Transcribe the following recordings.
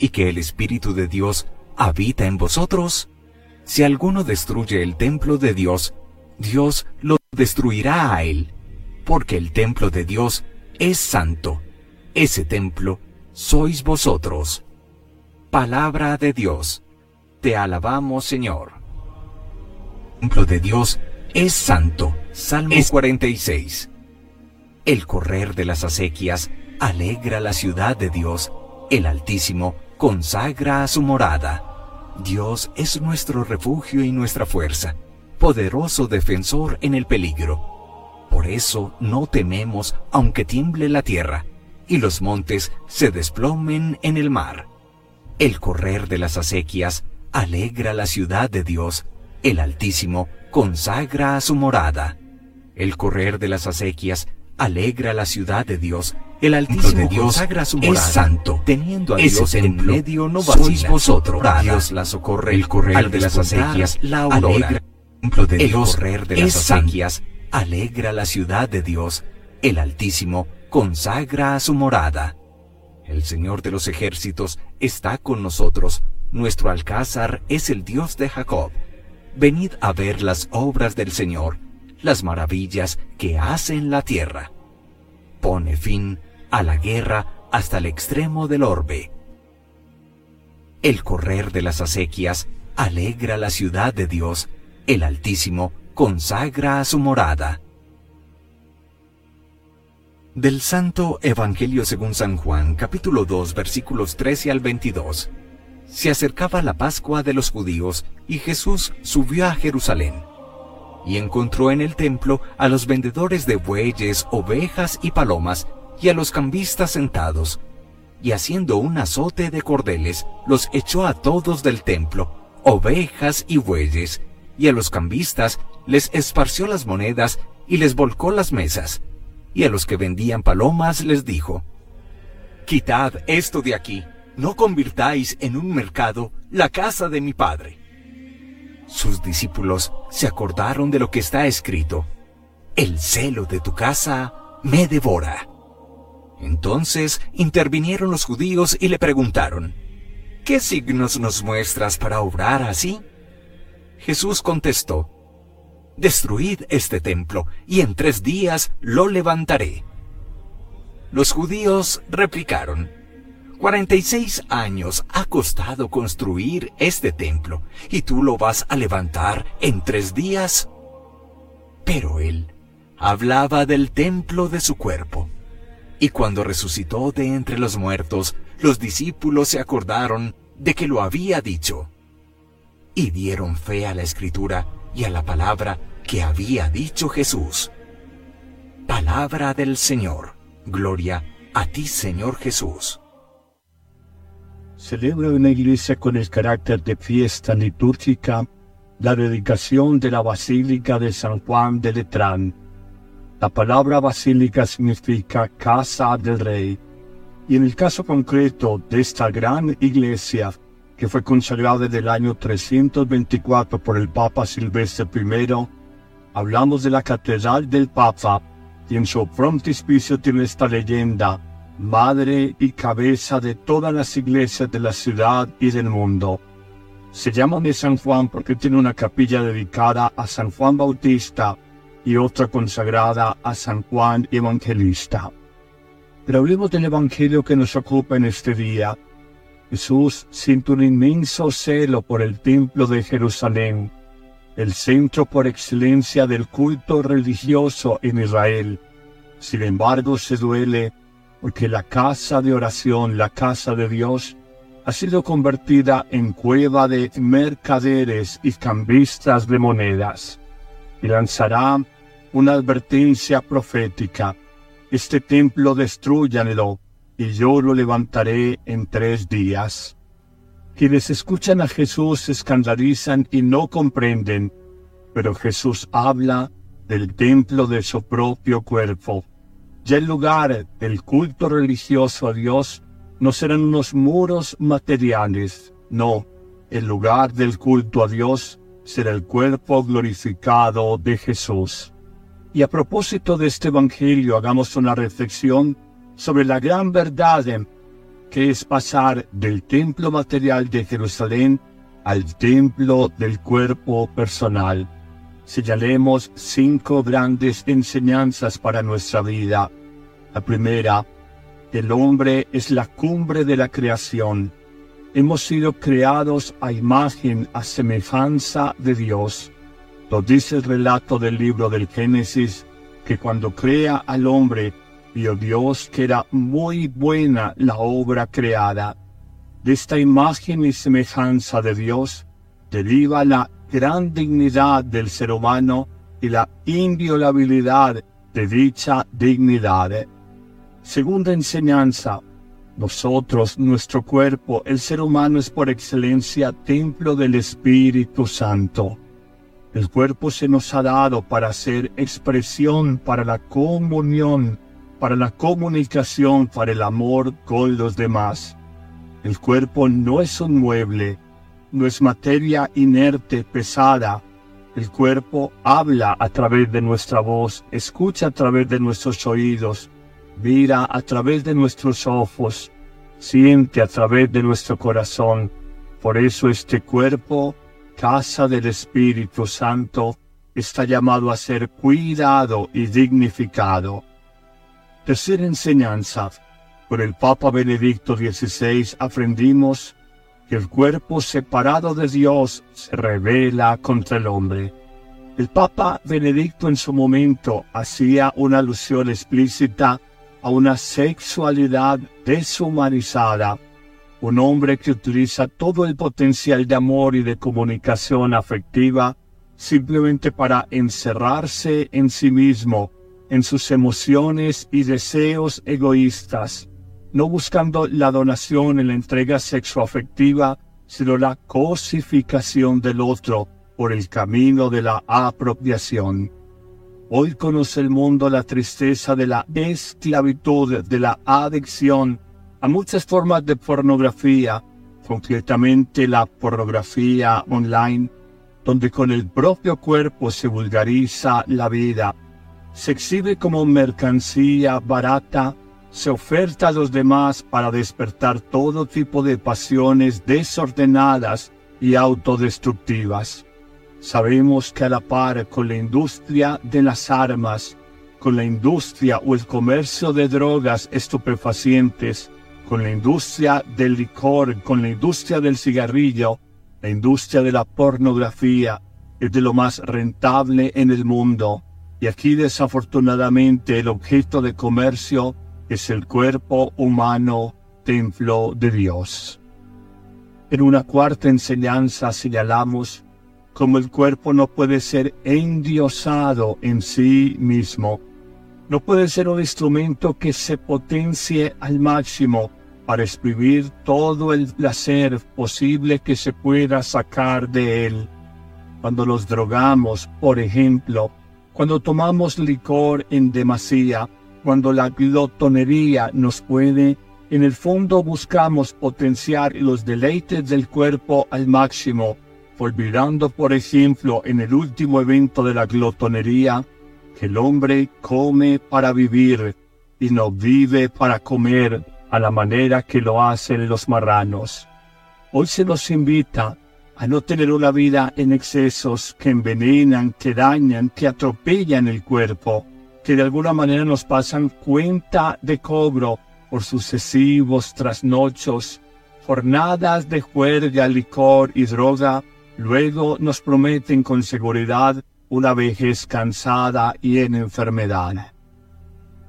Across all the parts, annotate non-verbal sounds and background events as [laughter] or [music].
y que el Espíritu de Dios habita en vosotros? Si alguno destruye el templo de Dios, Dios lo destruirá a él, porque el templo de Dios es santo. Ese templo sois vosotros. Palabra de Dios. Te alabamos, Señor. El templo de Dios es santo. Salmo 46. El correr de las acequias alegra la ciudad de Dios. El Altísimo consagra a su morada. Dios es nuestro refugio y nuestra fuerza, poderoso defensor en el peligro. Por eso no tememos aunque tiemble la tierra y los montes se desplomen en el mar. El correr de las acequias alegra la ciudad de Dios, el Altísimo consagra a su morada. El correr de las acequias alegra la ciudad de Dios, el Altísimo de Dios consagra su morada. Es santo, teniendo a Dios en medio no vacila. vosotros, Dios la socorre. El correr de las acequias la. De el correr de las acequias alegra la ciudad de Dios, el Altísimo consagra a su morada. El Señor de los ejércitos está con nosotros, nuestro alcázar es el Dios de Jacob. Venid a ver las obras del Señor, las maravillas que hace en la tierra. Pone fin a la guerra hasta el extremo del orbe. El correr de las acequias alegra la ciudad de Dios, el Altísimo consagra a su morada. Del Santo Evangelio según San Juan, capítulo 2, versículos 13 al 22. Se acercaba la Pascua de los judíos y Jesús subió a Jerusalén. Y encontró en el templo a los vendedores de bueyes, ovejas y palomas, y a los cambistas sentados. Y haciendo un azote de cordeles, los echó a todos del templo, ovejas y bueyes, y a los cambistas les esparció las monedas y les volcó las mesas y a los que vendían palomas les dijo, Quitad esto de aquí, no convirtáis en un mercado la casa de mi padre. Sus discípulos se acordaron de lo que está escrito, El celo de tu casa me devora. Entonces intervinieron los judíos y le preguntaron, ¿Qué signos nos muestras para obrar así? Jesús contestó, destruid este templo, y en tres días lo levantaré. Los judíos replicaron, Cuarenta y seis años ha costado construir este templo, y tú lo vas a levantar en tres días. Pero él hablaba del templo de su cuerpo. Y cuando resucitó de entre los muertos, los discípulos se acordaron de que lo había dicho. Y dieron fe a la escritura y a la palabra que había dicho Jesús. Palabra del Señor. Gloria a ti, Señor Jesús. Celebra una iglesia con el carácter de fiesta litúrgica la dedicación de la Basílica de San Juan de Letrán. La palabra basílica significa casa del rey. Y en el caso concreto de esta gran iglesia, que fue consagrada en el año 324 por el Papa Silvestre I, hablamos de la Catedral del Papa y en su frontispicio tiene esta leyenda, madre y cabeza de todas las iglesias de la ciudad y del mundo. Se llama de San Juan porque tiene una capilla dedicada a San Juan Bautista y otra consagrada a San Juan Evangelista. Pero hablemos del Evangelio que nos ocupa en este día. Jesús siente un inmenso celo por el templo de Jerusalén el centro por excelencia del culto religioso en Israel. Sin embargo, se duele porque la casa de oración, la casa de Dios, ha sido convertida en cueva de mercaderes y cambistas de monedas. Y lanzará una advertencia profética. Este templo destruyanlo, y yo lo levantaré en tres días. Quienes escuchan a Jesús escandalizan y no comprenden, pero Jesús habla del templo de su propio cuerpo. Ya el lugar del culto religioso a Dios no serán unos muros materiales, no, el lugar del culto a Dios será el cuerpo glorificado de Jesús. Y a propósito de este Evangelio, hagamos una reflexión sobre la gran verdad que es pasar del templo material de Jerusalén al templo del cuerpo personal. Señalemos cinco grandes enseñanzas para nuestra vida. La primera, el hombre es la cumbre de la creación. Hemos sido creados a imagen, a semejanza de Dios. Lo dice el relato del libro del Génesis, que cuando crea al hombre, vio Dios que era muy buena la obra creada. De esta imagen y semejanza de Dios deriva la gran dignidad del ser humano y la inviolabilidad de dicha dignidad. Segunda enseñanza, nosotros, nuestro cuerpo, el ser humano es por excelencia templo del Espíritu Santo. El cuerpo se nos ha dado para ser expresión, para la comunión, para la comunicación, para el amor con los demás. El cuerpo no es un mueble, no es materia inerte, pesada. El cuerpo habla a través de nuestra voz, escucha a través de nuestros oídos, mira a través de nuestros ojos, siente a través de nuestro corazón. Por eso este cuerpo, casa del Espíritu Santo, está llamado a ser cuidado y dignificado. Tercera enseñanza. Por el Papa Benedicto XVI aprendimos que el cuerpo separado de Dios se revela contra el hombre. El Papa Benedicto en su momento hacía una alusión explícita a una sexualidad deshumanizada, un hombre que utiliza todo el potencial de amor y de comunicación afectiva simplemente para encerrarse en sí mismo, en sus emociones y deseos egoístas, no buscando la donación y la entrega sexoafectiva, sino la cosificación del otro por el camino de la apropiación. Hoy conoce el mundo la tristeza de la esclavitud, de la adicción a muchas formas de pornografía, concretamente la pornografía online, donde con el propio cuerpo se vulgariza la vida, se exhibe como mercancía barata, se oferta a los demás para despertar todo tipo de pasiones desordenadas y autodestructivas. Sabemos que a la par con la industria de las armas, con la industria o el comercio de drogas estupefacientes, con la industria del licor, con la industria del cigarrillo, la industria de la pornografía es de lo más rentable en el mundo. Y aquí desafortunadamente el objeto de comercio es el cuerpo humano, templo de Dios. En una cuarta enseñanza señalamos como el cuerpo no puede ser endiosado en sí mismo. No puede ser un instrumento que se potencie al máximo para exprimir todo el placer posible que se pueda sacar de él. Cuando los drogamos, por ejemplo, cuando tomamos licor en demasía, cuando la glotonería nos puede, en el fondo buscamos potenciar los deleites del cuerpo al máximo olvidando por ejemplo en el último evento de la glotonería que el hombre come para vivir y no vive para comer a la manera que lo hacen los marranos. Hoy se nos invita a no tener una vida en excesos que envenenan, que dañan, que atropellan el cuerpo, que de alguna manera nos pasan cuenta de cobro por sucesivos trasnochos, jornadas de juerga, licor y droga Luego nos prometen con seguridad una vejez cansada y en enfermedad.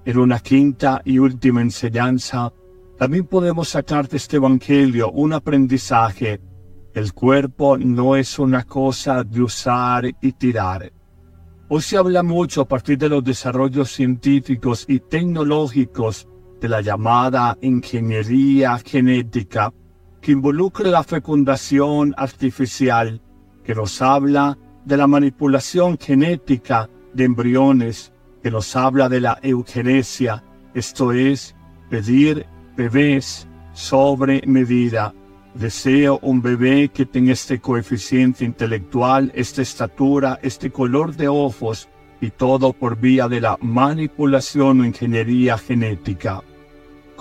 En una quinta y última enseñanza, también podemos sacar de este Evangelio un aprendizaje. El cuerpo no es una cosa de usar y tirar. Hoy se habla mucho a partir de los desarrollos científicos y tecnológicos de la llamada ingeniería genética que involucra la fecundación artificial, que nos habla de la manipulación genética de embriones, que nos habla de la eugenesia, esto es, pedir bebés sobre medida. Deseo un bebé que tenga este coeficiente intelectual, esta estatura, este color de ojos, y todo por vía de la manipulación o ingeniería genética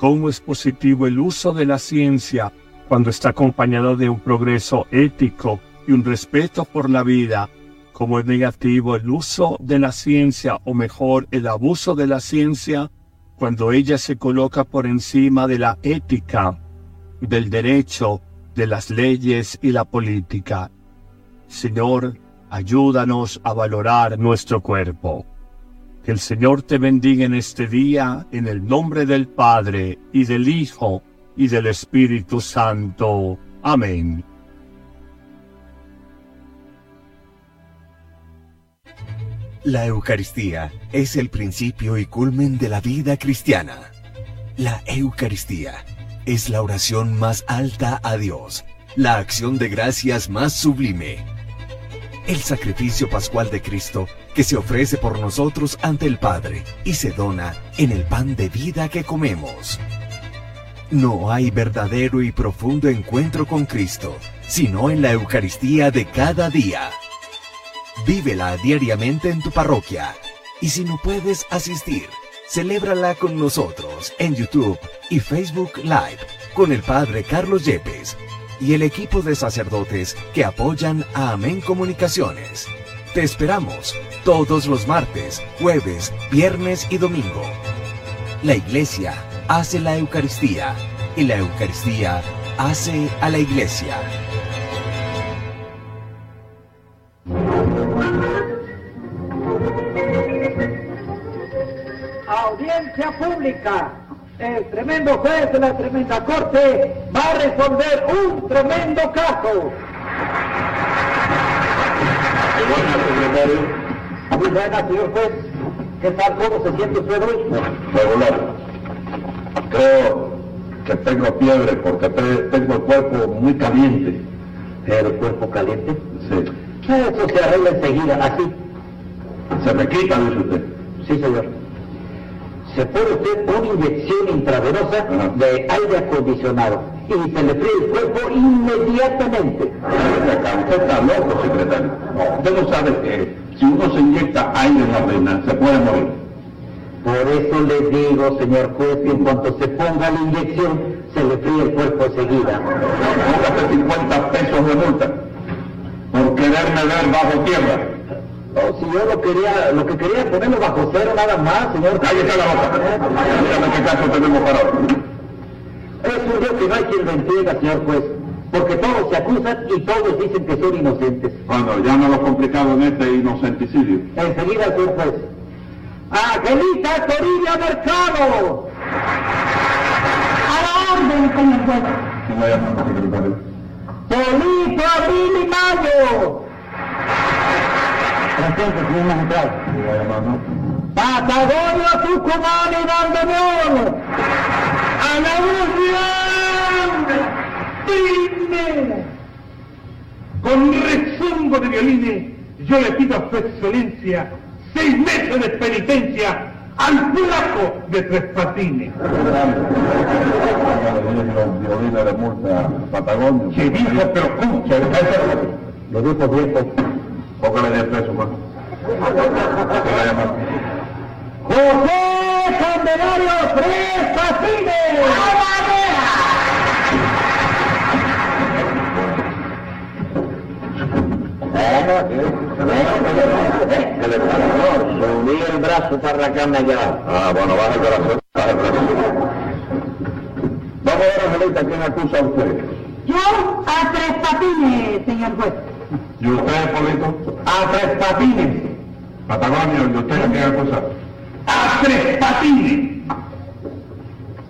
cómo es positivo el uso de la ciencia cuando está acompañado de un progreso ético y un respeto por la vida, como es negativo el uso de la ciencia o mejor el abuso de la ciencia cuando ella se coloca por encima de la ética, del derecho, de las leyes y la política. Señor, ayúdanos a valorar nuestro cuerpo. Que el Señor te bendiga en este día, en el nombre del Padre, y del Hijo, y del Espíritu Santo. Amén. La Eucaristía es el principio y culmen de la vida cristiana. La Eucaristía es la oración más alta a Dios, la acción de gracias más sublime el sacrificio pascual de Cristo que se ofrece por nosotros ante el Padre y se dona en el pan de vida que comemos. No hay verdadero y profundo encuentro con Cristo, sino en la Eucaristía de cada día. Vívela diariamente en tu parroquia y si no puedes asistir, celébrala con nosotros en YouTube y Facebook Live con el Padre Carlos Yepes y el equipo de sacerdotes que apoyan a Amén Comunicaciones. Te esperamos todos los martes, jueves, viernes y domingo. La iglesia hace la Eucaristía y la Eucaristía hace a la iglesia. Audiencia pública el tremendo juez de la tremenda corte va a resolver un tremendo caso. Muy buena, señor juez. ¿Qué tal? ¿Cómo se siente usted hoy? Regular. Creo que tengo fiebre porque tengo el cuerpo muy caliente. ¿El cuerpo caliente? Sí. Eso se arregla enseguida, así. ¿Se me quita, dice usted? Sí, señor se pone usted una inyección intravenosa de aire acondicionado y se le fríe el cuerpo inmediatamente. Usted está loco, secretario. Usted no sabe que si uno se inyecta aire en la vena, se puede morir. Por eso le digo, señor juez, que en cuanto se ponga la inyección, se le fríe el cuerpo enseguida. Póngase 50 pesos de multa por quererme ver bajo tierra. No, si yo lo quería, lo que quería es ponerlo bajo cero nada más, señor. Cállese la boca. Qué caso tenemos para hoy. Es un Dios que no hay quien lo entienda, señor juez. Porque todos se acusan y todos dicen que son inocentes. Bueno, ya lo complicado en este inocenticidio. Enseguida, señor juez. ¡Angelita Toribia Mercado! A la orden, señor juez. Polito Abril y Mayo. Presente, señor magistrado. Patagonia, Tucumán y Bandoneón. A la luz primera. Con rezongo de violines, yo le pido a su excelencia seis meses de penitencia al flaco de tres patines. De multa Patagonia. Que dijo, pero ¿cómo? Lo dijo viejo. Póngale 10 pesos más. José Candelario Tres Patines. Subí el brazo para arrancarme allá. Ah, bueno, baja el corazón, baja el brazo. Vamos a ver, Angelita, ¿quién acusa a usted? Yo a tres patines, señor juez. ¿Y usted, Polito? A Tres Patines. Patagonio, ¿y usted a quién acusa? ¡A tres patines!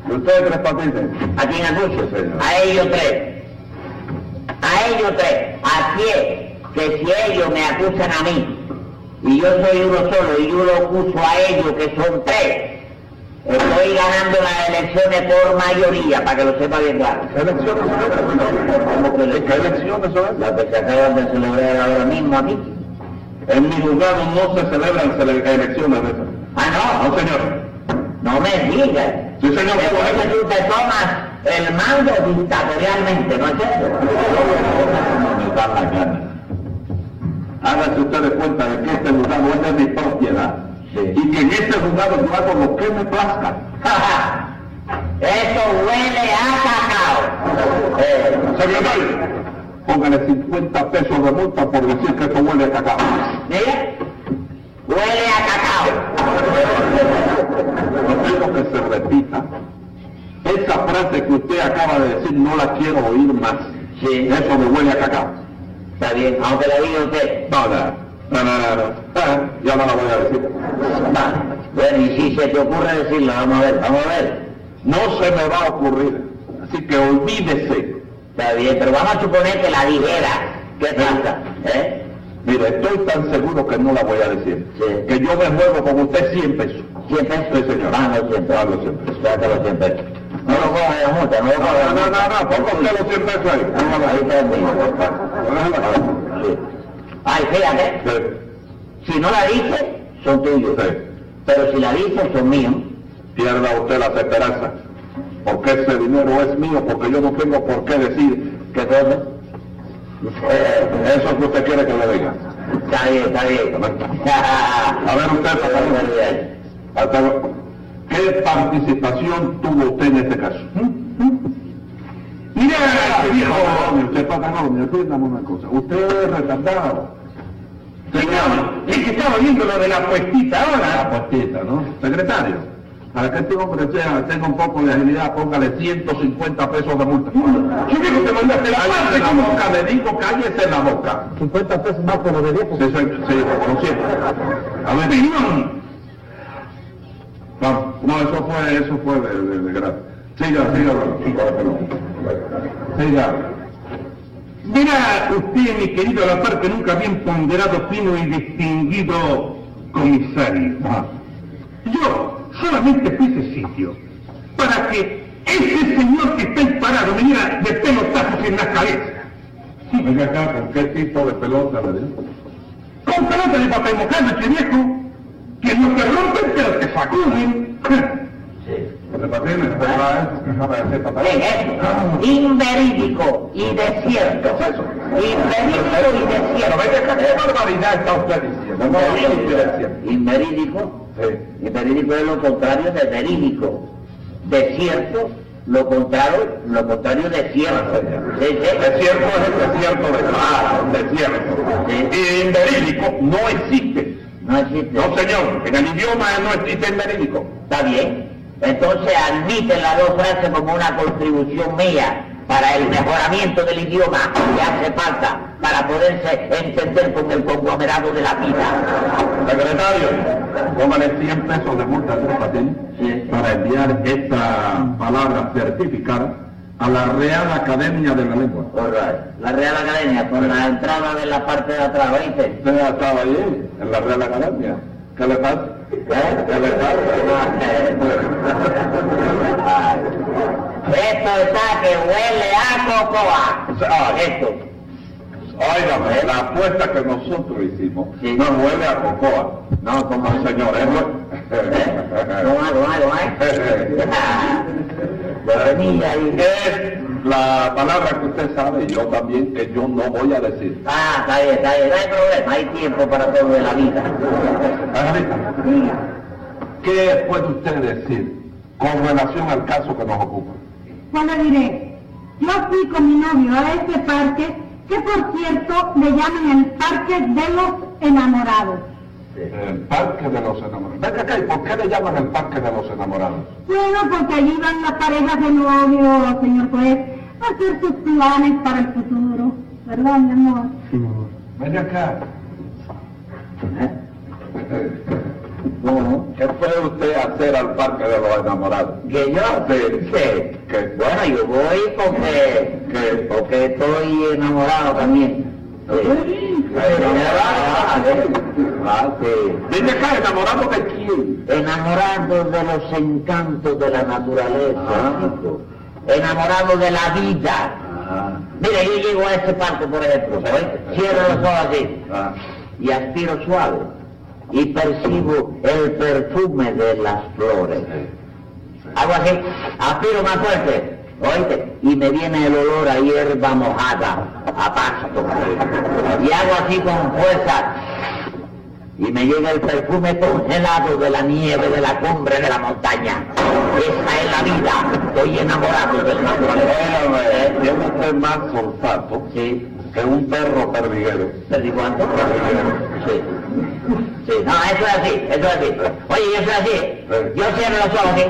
¿Y usted, Tres Patines? ¿A quién acuso? Sí, señor. A ellos tres. A ellos tres. Así es que si ellos me acusan a mí y yo soy uno solo y yo lo acuso a ellos que son tres, estoy ganando las elecciones por mayoría, para que lo sepa bien claro. ¿Qué elecciones son que ¿Qué elecciones son? Las que se acaban de celebrar ahora mismo aquí. En mi lugar no se celebran cele- elecciones de esas. Ah, No, señor. no, no me digas. Sí, señor. Que por eso tú te tomas el mando dictatorialmente, ¿no es cierto? Hágase ustedes cuenta de que este lugar no es de mi propiedad. Sí. Y que en este lugar yo hago lo que me plazca. [laughs] Eso huele a cacao. [laughs] Eh, Secretario, póngale 50 pesos de multa por decir que esto huele a cacao. mire, huele a cacao. [laughs] No quiero que se repita. Esa frase que usted acaba de decir no la quiero oír más. Sí. Eso me huele a cacao. Está bien, aunque lo diga usted. No, no, no, no, no, no. Ah, ya no la voy a decir. Va. Bueno, y si se te ocurre decirlo, vamos a ver, vamos a ver. No se me va a ocurrir. Así que olvídese. Está bien, pero vamos a suponer que la dijera. ¿Qué pasa? ¿Eh? Mire, estoy tan seguro que no la voy a decir. Sí. Que yo me juego con usted 100 pesos. ¿Cien pesos? Sí, señor. Vamos, cien pesos. Vamos, 100 pesos. No lo cojas de multa, no lo No, cojas de no, no, no, no, ponga usted los 100 pesos ahí. Ahí está el. Déjala. Sí. Ay, fíjate, Sí. si no la dice, son tuyos. Sí. Pero si la dice, son míos. Pierda usted las esperanzas. Porque ese dinero es mío, porque yo no tengo por qué decir ¿Qué cosa? eh, eso que usted quiere que le diga. Está bien, está bien. A ver usted, [laughs] por favor. ¿Qué participación tuvo usted en este caso? Mira, este viejo. Patagonia, usted Patagonia, entiéndame una cosa. Usted es retardado. Señor, es que estaba viendo lo de la puestita La ahora. puestita, ¿no? Secretario, para que este hombre sea, tenga un poco de agilidad, póngale 150 pesos de multa. Yo digo que mandaste la parte, la ¿cómo? boca, le digo, cállese la boca. 50 pesos más por lo de viejo. Sí, sí, lo siento. A ver, Opinión. Vamos. No, eso fue, eso fue de, de, de gratis. Siga, siga, siga. Siga. Verá usted, mi querido, la parte nunca bien ponderado, fino y distinguido comisario. Yo solamente fui a ese sitio para que ese señor que está ahí parado me diera de pelotazos en la cabeza. Venga acá, ¿con qué tipo de pelota le digo? Con pelota de papel mojado, ese viejo, que no te rompen, pero te sacuden. ¿De patines? ¿Verdad? Déjame decir ¿Qué patines. es eso? Inverídico y desierto. Inverídico y Pero desierto. venga acá, ¿qué barbaridad está usted diciendo? No, no, Inverídico. Sí. Inverídico es lo contrario de verídico. Desierto, lo contrario, lo contrario de cierto. Sí, sí. Desierto es el desierto de claro, desierto. Sí. Y inverídico no existe. No existe. No, señor, en el idioma no existe inverídico. Está bien. Entonces admite las dos frases como una contribución mía para el mejoramiento del idioma que hace falta para poderse entender con el conglomerado de la vida. Secretario, póngale 100 pesos de multa a Tres Patines Sí. para enviar esta palabra certificada a la Real Academia de la Lengua. Right. La Real Academia, con la entrada de la parte de atrás, ¿oíste? Usted estaba ahí, en la Real Academia. ¿Qué le pasa? ¿Eh? ¿Qué le pasa? Esto está que huele a cocoa. Ah, Esto. Óigame, la apuesta que nosotros hicimos Sí. no huele a cocoa. No, como No, señor, es ¿Eh? ¿Cómo es? ¿Cómo es? ¿Cómo es? [laughs] Ahí. Es la palabra que usted sabe yo también que yo no voy a decir. Ah, está bien, está bien, no hay problema, hay tiempo para todo de la vida. ¿qué puede usted decir con relación al caso que nos ocupa? Pues le diré, yo fui con mi novio a este parque, que por cierto le llaman el Parque de los Enamorados. El Parque de los Enamorados. Venga acá, ¿y por qué le llaman el Parque de los Enamorados? Bueno, porque allí van las parejas de novio, señor juez, a hacer sus planes para el futuro. ¿Verdad, mi amor? Venga acá. ¿Cómo? ¿Qué puede usted hacer al Parque de los Enamorados? ¿Que yo? Sí. ¿Qué? ¿Qué? Bueno, yo voy porque, ¿Qué? porque estoy enamorado también. Venga acá, ¿enamorado de quién? Enamorado de los encantos de la naturaleza, Ah. enamorado de la vida. Ah, Mira, yo llego a este parque, por ejemplo, cierro los ojos así ah. y aspiro suave y percibo el perfume de las flores. Hago así, aspiro más fuerte, ¿oíste? Y me viene el olor a hierba mojada, a pasto. Y hago así con fuerza y me llega el perfume congelado de la nieve de la cumbre de la montaña. Esa es la vida. Estoy enamorado del naturaleza. Tiene usted más olfato Sí. que un perro perdiguero. ¿Perdí cuánto? Perdiguero. Sí. Sí. No, eso es así, eso es así. Oye, yo soy así. Yo cierro los ojos así,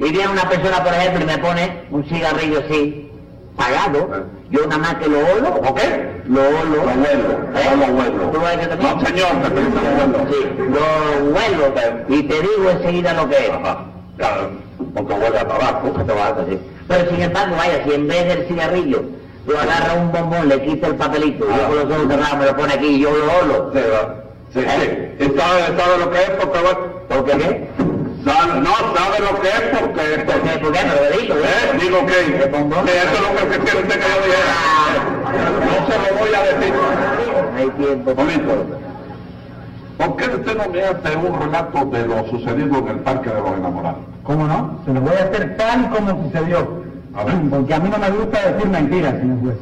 y viene una persona, por ejemplo, y me pone un cigarrillo así, pagado. Yo nada más que lo olo. ¿O qué? Lo olo. Lo huelo, ¿Eh? lo huelo. ¿Tú ves que también? No, señor, lo huelo. Sí, lo huelo y te digo enseguida lo que es. Ajá, claro, porque huele a tabaco. A ser así. Pero sin embargo, vaya, si en vez del cigarrillo tú agarras un bombón, le quitas el papelito, y yo Ah. con los ojos cerrados me lo pone aquí y yo lo olo. Sí, sí, ¿Eh? sí. ¿Y sabe, sabe lo que es? Porque. ¿Por qué? Sabe, no, sabe lo que es porque... ¿Por qué? ¿Por qué? Me lo he dicho, ¿Eh? Digo que... Eso es lo que quiere usted que yo dijera. No se lo voy a decir. No hay tiempo. Bonito. ¿Por qué usted no me hace un relato de lo sucedido en el Parque de los Enamorados? ¿Cómo no? Se lo voy a hacer tal como sucedió. A ver. Porque a mí no me gusta decir mentiras, señor juez.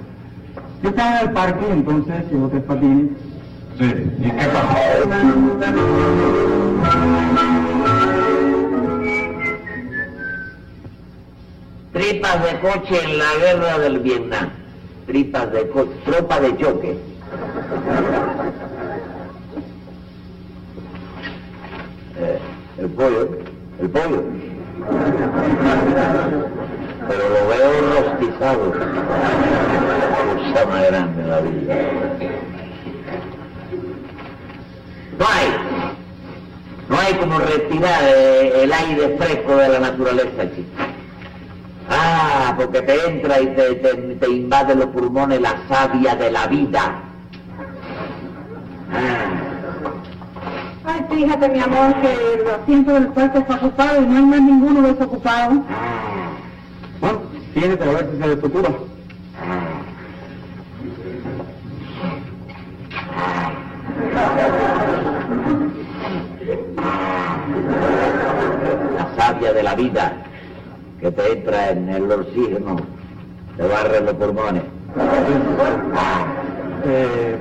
Yo estaba en el parque, entonces llevo tres patines. Sí. ¿Y qué pasó? Tripas de coche en la guerra del Vietnam. Tripas de coche, tropa de choque. Eh, el pollo, el pollo. Pero lo veo rostizado. Cosa más grande en la vida. No hay. No hay como respirar eh, el aire fresco de la naturaleza, chico. Ah, porque te entra y te, te, te invade los pulmones la savia de la vida. Ah, Ay, fíjate, mi amor, que el asiento del cuarto está ocupado y no hay más ninguno desocupado. ah, Bueno, siéntate a ver si se desocupa. la savia de la vida que te entra en el oxígeno, te barre los pulmones. Eh,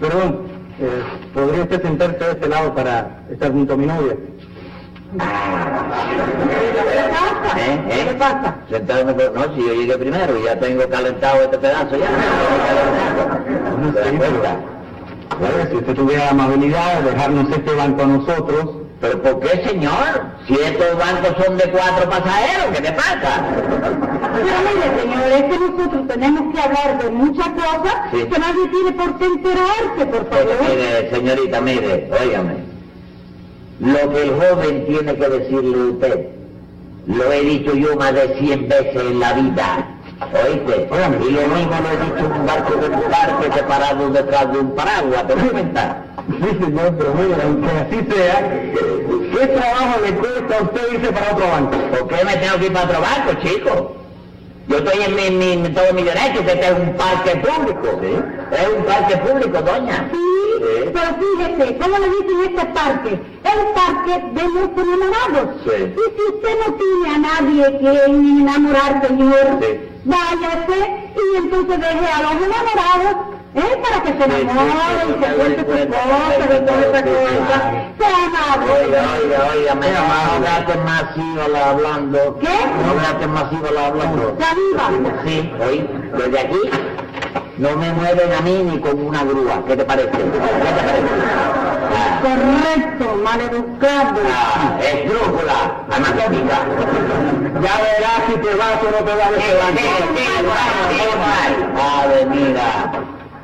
perdón, eh, ¿podría usted sentarse de este lado para estar junto a mi novia? ¿Qué le pasa? ¿Eh? ¿Eh? ¿Qué le pasa? Sentarme por... No, si yo llegué primero ya tengo calentado este pedazo ya. ¿Te das cuenta? Bueno, si usted tuviera la amabilidad de dejarnos este banco a nosotros, ¿Pero por qué, señor? Si estos bancos son de cuatro pasajeros, ¿qué te pasa? Pero mire, señor, es que nosotros tenemos que hablar de muchas cosas Sí. que nadie tiene por qué enterarse, por favor. mire, señorita, mire, óigame. Lo que el joven tiene que decirle a usted, lo he dicho yo más de cien veces en la vida. ¿Oíste? Y lo mismo lo he dicho en un barco de un parque separado detrás de un paraguas, ¿te cuenta? sí señor, pero mire, aunque así sea, ¿qué trabajo le cuesta a usted irse para otro banco? ¿Por qué me tengo que ir para otro barco, chico? Yo estoy en, mi, mi- en todo mi derecho, que este es un parque público. Es un parque público, doña. Sí, Sí. pero fíjese, ¿cómo le dicen este parque? El parque de los enamorados. Sí. Y si usted no tiene a nadie que enamorar, señor, Sí. váyase y entonces deje a los enamorados, ¿eh? Para que se enamoren, se cuente sus cosas y toda esa cosa. claro. Sea amable. Oiga, oiga, oiga, me no hablaste masiva la hablando. ¿Qué? No hablaste masiva la hablando. Ya viva. Sí, oí, desde aquí no me mueven a mí ni con una grúa. ¿Qué te parece? ¿Qué te parece? Ah, Correcto, maleducado. ah, esdrújula, anatómica. Ya verás si te vas o no te vas este. A venir a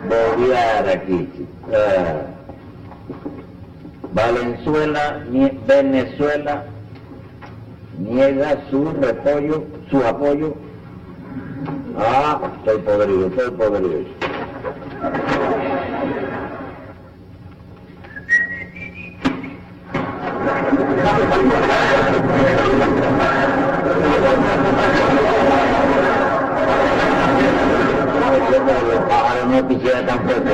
bobear aquí. Ah. Valenzuela, nie- Venezuela, niega su repollo, su apoyo. Ah, estoy podrido, estoy podrido. No quisieran tan fuerte.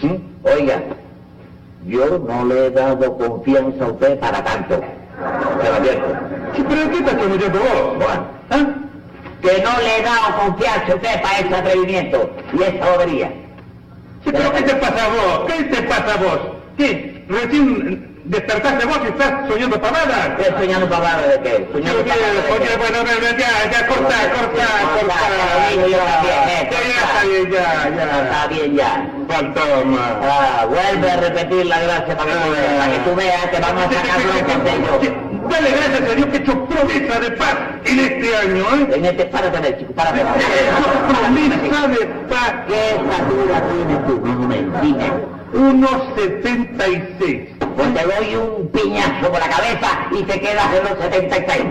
Sí, oiga, yo no le he dado confianza a usted para tanto. Se lo advierto. Sí, pero ¿qué estás cometiendo vos? Bueno, ¿Ah? que no le he dado confianza a usted para ese atrevimiento y esa bobería. Sí, pero ¿qué te pasa a vos? ¿Qué te pasa a vos? ¿Qué? ¿Recién despertaste vos y estás soñando pavadas? ¿Estoy soñando pavadas de qué? Soñando Oye, pavadas qué? bueno, ya, ya, corta, corta, corta. Ya, ya, está bien, ya, ya. Está bien ya. Fantoma. Ah, vuelve a repetir la gracia para que tú veas, para que tú veas que vamos a sacar ellos. Dale gracias a Dios que he hecho promesa de paz en este año, ¿eh? En este, párate a ver, chico, párate a ver. [laughs] Promesa de paz. ¿Qué estatura tienes tú, más o menos? Dime. 1.76. Pues te doy un piñazo por la cabeza y te quedas en los 76.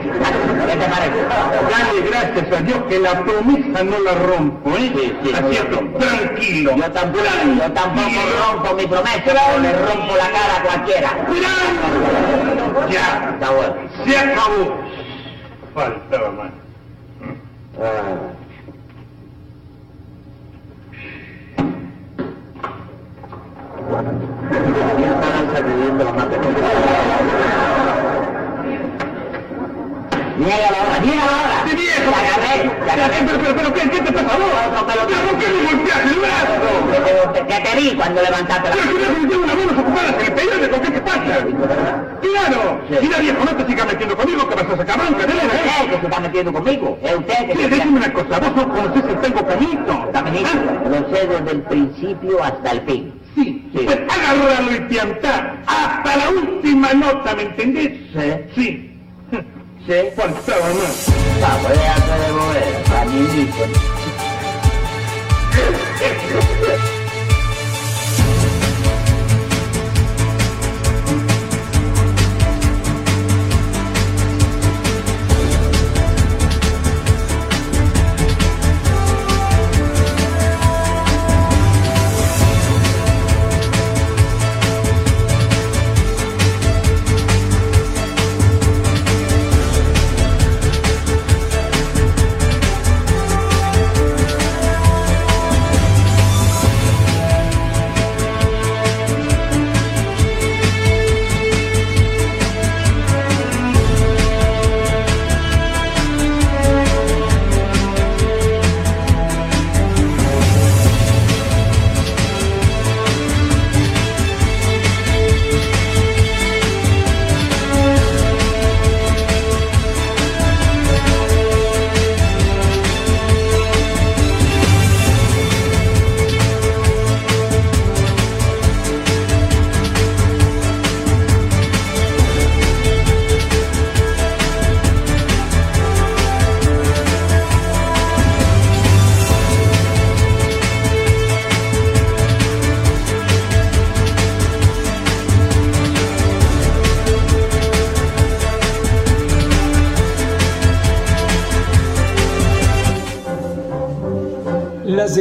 ¿Qué te parece? Dale gracias a Dios que la promesa no la rompo, ¿eh? Sí, sí, Así es, no. tranquilo. Yo tampoco, yo tampoco rompo mi promesa, pero le rompo la cara a cualquiera. Ya, Está bueno. se acabó. Faltaba más. Ah. Sacudiendo la la hora, llega la hora. Te agarré, te agarré. Pero, ¿qué, ¿qué te. ¿Pero por qué me golpeas el brazo? Te- vi cuando levantaste la Pero si una manos ocupadas en el periódico, ¿qué pasa? Mira, viejo, no te metiendo conmigo que vas a ¿eh? usted que se está metiendo conmigo. Es usted que Sí, se déjame una cosa, vos no conocés el tango cañito. Caminito, lo sé desde el principio hasta el fin. Sí, Sí. pues agárralo y piantá hasta la última nota, ¿me entendés? Sí. Sí. ¿Sí? Más. Vamos, déjate de mover, caminito.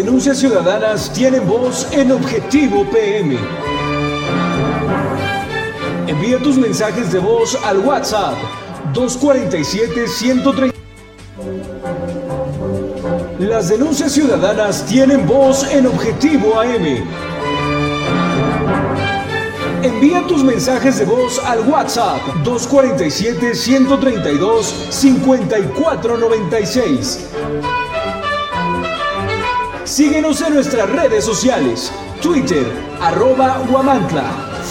Denuncias ciudadanas tienen voz en Objetivo PM. Envía tus mensajes de voz al WhatsApp 247-130. Las denuncias ciudadanas tienen voz en Objetivo AM. Envía tus mensajes de voz al WhatsApp 247-132-5496. Síguenos en nuestras redes sociales, Twitter, arroba Huamantla,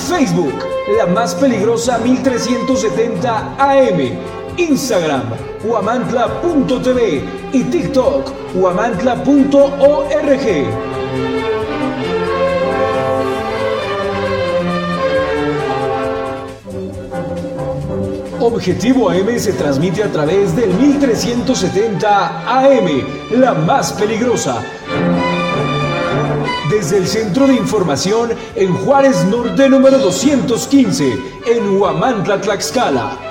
Facebook, la más peligrosa 1370 AM, Instagram, huamantla.tv y TikTok, huamantla.org. Objetivo AM se transmite a través del 1370 AM, la más peligrosa. Desde el Centro de Información en Juárez Norte número 215, en Huamantla, Tlaxcala.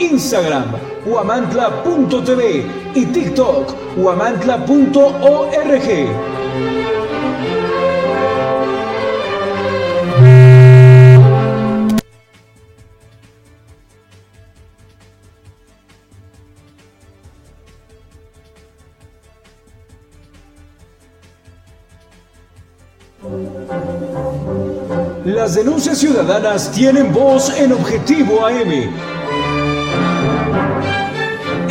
Instagram, guamantla.tv y TikTok, guamantla.org. Las denuncias ciudadanas tienen voz en Objetivo AM.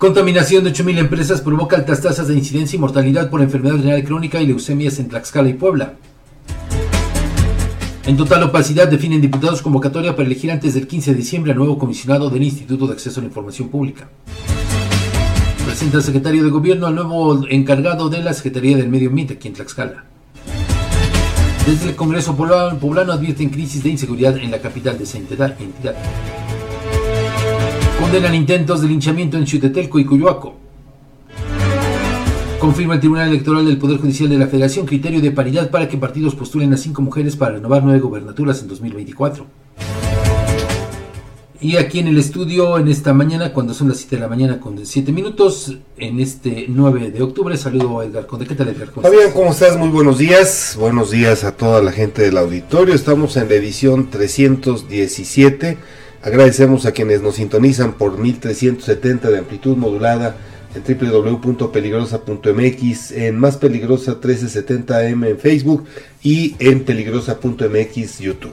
Contaminación de 8.000 empresas provoca altas tasas de incidencia y mortalidad por enfermedad renal crónica y leucemias en Tlaxcala y Puebla. En total opacidad definen diputados convocatoria para elegir antes del 15 de diciembre al nuevo comisionado del Instituto de Acceso a la Información Pública. Presenta el secretario de Gobierno al nuevo encargado de la Secretaría del Medio Ambiente aquí en Tlaxcala. Desde el Congreso Poblano advierten crisis de inseguridad en la capital de esa entidad. Condenan intentos de linchamiento en Chutetelco y Cuyoaco. Confirma el Tribunal Electoral del Poder Judicial de la Federación criterio de paridad para que partidos postulen a cinco mujeres para renovar nueve gobernaturas en 2024. Y aquí en el estudio, en esta mañana, cuando son las 7 de la mañana con 7 minutos, en este 9 de octubre, saludo a Edgar Conde. ¿Qué tal, Edgar? ¿Cómo Fabián, ¿cómo estás? Muy buenos días. Buenos días a toda la gente del auditorio. Estamos en la edición 317. Agradecemos a quienes nos sintonizan por 1370 de amplitud modulada en www.peligrosa.mx, en Más Peligrosa 1370M en Facebook y en peligrosa.mx YouTube.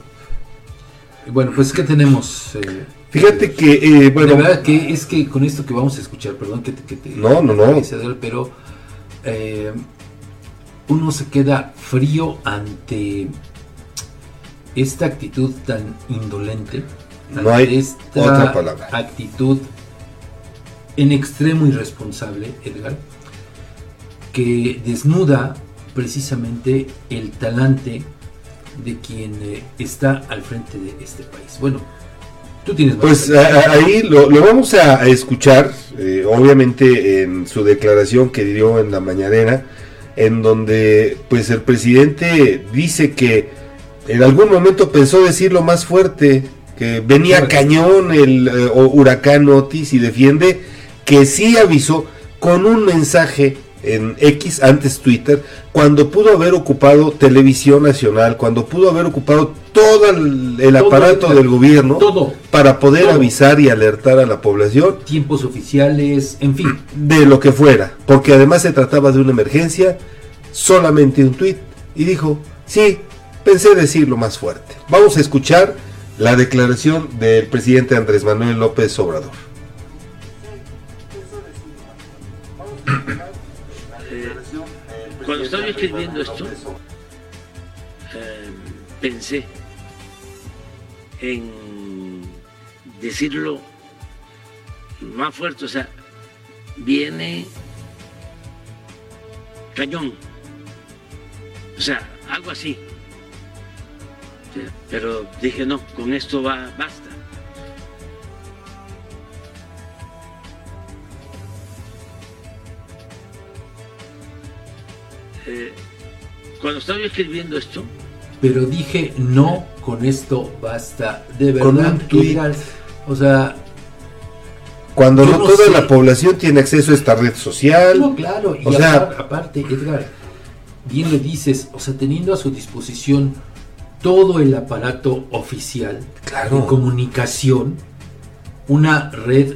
Bueno, pues ¿qué tenemos? Eh, Fíjate que, eh, bueno... La verdad que es que con esto que vamos a escuchar, perdón que te... Que te no, no, no. Pero eh, uno se queda frío ante esta actitud tan indolente. No hay esta otra palabra. actitud en extremo irresponsable, Edgar, que desnuda precisamente el talante de quien eh, está al frente de este país. Bueno, tú tienes Pues ahí lo, vamos a, escuchar, eh, obviamente en su declaración que dio en la mañanera, en donde pues el presidente dice que en algún momento pensó decirlo más fuerte, que venía cañón el eh, huracán Otis y defiende que sí avisó con un mensaje en X, antes Twitter, cuando pudo haber ocupado televisión nacional, cuando pudo haber ocupado todo el, aparato del gobierno todo, para poder avisar y alertar a la población. Tiempos oficiales, en fin. De lo que fuera, porque además se trataba de una emergencia, solamente un tweet, y dijo, sí, pensé decirlo más fuerte. Vamos a escuchar la declaración del presidente Andrés Manuel López Obrador. Cuando estaba escribiendo esto, eh, pensé en decirlo más fuerte, o sea, viene cañón, o sea, algo así. Pero dije, no, con esto va, basta. Eh, cuando estaba escribiendo esto. Pero dije, no, con esto basta. De verdad, o sea. Cuando no, toda la población tiene acceso a esta red social. No, claro, y aparte, Edgar, bien le dices, o sea, teniendo a su disposición todo el aparato oficial claro. de comunicación, una red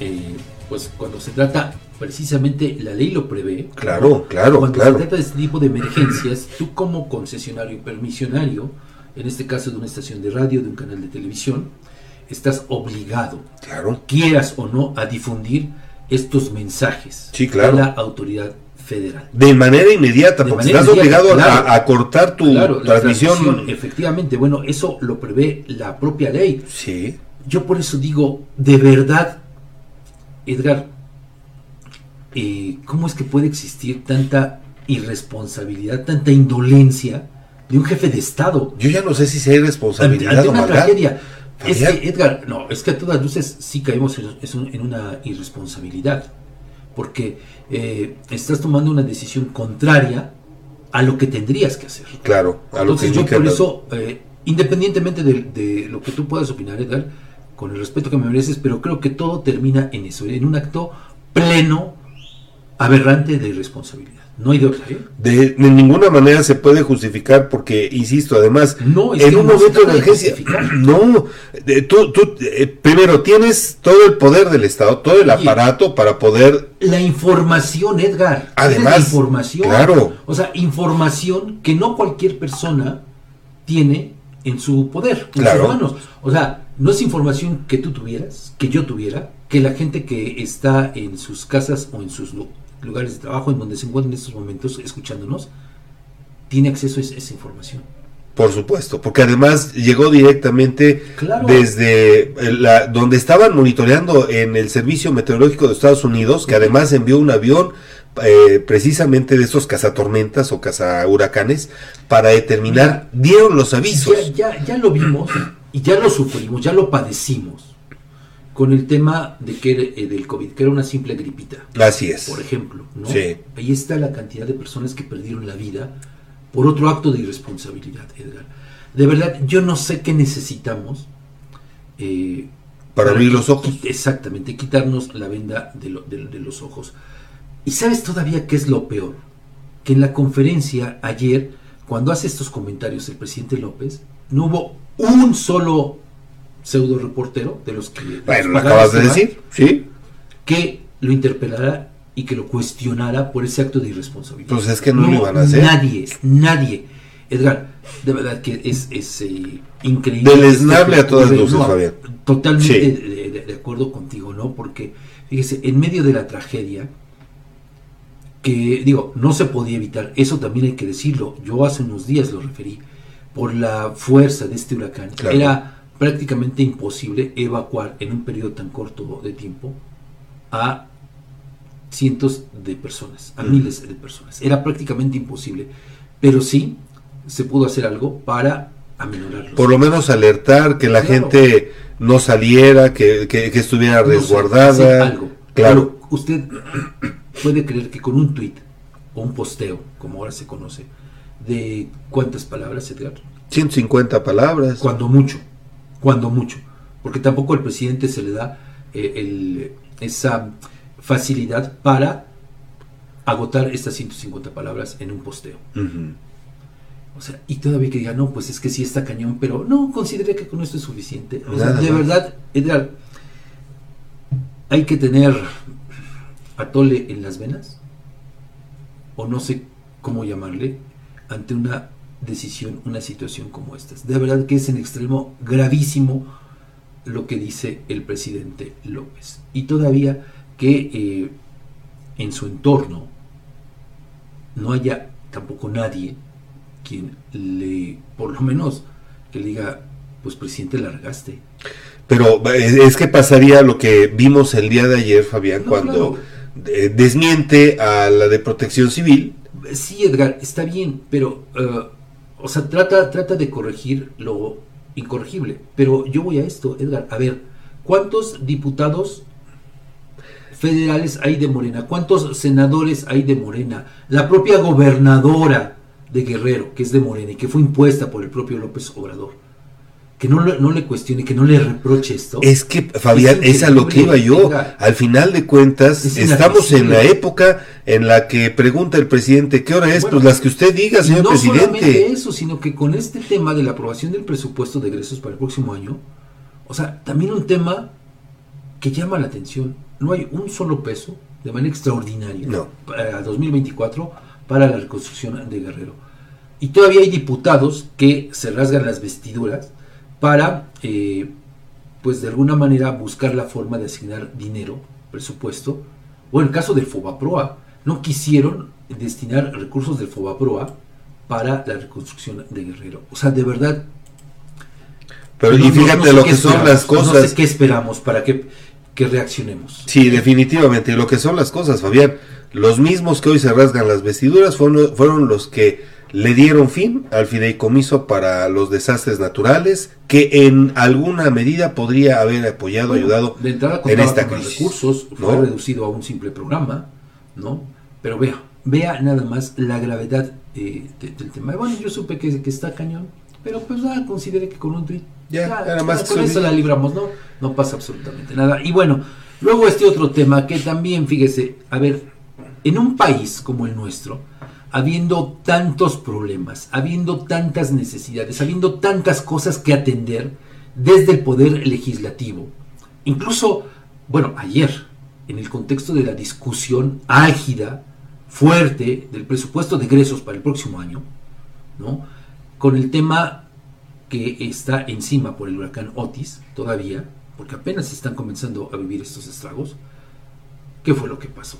eh, pues cuando se trata, precisamente la ley lo prevé. Claro, claro, Cuando claro. se trata de este tipo de emergencias, tú como concesionario permisionario, en este caso de una estación de radio, de un canal de televisión, estás obligado, Claro. quieras o no, a difundir estos mensajes Sí, claro. a la autoridad federal. De manera inmediata, De porque manera estás inmediata, obligado a- claro. a, cortar tu Claro, transmisión. transmisión, efectivamente, bueno, eso lo prevé la propia ley. Sí. Yo por eso digo, de verdad, Edgar, eh, ¿cómo es que puede existir tanta irresponsabilidad, tanta indolencia de un jefe de Estado? Yo ya no sé si sea irresponsabilidad ante o una maldad. tragedia. Es que, Edgar, no, es que a todas luces sí caemos en una irresponsabilidad, porque eh, estás tomando una decisión contraria a lo que tendrías que hacer. Claro, a lo que Entonces yo indica por la- eso, eh, independientemente de, de lo que tú puedas opinar, Edgar, con el respeto que me mereces, pero creo que todo termina en eso, en un acto pleno, aberrante de irresponsabilidad. No hay de otra, ¿eh? De, de ninguna manera se puede justificar porque, insisto, además, No, es en un no momento de emergencia, [clears throat] no, de- tú, tú, eh, primero tienes todo el poder del Estado, todo el Oye. aparato para poder, La información, Edgar. Además, la información. claro. O sea, información que no cualquier persona tiene en su poder, en Claro. sus manos. O sea, no es información que tú tuvieras, que yo tuviera, que la gente que está en sus casas o en sus lugares de trabajo, en donde se encuentran en estos momentos escuchándonos, tiene acceso a esa, información. por supuesto, porque además llegó directamente Claro. desde la, donde estaban monitoreando en el Servicio Meteorológico de Estados Unidos, que además envió un avión eh, precisamente de esos cazatormentas o cazahuracanes para determinar, dieron los avisos. Ya, ya, ya lo vimos y ya lo sufrimos, ya lo padecimos con el tema de que eh, del COVID, que era una simple gripita. Así es. Por ejemplo, ¿no? Sí. Ahí está la cantidad de personas que perdieron la vida por otro acto de irresponsabilidad, Edgar. De verdad, yo no sé qué necesitamos eh, Para abrir los ojos. Exactamente, quitarnos la venda de, lo- de- de los ojos. ¿Y sabes todavía qué es lo peor? Que en la conferencia ayer, cuando hace estos comentarios el presidente López, no hubo un solo pseudo reportero de los que... de los Bueno, lo acabas de van, decir, ¿sí? que lo interpelara y que lo cuestionara por ese acto de irresponsabilidad. Pues es que no lo iban a hacer. Nadie, nadie. Edgar, de verdad que es, es eh, increíble. Deleznable a todas luces, No, Fabián. Totalmente Sí. de, de- de acuerdo contigo, ¿no? Porque, fíjese, en medio de la tragedia, que digo, no se podía evitar, eso también hay que decirlo, yo hace unos días lo referí, por la fuerza de este huracán, Claro. era prácticamente imposible evacuar en un periodo tan corto de tiempo a cientos de personas, a miles de personas. Era prácticamente imposible, pero sí se pudo hacer algo para aminorarlo. Por lo menos alertar que la Claro. gente no saliera, que, que- que estuviera resguardada. algo. Claro. Pero usted [clears throat] puede creer que con un tuit o un posteo, como ahora se conoce, de cuántas palabras, Edgar, 150 palabras. cuando mucho, cuando mucho, porque tampoco al presidente se le da eh, el- esa facilidad para agotar estas 150 palabras en un posteo. O sea, y todavía que diga, no, pues es que sí está cañón, pero no, consideré que con esto es suficiente. O sea, de verdad, Edgar, hay que tener atole en las venas, o no sé cómo llamarle, ante una decisión, una situación como esta. De verdad que es en extremo gravísimo lo que dice el presidente López. Y todavía que eh, en su entorno no haya tampoco nadie quien le, por lo menos, que le diga, pues presidente, largaste. Pero es que pasaría lo que vimos el día de ayer, Fabián, No, cuando desmiente a la de protección civil. Sí, Edgar, está bien, pero, eh, o sea, trata, trata de corregir lo incorregible. Pero yo voy a esto, Edgar, a ver, ¿cuántos diputados federales hay de Morena? ¿Cuántos senadores hay de Morena? La propia gobernadora de Guerrero, que es de Morena y que fue impuesta por el propio López Obrador. Que no, le- no le cuestione, que no le reproche esto. Es que, Fabián, Es es, a lo que iba yo. Edgar. Al final de cuentas, Es estamos en la época en la que pregunta el presidente, ¿qué hora es? Bueno, pues las que usted diga, señor no presidente. solamente eso, sino que con este tema de la aprobación del presupuesto de egresos para el próximo año, o sea, también un tema que llama la atención. no hay un solo peso de manera extraordinaria No. para 2024 para la reconstrucción de Guerrero. Y todavía hay diputados que se rasgan las vestiduras para, eh, pues de alguna manera, buscar la forma de asignar dinero, presupuesto. O en el caso del FOBAPROA, no quisieron destinar recursos del FOBAPROA para la reconstrucción de Guerrero. O sea, de verdad, Pero y fíjate no sé lo que son las cosas. No sé qué esperamos para que, que reaccionemos. Sí, definitivamente. Y lo que son las cosas, Fabián, los mismos que hoy se rasgan las vestiduras fueron, fueron los que le dieron fin al fideicomiso para los desastres naturales, que en alguna medida podría haber apoyado, Bueno, ayudado de entrada en esta con crisis. recursos, ¿no? fue reducido a un simple programa, ¿no? Pero vea, vea nada más la gravedad eh, de- del tema. Bueno, yo supe que, que está cañón, pero pues ya consideré que con un tweet Ya, era más con eso la libramos, ¿no? No pasa absolutamente nada. Y bueno, luego este otro tema que también, fíjese, a ver, en un país como el nuestro, habiendo tantos problemas, habiendo tantas necesidades, habiendo tantas cosas que atender desde el poder legislativo, incluso, bueno, ayer, en el contexto de la discusión álgida, fuerte, del presupuesto de egresos para el próximo año, ¿no? Con el tema que está encima por el huracán Otis, todavía, porque apenas están comenzando a vivir estos estragos. ¿Qué fue lo que pasó?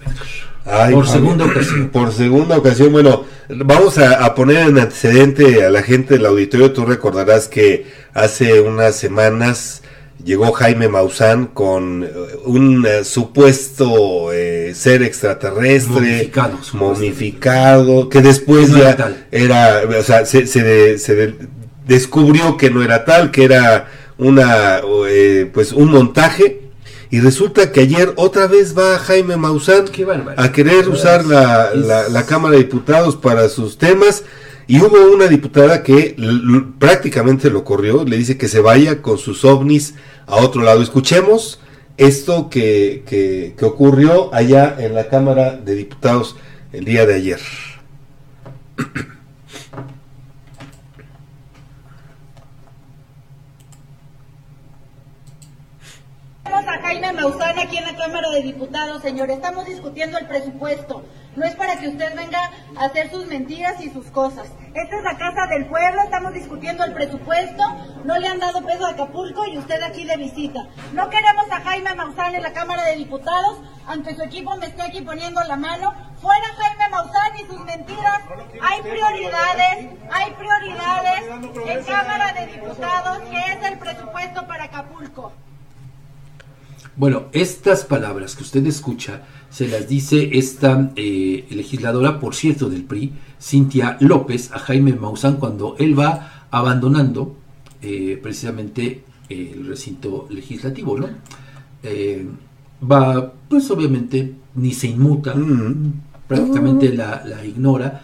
Ay, por segunda [laughs] ocasión. Por segunda ocasión, bueno, vamos a, a poner en antecedente a la gente del auditorio. Tú recordarás que hace unas semanas llegó Jaime Maussan con eh, un eh, supuesto eh, ser extraterrestre Momificado, momificado, que después Que no ya era era, o sea, se, se de- se de- descubrió que no era tal, que era una, eh, pues un montaje. Y resulta que ayer otra vez va Jaime Maussan a querer usar la, la- la Cámara de Diputados para sus temas. Y hubo una diputada que prácticamente lo corrió, le dice que se vaya con sus ovnis a otro lado. Escuchemos esto que, que, que ocurrió allá en la Cámara de Diputados el día de ayer. [clears throat] Tenemos a Jaime Maussan aquí en la Cámara de Diputados, señor. Estamos discutiendo el presupuesto. No es para que usted venga a hacer sus mentiras y sus cosas. Esta es la Casa del Pueblo, estamos discutiendo el presupuesto. No le han dado peso a Acapulco y usted aquí de visita. No queremos a Jaime Maussan en la Cámara de Diputados, aunque su equipo me esté aquí poniendo la mano. Fuera Jaime Maussan y sus mentiras. Hay prioridades, hay prioridades en Cámara de Diputados, que es el presupuesto para Acapulco. Bueno, estas palabras que usted escucha se las dice esta eh, legisladora, por cierto, del PRI, Cintia López, a Jaime Maussan cuando él va abandonando eh, precisamente el recinto legislativo, ¿no? Eh, va, pues obviamente, ni se inmuta, prácticamente la, la ignora.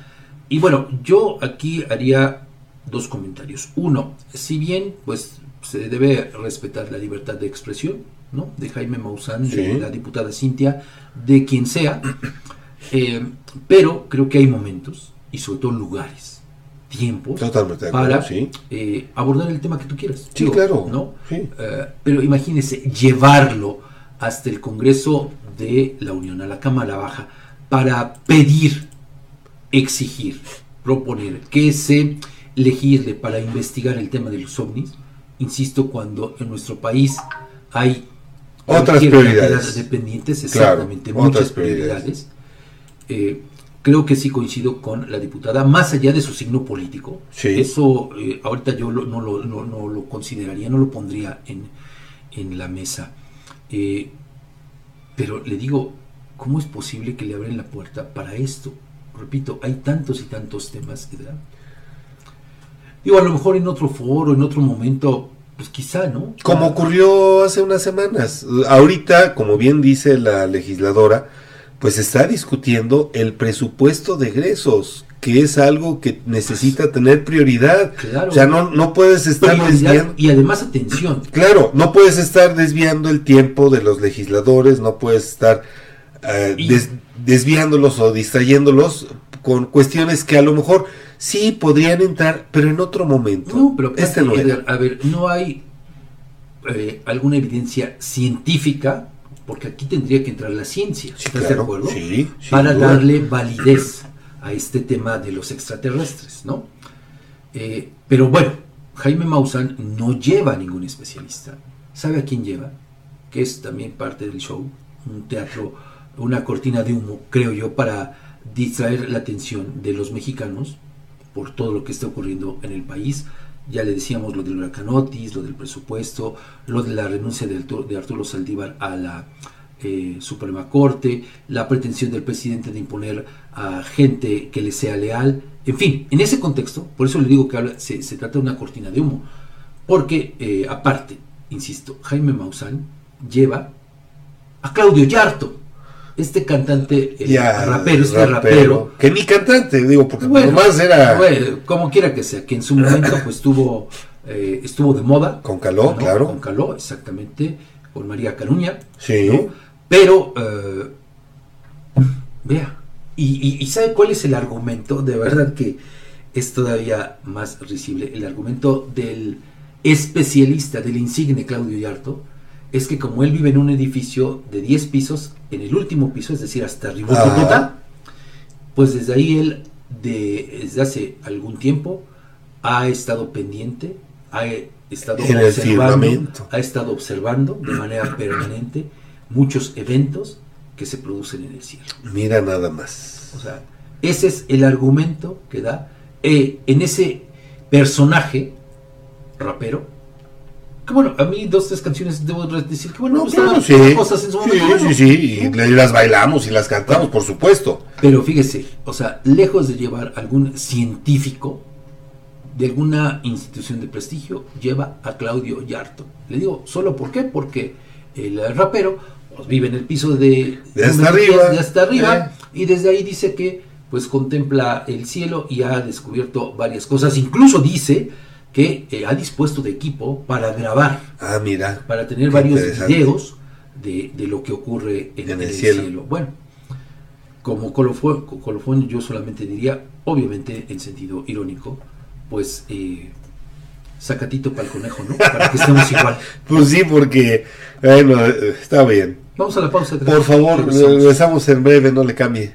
Y bueno, yo aquí haría dos comentarios. Uno, si bien pues se debe respetar la libertad de expresión, ¿no? De Jaime Maussan, de la diputada Cintia, de quien sea, [clears throat] eh, pero creo que hay momentos y sobre todo lugares, tiempos Totalmente de acuerdo, para sí. eh, abordar el tema que tú quieras. Sí, claro, ¿no? sí. Eh, pero imagínese llevarlo hasta el Congreso de la Unión, a la Cámara Baja, para pedir, exigir, proponer que se legisle para investigar el tema de los ovnis, insisto, cuando en nuestro país hay Otras prioridades. cantidad de pendientes, Claro, exactamente, otras muchas prioridades. prioridades. Eh, creo que sí coincido con la diputada, más allá de su signo político. Sí. Eso eh, ahorita yo lo- no, lo, no- no lo consideraría, no lo pondría en, en la mesa. Eh, pero le digo, ¿cómo es posible que le abren la puerta para esto? Repito, hay tantos y tantos temas, ¿verdad? Digo, a lo mejor en otro foro, en otro momento, pues quizá, ¿no? Como ocurrió hace unas semanas. Ahorita, como bien dice la legisladora, pues está discutiendo el presupuesto de egresos, que es algo que necesita tener prioridad. Claro. O sea, no, no puedes estar desviando. y además atención. Claro, no puedes estar desviando el tiempo de los legisladores, no puedes estar eh, Y- des- desviándolos o distrayéndolos con cuestiones que a lo mejor sí podrían entrar, pero en otro momento. No, pero este no. Edgar, a ver, no hay eh, alguna evidencia científica porque aquí tendría que entrar la ciencia, ¿estás de acuerdo? sí, sin Para duda. darle validez a este tema de los extraterrestres, ¿no? Eh, pero bueno, Jaime Maussan no lleva a ningún especialista. ¿Sabe a quién lleva? Que es también parte del show, un teatro, una cortina de humo, creo yo, para distraer la atención de los mexicanos por todo lo que está ocurriendo en el país. Ya le decíamos lo del huracán Otis, lo del presupuesto, lo de la renuncia de Arturo, Saldívar a la eh, Suprema Corte, la pretensión del presidente de imponer a gente que le sea leal. En fin, en ese contexto, por eso le digo que se trata de una cortina de humo. Porque, eh, aparte, insisto, Jaime Maussan lleva a Claudio Yarto, este cantante, Ya, rapero, este rapero, Que ni cantante, digo, porque bueno, nomás era. bueno, como quiera que sea, que en su momento [coughs] pues estuvo, eh, estuvo de moda. Con Caló, ¿no? claro. Con Caló, exactamente, con María Caruña. Sí. ¿no? Pero, eh, vea, y, y- y ¿sabe cuál es el argumento? De verdad que es todavía más risible. El argumento del especialista, del insigne Claudio Yarto, es que como él vive en un edificio de 10 pisos, en el último piso, es decir, hasta arriba, Ajá. pues desde ahí él, de, desde hace algún tiempo, ha estado pendiente, ha estado En observando, ha estado observando de manera permanente muchos eventos que se producen en el cielo. Mira nada más. O sea, ese es el argumento que da eh, en ese personaje rapero. Que bueno, a mí dos, tres canciones debo decir que bueno, No, claro, sí. cosas en su Sí, momento, bueno. sí, sí, y las bailamos y las cantamos, por supuesto. Pero fíjese, o sea, lejos de llevar algún científico de alguna institución de prestigio, lleva a Claudio Yarto. Le digo, ¿solo por qué? Porque el rapero pues, vive en el piso de, De hasta arriba. de hasta arriba, y desde ahí dice que pues contempla el cielo y ha descubierto varias cosas. Incluso dice que eh, ha dispuesto de equipo para grabar, Ah, mira. para tener varios videos de, de lo que ocurre en, En el el cielo. cielo. Bueno, como colofón, colofón yo solamente diría, obviamente en sentido irónico, pues eh, sacatito para el conejo, ¿no? Para que estemos igual. [laughs] Pues sí, porque, bueno, eh, está bien. Vamos a la pausa. Por favor, Regresamos. regresamos en breve, no le cambie.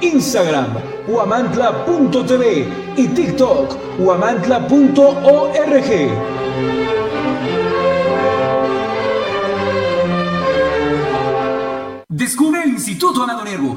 Instagram, guamantla.tv y TikTok, guamantla.org. Descubre el Instituto Amado Nervo,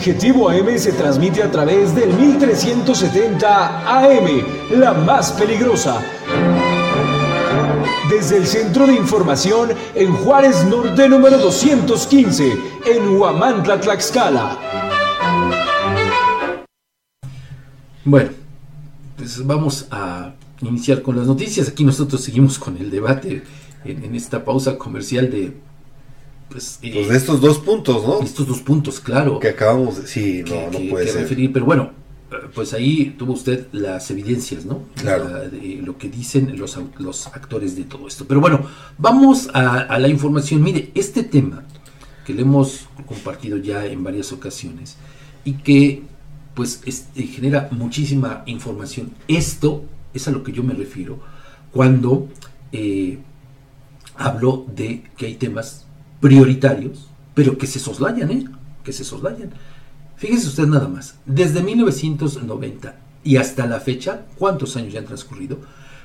Objetivo AM se transmite a través del 1370 AM, la más peligrosa. Desde el Centro de Información en Juárez Norte número 215, en Huamantla, Tlaxcala. Bueno, pues vamos a iniciar con las noticias. Aquí nosotros seguimos con el debate en, en esta pausa comercial de pues, pues, de estos dos puntos, ¿no? Estos dos puntos, claro. Que acabamos de... Sí, no, no puede ser. referir, pero bueno, eh, pues ahí tuvo usted las evidencias, ¿no? Claro. de lo que dicen los, los actores de todo esto. Pero bueno, vamos a, la información. Mire, este tema que le hemos compartido ya en varias ocasiones y que pues eh, genera muchísima información. Esto es a lo que yo me refiero cuando eh, hablo de que hay temas prioritarios, pero que se soslayan, ¿eh? Que se soslayan. Fíjese usted nada más, desde 1990 y hasta la fecha, ¿cuántos años ya han transcurrido?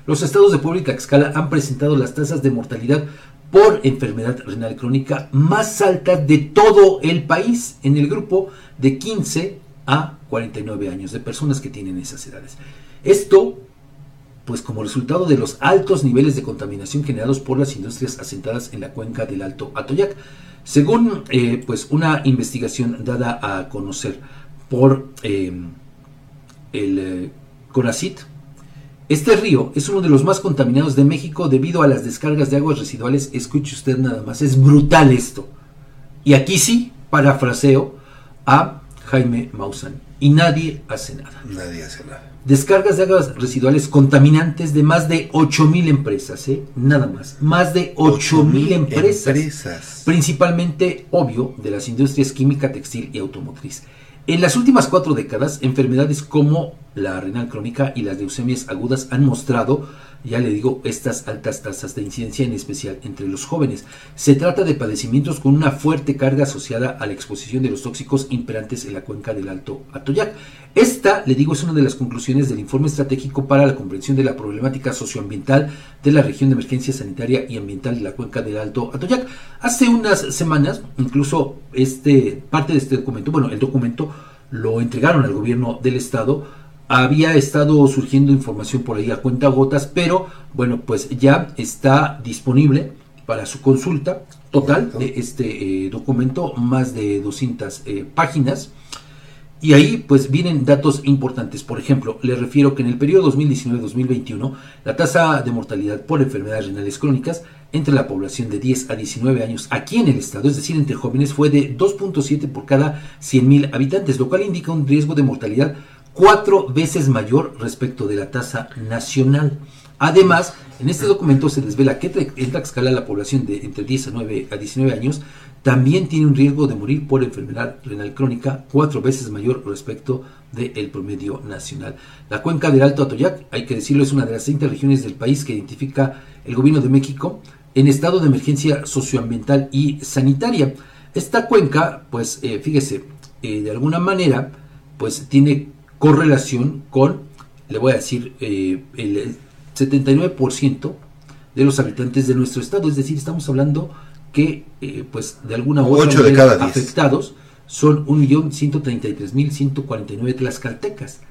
Los estados de y Tlaxcala han presentado las tasas de mortalidad por enfermedad renal crónica más altas de todo el país en el grupo de 15 a 49 años de personas que tienen esas edades. Esto pues como resultado de los altos niveles de contaminación generados por las industrias asentadas en la cuenca del Alto Atoyac. Según eh, pues una investigación dada a conocer por eh, el eh, este río es uno de los más contaminados de México debido a las descargas de aguas residuales. Escuche usted nada más, es brutal esto. Y aquí sí, parafraseo a Jaime Maussan. Y nadie hace nada. Nadie hace nada descargas de aguas residuales contaminantes de más de 8.000 empresas, ¿eh? nada más, más de 8.000 empresas, empresas, principalmente, obvio, de las industrias química, textil y automotriz. En las últimas cuatro décadas, enfermedades como la renal crónica y las leucemias agudas han mostrado ya le digo, estas altas tasas de incidencia, en especial entre los jóvenes. Se trata de padecimientos con una fuerte carga asociada a la exposición de los tóxicos imperantes en la cuenca del Alto Atoyac. Esta, le digo, es una de las conclusiones del informe estratégico para la comprensión de la problemática socioambiental de la región de emergencia sanitaria y ambiental de la cuenca del Alto Atoyac. Hace unas semanas, incluso este, parte de este documento, bueno, el documento lo entregaron al gobierno del estado, había estado surgiendo información por ahí a cuenta gotas, pero bueno, pues ya está disponible para su consulta total de este eh, documento, más de 200 eh, páginas. Y ahí pues vienen datos importantes. Por ejemplo, le refiero que en el periodo 2019-2021 la tasa de mortalidad por enfermedades renales crónicas entre la población de 10 a 19 años aquí en el estado, es decir, entre jóvenes, fue de 2.7 por cada 100.000 habitantes, lo cual indica un riesgo de mortalidad cuatro veces mayor respecto de la tasa nacional. Además, en este documento se desvela que en Tlaxcala la población de entre 10 a, 9 a 19 años también tiene un riesgo de morir por enfermedad renal crónica cuatro veces mayor respecto del promedio nacional. La cuenca del Alto Atoyac, hay que decirlo, es una de las 30 regiones del país que identifica el gobierno de México en estado de emergencia socioambiental y sanitaria. Esta cuenca, pues eh, fíjese, eh, de alguna manera, pues tiene correlación con, le voy a decir, eh, el 79% de los habitantes de nuestro estado. Es decir, estamos hablando que, eh, pues, de alguna u otra manera afectados son 1.133.149 tlaxcaltecas.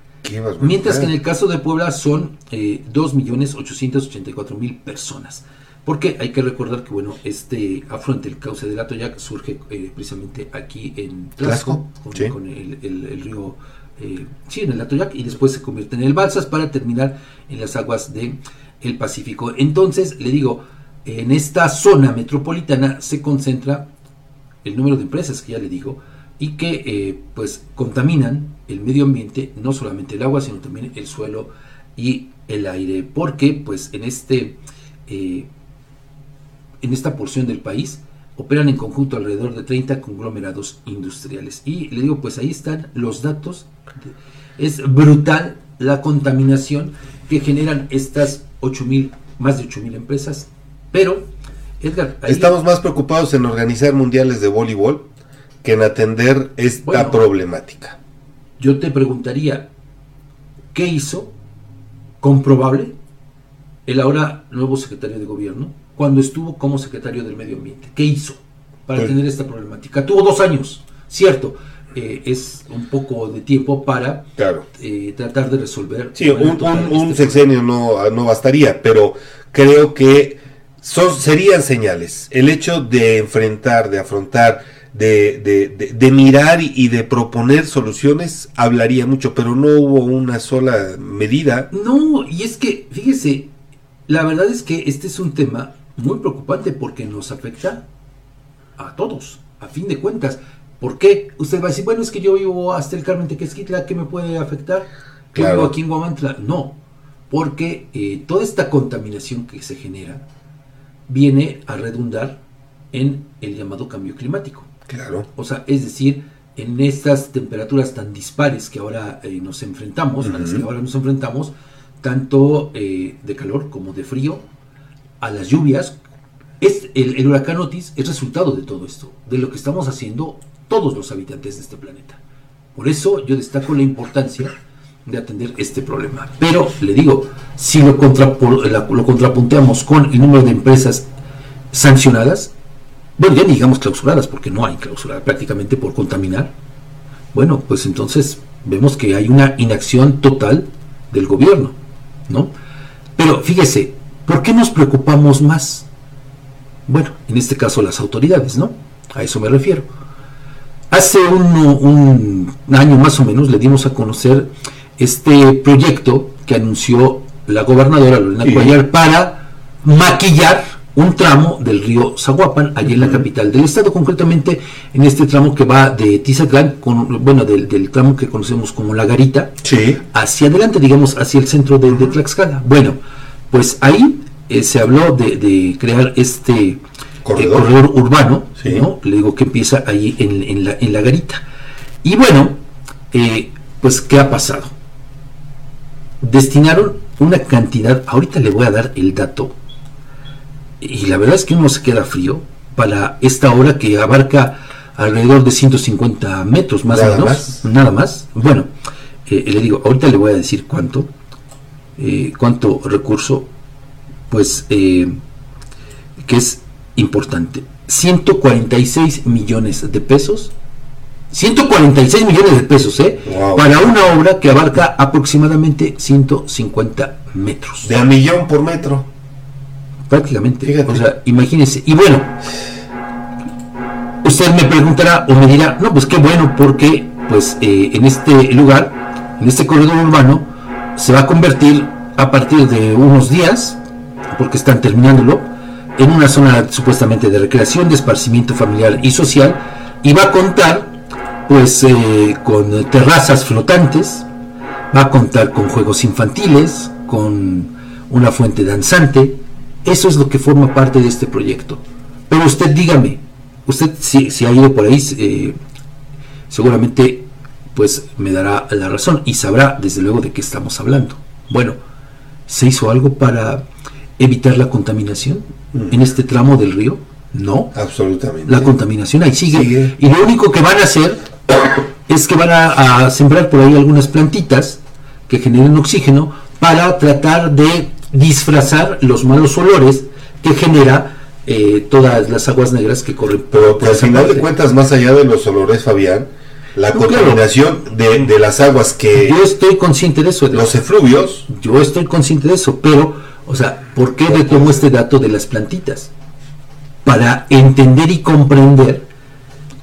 Mientras que en el caso de Puebla son eh, 2.884.000 personas. Porque hay que recordar que, bueno, este afluente, el cauce del Atoyac, surge eh, precisamente aquí en Tlaxco, con, el, río eh, sí, en el Atoyac y después se convierte en el Balsas para terminar en las aguas del el Pacífico. Entonces, le digo, en esta zona metropolitana se concentra el número de empresas que ya le digo y que eh, pues contaminan el medio ambiente, no solamente el agua, sino también el suelo y el aire, porque pues en este eh, en esta porción del país operan en conjunto alrededor de 30 conglomerados industriales. Y le digo, pues ahí están los datos. Es brutal la contaminación que generan estas 8.000, más de 8.000 empresas. Pero, Edgar... Estamos más preocupados en organizar mundiales de voleibol que en atender esta problemática. Yo te preguntaría, ¿qué hizo comprobable el ahora nuevo secretario de gobierno cuando estuvo como secretario del Medio Ambiente. ¿Qué hizo para tener esta problemática? Tuvo dos años, cierto. eh, es un poco de tiempo para Claro. eh, tratar de resolver. Sí, un, este sexenio no, no bastaría, pero creo que son, serían señales. El hecho de enfrentar, de afrontar, de, de- de- de mirar y de proponer soluciones hablaría mucho, pero no hubo una sola medida. No, y es que, fíjese, la verdad es que este es un tema muy preocupante porque nos afecta a todos, a fin de cuentas. ¿Por qué? Usted va a decir, bueno, es que yo vivo hasta el Carmen Tequesquitla, ¿qué me puede afectar? Yo Claro. vivo aquí en Guamantla. No, porque eh, toda esta contaminación que se genera viene a redundar en el llamado cambio climático. Claro. O sea, es decir, en estas temperaturas tan dispares que ahora eh, nos enfrentamos, a las que ahora nos enfrentamos, tanto eh, de calor como de frío, a las lluvias, es el, huracán Otis es resultado de todo esto, de lo que estamos haciendo todos los habitantes de este planeta. Por eso yo destaco la importancia de atender este problema. Pero le digo, si lo, lo contrapunteamos con el número de empresas sancionadas, bueno, ya digamos clausuradas, porque no hay clausura prácticamente por contaminar, bueno, pues entonces vemos que hay una inacción total del gobierno, ¿no? Pero fíjese, ¿por qué nos preocupamos más? Bueno, en este caso las autoridades, ¿no? A eso me refiero. Hace un, un año más o menos le dimos a conocer este proyecto que anunció la gobernadora Lorena Sí. Cuellar para maquillar un tramo del río Zaguapan, allí en la capital del estado, concretamente en este tramo que va de Tizatlán, con, bueno, del, del tramo que conocemos como La Garita, hacia adelante, digamos, hacia el centro de, de Tlaxcala. Bueno, pues ahí eh, se habló de, de crear este eh, Corredor. urbano, Sí. ¿no? Le digo que empieza ahí en, en la, en la garita. Y bueno, eh, pues, ¿qué ha pasado? Destinaron una cantidad, ahorita le voy a dar el dato, y la verdad es que uno se queda frío para esta obra que abarca alrededor de 150 metros más Nada o menos, más. nada más. Bueno, le digo, ahorita le voy a decir cuánto, eh, cuánto recurso, pues, eh, que es importante. 146 millones de pesos. 146 millones de pesos, ¿eh? Wow. Para una obra que abarca aproximadamente 150 metros. De a millón por metro. Prácticamente. O sea, imagínense. Y bueno, usted me preguntará o me dirá, no, pues qué bueno, porque pues eh, en este lugar, en este corredor urbano, se va a convertir a partir de unos días, porque están terminándolo, en una zona supuestamente de recreación, de esparcimiento familiar y social, y va a contar pues eh, con terrazas flotantes, va a contar con juegos infantiles, con una fuente danzante, eso es lo que forma parte de este proyecto. Pero usted dígame, usted si, ha ido por ahí, eh, seguramente pues me dará la razón y sabrá desde luego de qué estamos hablando. Bueno, ¿se hizo algo para evitar la contaminación en este tramo del río? No. Absolutamente. La contaminación ahí sigue. Y lo único que van a hacer [coughs] es que van a, a sembrar por ahí algunas plantitas que generen oxígeno para tratar de disfrazar los malos olores que genera eh, todas las aguas negras que corren Pero por que al final de cuentas, más allá de los olores, Fabián, la No, claro. contaminación de, de las aguas que... Yo estoy consciente de eso. Los efluvios. Yo estoy consciente de eso, pero, o sea, ¿por qué retomo este dato de las plantitas? Para entender y comprender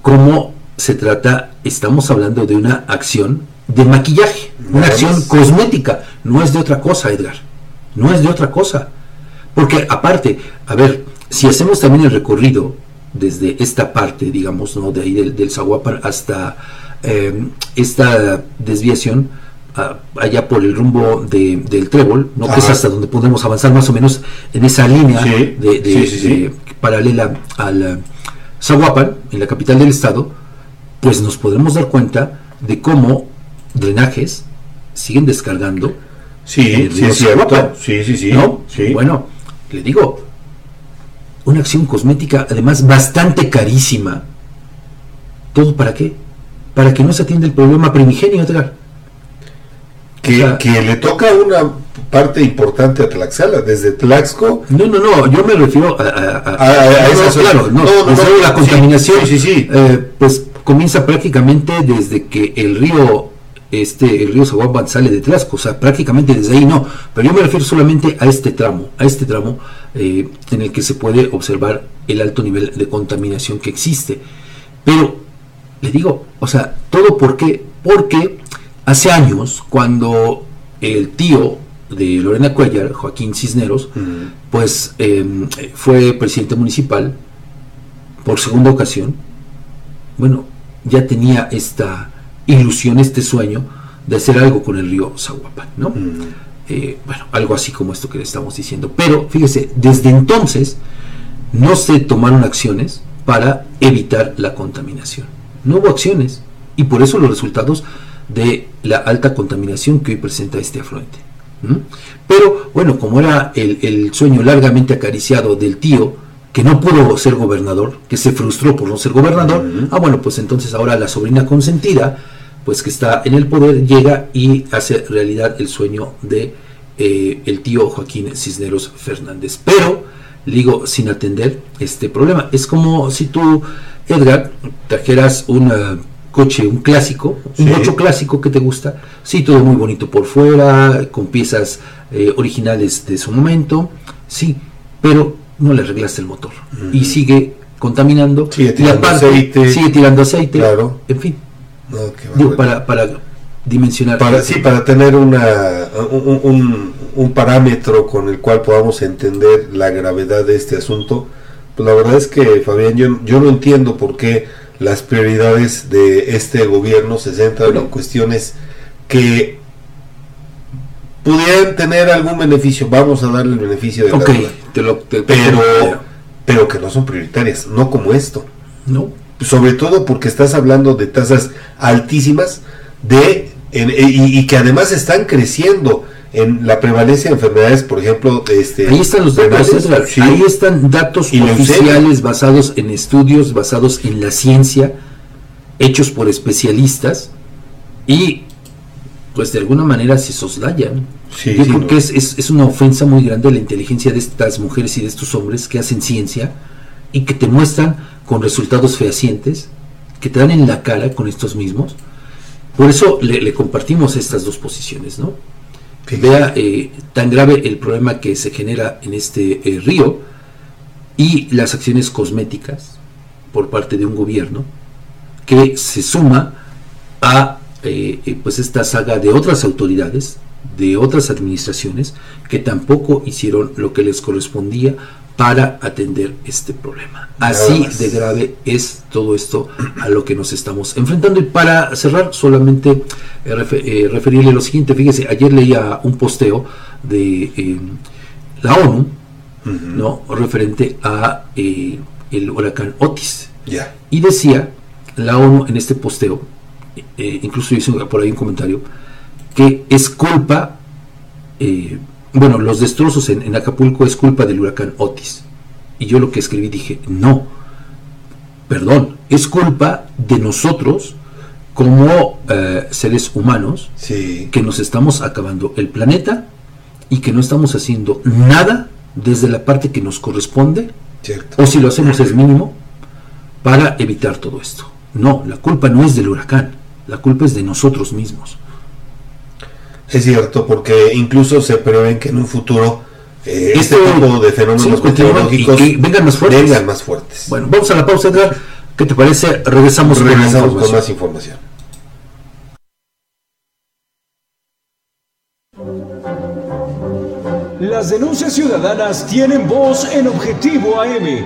cómo se trata, estamos hablando de una acción de maquillaje, una acción cosmética, no es de otra cosa, Edgar, no es de otra cosa. Porque aparte, a ver, si hacemos también el recorrido desde esta parte, digamos, ¿no? de ahí del, del hasta eh, esta desviación, ah, allá por el rumbo de- del Trébol, ¿no? que es hasta donde podemos avanzar más o menos en esa línea Sí, de, de- sí, sí, sí. de- paralela al eh, Zaguapan, en la capital del estado, pues nos podremos dar cuenta de cómo drenajes siguen descargando. Sí, el río. Zaguapan, Sí, sí, sí. ¿no? Sí. Bueno, le digo, una acción cosmética además bastante carísima. ¿Todo para qué? Para que no se atienda el problema primigenio, Edgar. Que, O sea, que le toca una parte importante a Tlaxcala, desde Tlaxco. No, no, no, yo me refiero a, a, a- A- a- a no, esa zona. claro, no, No, no, la contaminación, sí, sí, sí. eh, pues comienza prácticamente desde que el río, este, el río Zaguapan sale de Tlaxco, o sea, prácticamente desde ahí no, pero yo me refiero solamente a este tramo, a este tramo eh, en el que se puede observar el alto nivel de contaminación que existe. Pero le digo, o sea, todo por qué? Porque hace años, cuando el tío de Lorena Cuellar, Joaquín Cisneros, pues eh, fue presidente municipal por segunda ocasión, bueno, ya tenía esta ilusión, este sueño de hacer algo con el río Zaguapan, ¿no? Eh, bueno, algo así como esto que le estamos diciendo. Pero fíjese, desde entonces no se tomaron acciones para evitar la contaminación. No hubo acciones y por eso los resultados de la alta contaminación que hoy presenta este afluente. Pero bueno, como era el, el sueño largamente acariciado del tío, que no pudo ser gobernador, que se frustró por no ser gobernador, ah bueno, pues entonces ahora la sobrina consentida, pues que está en el poder, llega y hace realidad el sueño de eh, el tío Joaquín Cisneros Fernández. Pero, digo, sin atender este problema. Es como si tú, Edgar, trajeras un eh, coche, un clásico, un Sí. ocho clásico que te gusta, sí, todo muy bonito por fuera, con piezas eh, originales de su momento, sí, pero no le arreglaste el motor y sigue contaminando Sigue y tirando aparte aceite. sigue tirando aceite, Claro. en fin, No, digo, para, para dimensionar. Para, sí, para tener una, un, un- un parámetro con el cual podamos entender la gravedad de este asunto, pues la verdad es que, Fabián, yo, yo no entiendo por qué las prioridades de este gobierno se centran en cuestiones que pudieran tener algún beneficio. Vamos a darle el beneficio de Ok, la duda. te lo, te- Pero, pero que no son prioritarias, no como esto. No. Sobre todo porque estás hablando de tasas altísimas de en- y, y que además están creciendo en la prevalencia de enfermedades, por ejemplo, este, Ahí están los datos, sí. ahí están datos Y oficiales basados en estudios, basados en la ciencia, hechos por especialistas y pues de alguna manera se soslayan. Sí, Yo sí, creo no. que es, es- es una ofensa muy grande a la inteligencia de estas mujeres y de estos hombres que hacen ciencia y que te muestran con resultados fehacientes, que te dan en la cara con estos mismos. Por eso le, le compartimos estas dos posiciones, ¿no? Vea eh, tan grave el problema que se genera en este eh, río y las acciones cosméticas por parte de un gobierno que se suma a eh, eh, pues esta saga de otras autoridades, de otras administraciones que tampoco hicieron lo que les correspondía para atender este problema. Así de grave es todo esto a lo que nos estamos enfrentando. Y para cerrar, solamente eh, refe- eh, referirle lo siguiente. Fíjese, ayer leía un posteo de eh, la ONU, ¿no? referente a eh, el huracán Otis. Y decía la ONU en este posteo, eh, incluso hizo por ahí un comentario, que es culpa, eh, bueno, los destrozos en, en Acapulco es culpa del huracán Otis. Y yo lo que escribí dije, no, perdón, es culpa de nosotros como eh, seres humanos que nos estamos acabando el planeta y que no estamos haciendo nada desde la parte que nos corresponde, o si lo hacemos es mínimo, para evitar todo esto. No, la culpa no es del huracán, la culpa es de nosotros mismos. Es cierto, porque incluso se prevén que en un futuro eh, este Esto- tipo de fenómenos sí, meteorológicos y vengan más fuertes. vengan más fuertes. Bueno, vamos a la pausa, Edgar. ¿Qué te parece? Regresamos, con Regresamos más información. Las denuncias ciudadanas tienen voz en Objetivo AM.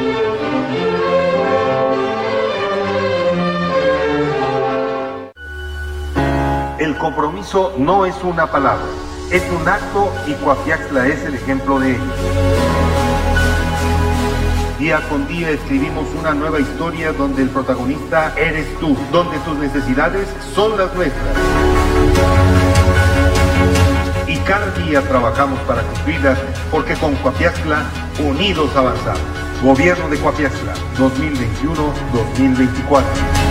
El compromiso no es una palabra, es un acto y Coapiaxla es el ejemplo de ello. Día con día escribimos una nueva historia donde el protagonista eres tú, donde tus necesidades son las nuestras. Y cada día trabajamos para cumplirlas porque con Coapiaxla unidos avanzamos. Gobierno de Coapiaxla 2021-2024.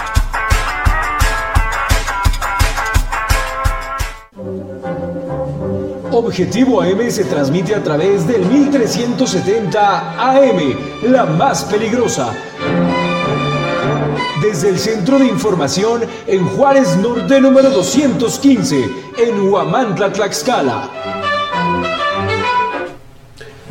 Objetivo AM se transmite a través del 1370 AM, la más peligrosa. Desde el Centro de Información en Juárez Norte número 215, en Huamantla, Tlaxcala.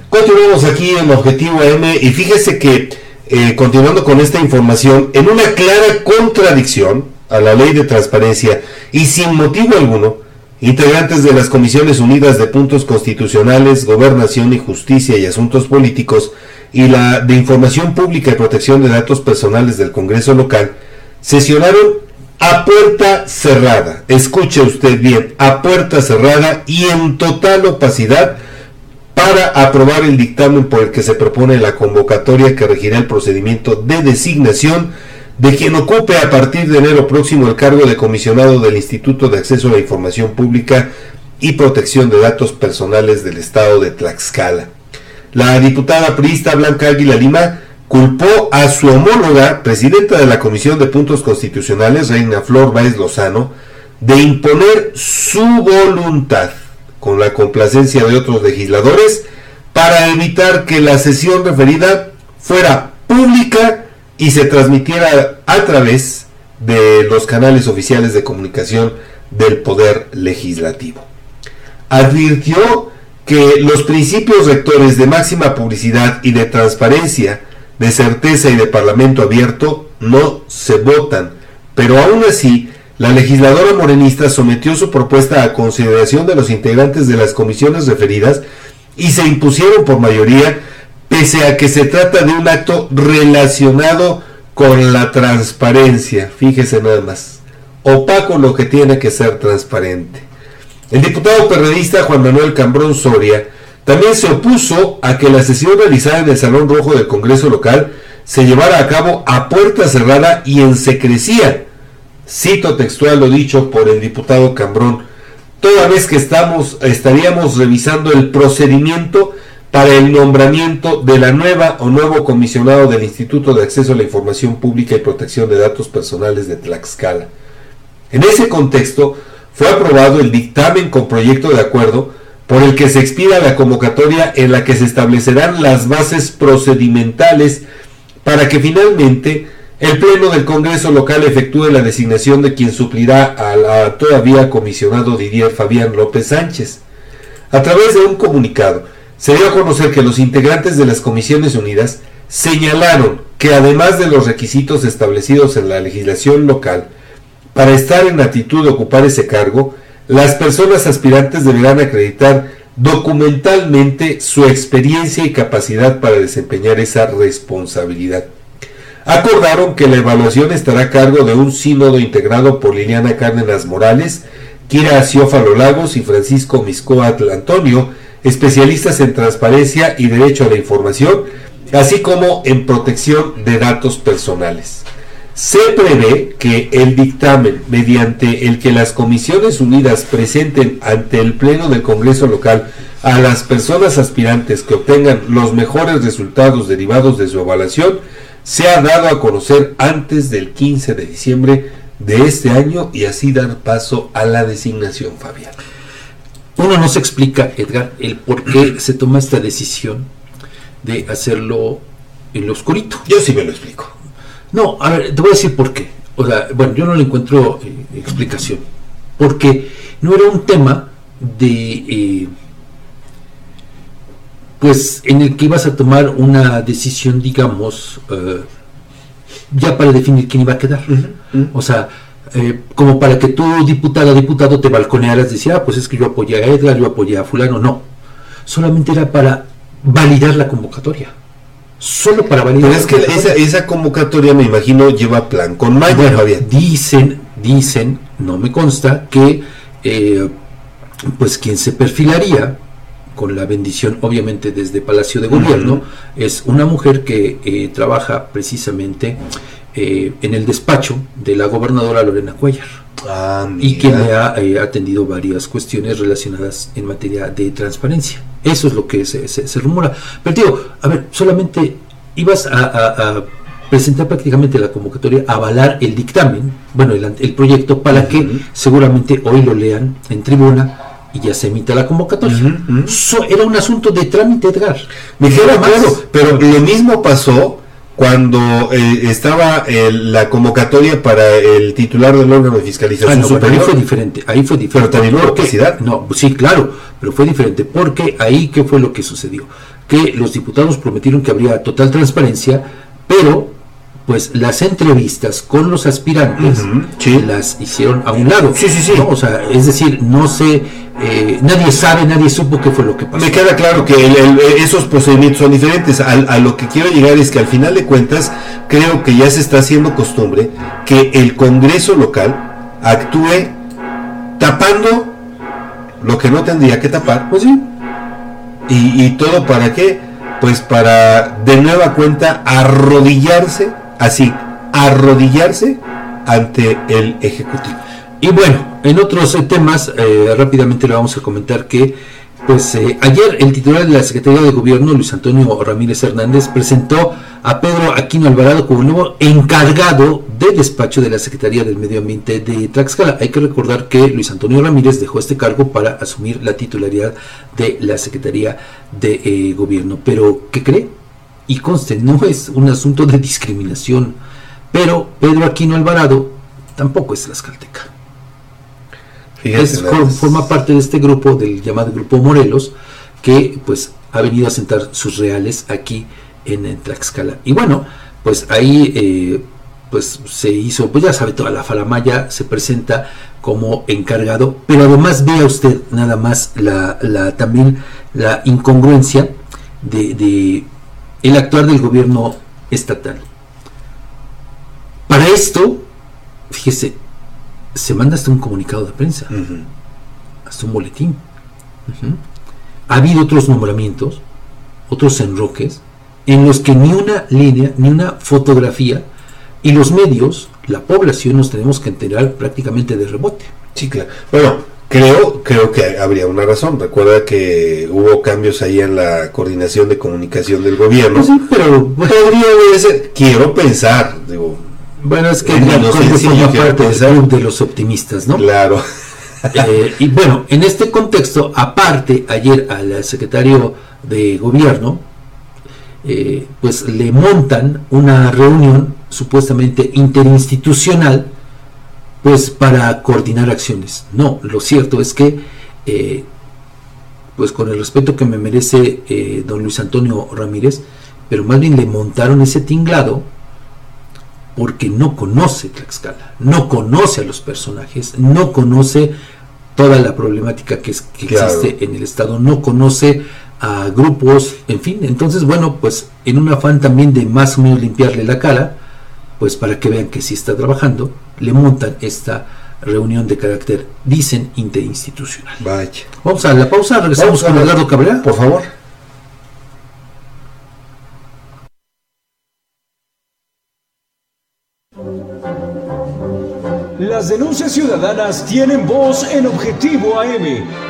Continuamos aquí en Objetivo AM y fíjese que, eh, continuando con esta información, en una clara contradicción a la ley de transparencia y sin motivo alguno, integrantes de las Comisiones Unidas de Puntos Constitucionales, Gobernación y Justicia y Asuntos Políticos y la de Información Pública y Protección de Datos Personales del Congreso local, sesionaron a puerta cerrada, escuche usted bien, a puerta cerrada y en total opacidad para aprobar el dictamen por el que se propone la convocatoria que regirá el procedimiento de designación de quien ocupe a partir de enero próximo el cargo de comisionado del Instituto de Acceso a la Información Pública y Protección de Datos Personales del Estado de Tlaxcala. La diputada priista Blanca Águila Lima culpó a su homóloga, presidenta de la Comisión de Puntos Constitucionales, Reina Flor Báez Lozano, de imponer su voluntad, con la complacencia de otros legisladores, para evitar que la sesión referida fuera pública y se transmitiera a través de los canales oficiales de comunicación del Poder Legislativo. Advirtió que los principios rectores de máxima publicidad y de transparencia, de certeza y de parlamento abierto no se votan, pero aún así la legisladora morenista sometió su propuesta a consideración de los integrantes de las comisiones referidas y se impusieron por mayoría pese a que se trata de un acto relacionado con la transparencia. Fíjese nada más. Opaco lo que tiene que ser transparente. El diputado perredista Juan Manuel Cambrón Soria también se opuso a que la sesión realizada en el Salón Rojo del Congreso local se llevara a cabo a puerta cerrada y en secrecía. Cito textual lo dicho por el diputado Cambrón. Toda vez que estamos, estaríamos revisando el procedimiento para el nombramiento de la nueva o nuevo comisionado del Instituto de Acceso a la Información Pública y Protección de Datos Personales de Tlaxcala. En ese contexto, fue aprobado el dictamen con proyecto de acuerdo por el que se expida la convocatoria en la que se establecerán las bases procedimentales para que finalmente el Pleno del Congreso local efectúe la designación de quien suplirá al todavía comisionado Didier Fabián López Sánchez. A través de un comunicado, se dio a conocer que los integrantes de las Comisiones Unidas señalaron que además de los requisitos establecidos en la legislación local, para estar en actitud de ocupar ese cargo, las personas aspirantes deberán acreditar documentalmente su experiencia y capacidad para desempeñar esa responsabilidad. Acordaron que la evaluación estará a cargo de un sínodo integrado por Liliana Cárdenas Morales, Kira Aciófalo Lagos y Francisco Miscoatl Antonio, especialistas en transparencia y derecho a la información, así como en protección de datos personales. Se prevé que el dictamen mediante el que las Comisiones Unidas presenten ante el Pleno del Congreso local a las personas aspirantes que obtengan los mejores resultados derivados de su evaluación se ha dado a conocer antes del 15 de diciembre de este año y así dar paso a la designación, Fabián. Uno no se explica, Edgar, el por qué se toma esta decisión de hacerlo en lo oscurito. Yo sí me lo explico. No, a ver, te voy a decir por qué. O sea, bueno, yo no le encuentro eh, explicación. Porque no era un tema de... Eh, pues en el que ibas a tomar una decisión, digamos, eh, ya para definir quién iba a quedar. O sea, como para que tú, diputada, diputado, te balconearas, decía, ah, pues es que yo apoyé a Edgar, yo apoyé a fulano. No, solamente era para validar la convocatoria solo para validar. Pero es que esa, esa, convocatoria, me imagino, lleva plan con mayo, bueno, Dicen, dicen, no me consta, que eh, pues quien se perfilaría con la bendición, obviamente desde Palacio de Gobierno, es una mujer que eh, trabaja precisamente eh, en el despacho de la gobernadora Lorena Cuellar. Ah, y quien le ha atendido varias cuestiones relacionadas en materia de transparencia. Eso es lo que se, se, rumora. Pero digo, a ver, solamente ibas a, presentar prácticamente la convocatoria, avalar el dictamen, bueno, el, proyecto, para que seguramente hoy lo lean en tribuna y ya se emita la convocatoria. era un asunto de trámite, Edgar. Me queda claro, pero lo mismo pasó cuando eh, estaba la convocatoria para el titular del órgano de fiscalización ah, ahí fue diferente, ahí fue diferente. Pero también hubo No, sí, claro, pero fue diferente, porque ahí, ¿qué fue lo que sucedió? Que los diputados prometieron que habría total transparencia, pero pues las entrevistas con los aspirantes las hicieron a un lado. Sí, sí, sí. O sea, es decir, no sé, eh, nadie sabe, nadie supo qué fue lo que pasó. Me queda claro que esos procedimientos son diferentes. A, lo que quiero llegar es que al final de cuentas creo que ya se está haciendo costumbre que el Congreso local actúe tapando lo que no tendría que tapar. Pues sí. Y, y todo para qué? Pues para de nueva cuenta arrodillarse así, arrodillarse ante el Ejecutivo. Y bueno, en otros eh, temas, eh, rápidamente le vamos a comentar que pues eh, ayer el titular de la Secretaría de Gobierno, Luis Antonio Ramírez Hernández, presentó a Pedro Aquino Alvarado como nuevo encargado de despacho de la Secretaría del Medio Ambiente de Tlaxcala. Hay que recordar que Luis Antonio Ramírez dejó este cargo para asumir la titularidad de la Secretaría de Gobierno. Pero, ¿qué cree? Y conste, no es un asunto de discriminación, pero Pedro Aquino Alvarado tampoco es tlaxcalteca. Es, forma parte de este grupo, del llamado Grupo Morelos, que pues ha venido a sentar sus reales aquí en, Tlaxcala. Y bueno, pues ahí eh, pues se hizo, pues ya sabe, toda la falamaya se presenta como encargado, pero además vea usted nada más la, la también la incongruencia de, de el actuar del gobierno estatal. Para esto, fíjese, se manda hasta un comunicado de prensa, hasta un boletín. Ha habido otros nombramientos, otros enroques, en los que ni una línea, ni una fotografía, y los medios, la población, nos tenemos que enterar prácticamente de rebote. Sí, claro. Bueno, Creo, creo que habría una razón. Recuerda que hubo cambios ahí en la coordinación de comunicación del gobierno. Pues sí, pero podría ser. Quiero pensar, digo. Bueno, es que la forma parte del de los optimistas, ¿no? Claro. Eh, y bueno, en este contexto, aparte, ayer al secretario de gobierno, eh, pues le montan una reunión supuestamente interinstitucional, pues para coordinar acciones. No, lo cierto es que, eh, pues con el respeto que me merece don Luis Antonio Ramírez, pero más bien le montaron ese tinglado porque no conoce Tlaxcala, no conoce a los personajes, no conoce toda la problemática que, existe en el Estado, no conoce a grupos, en fin, entonces bueno, pues en un afán también de más o menos limpiarle la cara, pues para que vean que sí está trabajando, le montan esta reunión de carácter, dicen, interinstitucional. Vaya. Vamos a la pausa, regresamos con Eduardo Cabrera. Por favor. Las denuncias ciudadanas tienen voz en Objetivo AM.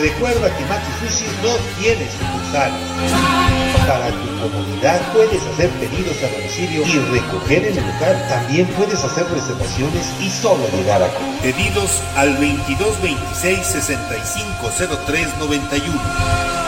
Recuerda que Sushi no tiene sucursal. Para tu comodidad puedes hacer pedidos a domicilio y recoger en el local. También puedes hacer reservaciones y solo llegar a comer. Pedidos al 2226 650391.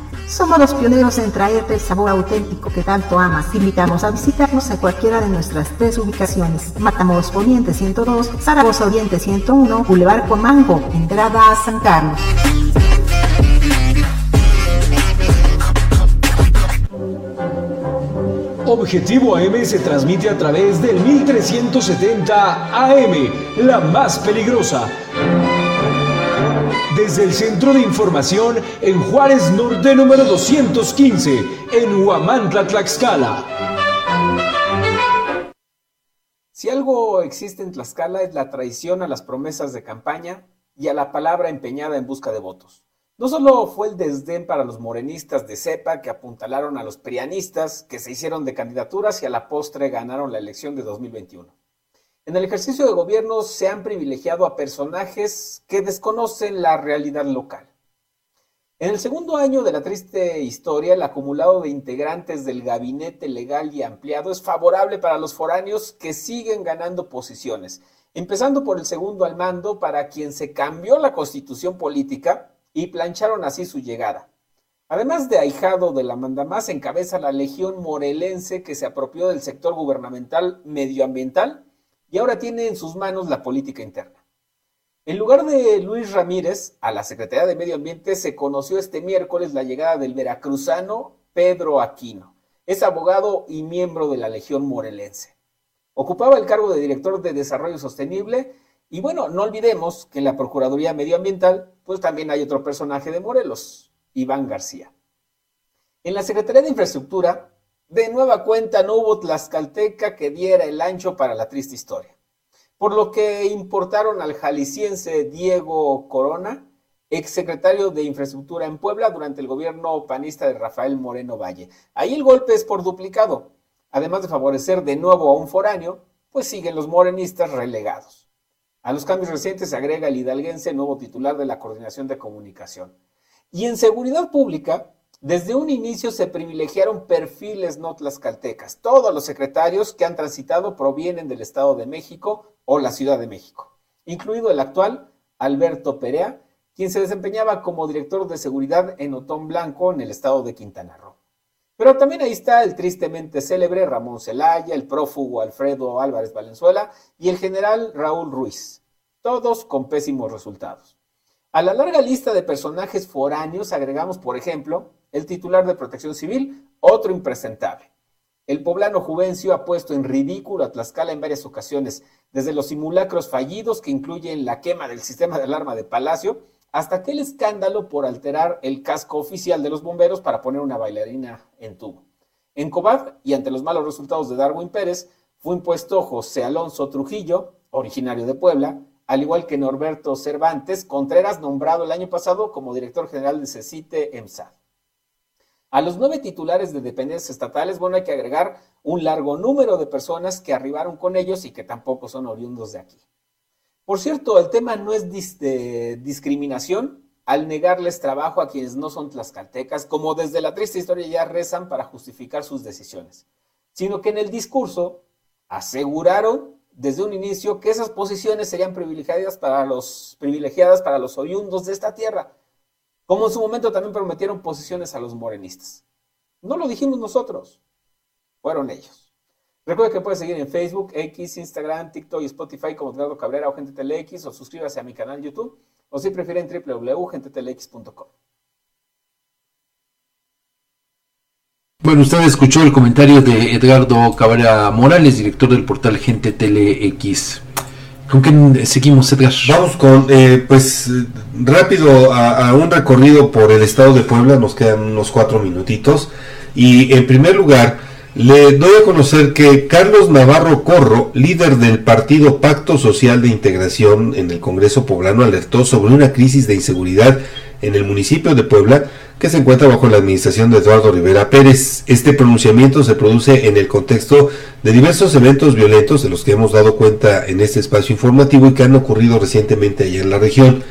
Somos los pioneros en traerte el sabor auténtico que tanto amas. invitamos a visitarnos en cualquiera de nuestras tres ubicaciones. Matamoros Poniente 102, Zaragoza Oriente 101, Boulevard Comango, entrada a San Carlos. Objetivo AM se transmite a través del 1370 AM, la más peligrosa desde el Centro de Información en Juárez Norte número 215, en Huamantla, Tlaxcala. Si algo existe en Tlaxcala es la traición a las promesas de campaña y a la palabra empeñada en busca de votos. No solo fue el desdén para los morenistas de cepa que apuntalaron a los prianistas que se hicieron de candidaturas y a la postre ganaron la elección de 2021. En el ejercicio de gobierno se han privilegiado a personajes que desconocen la realidad local. En el segundo año de la triste historia, el acumulado de integrantes del gabinete legal y ampliado es favorable para los foráneos que siguen ganando posiciones, empezando por el segundo al mando para quien se cambió la constitución política y plancharon así su llegada. Además de ahijado de la mandamás, encabeza la legión morelense que se apropió del sector gubernamental medioambiental y ahora tiene en sus manos la política interna. En lugar de Luis Ramírez, a la Secretaría de Medio Ambiente se conoció este miércoles la llegada del veracruzano Pedro Aquino. Es abogado y miembro de la Legión Morelense. Ocupaba el cargo de director de Desarrollo Sostenible y bueno, no olvidemos que en la Procuraduría Medioambiental pues también hay otro personaje de Morelos, Iván García. En la Secretaría de Infraestructura de nueva cuenta no hubo tlaxcalteca que diera el ancho para la triste historia. Por lo que importaron al jalisciense Diego Corona, exsecretario de Infraestructura en Puebla durante el gobierno panista de Rafael Moreno Valle. Ahí el golpe es por duplicado. Además de favorecer de nuevo a un foráneo, pues siguen los morenistas relegados. A los cambios recientes se agrega el hidalguense nuevo titular de la Coordinación de Comunicación. Y en seguridad pública, Desde un inicio se privilegiaron perfiles no tlaxcaltecas. Todos los secretarios que han transitado provienen del Estado de México o la Ciudad de México, incluido el actual Alberto Perea, quien se desempeñaba como director de seguridad en Otón Blanco en el estado de Quintana Roo. Pero también ahí está el tristemente célebre Ramón Celaya, el prófugo Alfredo Álvarez Valenzuela y el general Raúl Ruiz, todos con pésimos resultados. A la larga lista de personajes foráneos agregamos, por ejemplo, el titular de Protección Civil, otro impresentable. El poblano Juvencio ha puesto en ridículo a Tlaxcala en varias ocasiones, desde los simulacros fallidos que incluyen la quema del sistema de alarma de Palacio, hasta aquel escándalo por alterar el casco oficial de los bomberos para poner una bailarina en tubo. En Cobad, y ante los malos resultados de Darwin Pérez, fue impuesto José Alonso Trujillo, originario de Puebla, al igual que Norberto Cervantes Contreras, nombrado el año pasado como director general de CECITE EMSAD. A los nueve titulares de dependencias estatales, bueno, hay que agregar un largo número de personas que arribaron con ellos y que tampoco son oriundos de aquí. Por cierto, el tema no es de discriminación al negarles trabajo a quienes no son tlaxcaltecas, como desde la triste historia ya rezan para justificar sus decisiones, sino que en el discurso aseguraron desde un inicio que esas posiciones serían privilegiadas para los, privilegiadas para los oriundos de esta tierra, como en su momento también prometieron posiciones a los morenistas. No lo dijimos nosotros, fueron ellos. Recuerda que puedes seguir en Facebook, X, Instagram, TikTok y Spotify como Edgardo Cabrera o Gente Telex o suscríbase a mi canal YouTube o si prefieren www.gentetelex.com. Bueno, usted escuchó el comentario de Edgardo Cabrera Morales, director del portal Gente Telex. ¿Con qué seguimos, Edgar? Vamos con, eh, pues, rápido a, un recorrido por el estado de Puebla, nos quedan unos cuatro minutitos. Y en primer lugar, le doy a conocer que Carlos Navarro Corro, líder del partido Pacto Social de Integración en el Congreso Poblano, alertó sobre una crisis de inseguridad en el municipio de Puebla que se encuentra bajo la administración de Eduardo Rivera Pérez. Este pronunciamiento se produce en el contexto de diversos eventos violentos de los que hemos dado cuenta en este espacio informativo y que han ocurrido recientemente allá en la región.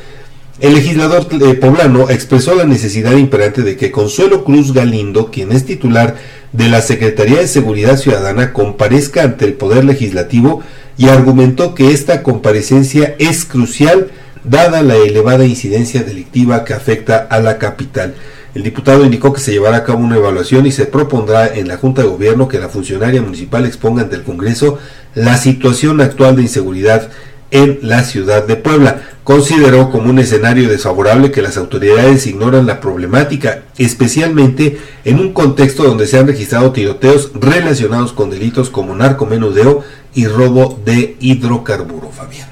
El legislador eh, poblano expresó la necesidad imperante de que Consuelo Cruz Galindo, quien es titular de la Secretaría de Seguridad Ciudadana, comparezca ante el Poder Legislativo y argumentó que esta comparecencia es crucial dada la elevada incidencia delictiva que afecta a la capital. El diputado indicó que se llevará a cabo una evaluación y se propondrá en la Junta de Gobierno que la funcionaria municipal exponga ante el Congreso la situación actual de inseguridad en la ciudad de Puebla. Consideró como un escenario desfavorable que las autoridades ignoran la problemática, especialmente en un contexto donde se han registrado tiroteos relacionados con delitos como narcomenudeo y robo de hidrocarburo, Fabián.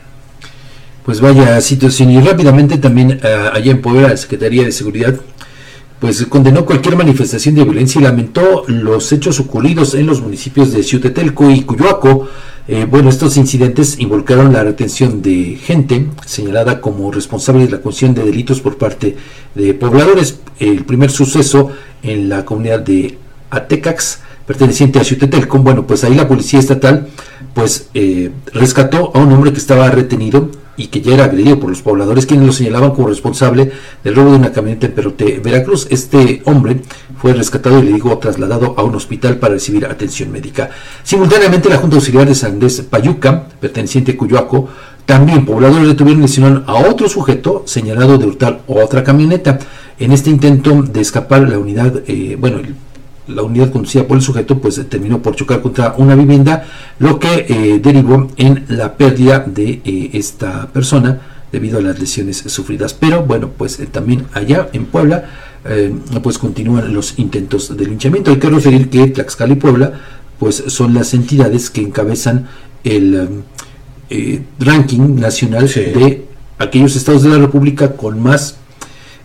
Pues vaya situación y rápidamente también uh, allá en Puebla la Secretaría de Seguridad pues condenó cualquier manifestación de violencia y lamentó los hechos ocurridos en los municipios de Ciutetelco y Cuyoaco. Eh, bueno, estos incidentes involucraron la retención de gente señalada como responsable de la comisión de delitos por parte de pobladores. El primer suceso en la comunidad de Atecax, perteneciente a Ciutetelco, bueno, pues ahí la policía estatal pues eh, rescató a un hombre que estaba retenido y que ya era agredido por los pobladores quienes lo señalaban como responsable del robo de una camioneta en Perote, Veracruz. Este hombre fue rescatado y le digo trasladado a un hospital para recibir atención médica. Simultáneamente la Junta Auxiliar de San Payuca, perteneciente a Cuyoaco, también pobladores detuvieron y lesionaron a otro sujeto señalado de hurtar otra camioneta. En este intento de escapar la unidad, eh, bueno, el la unidad conducida por el sujeto pues terminó por chocar contra una vivienda, lo que eh, derivó en la pérdida de eh, esta persona debido a las lesiones sufridas. Pero bueno, pues eh, también allá en Puebla pues continúan los intentos de linchamiento. Hay que referir que Tlaxcala y Puebla pues son las entidades que encabezan el ranking nacional de aquellos estados de la República con más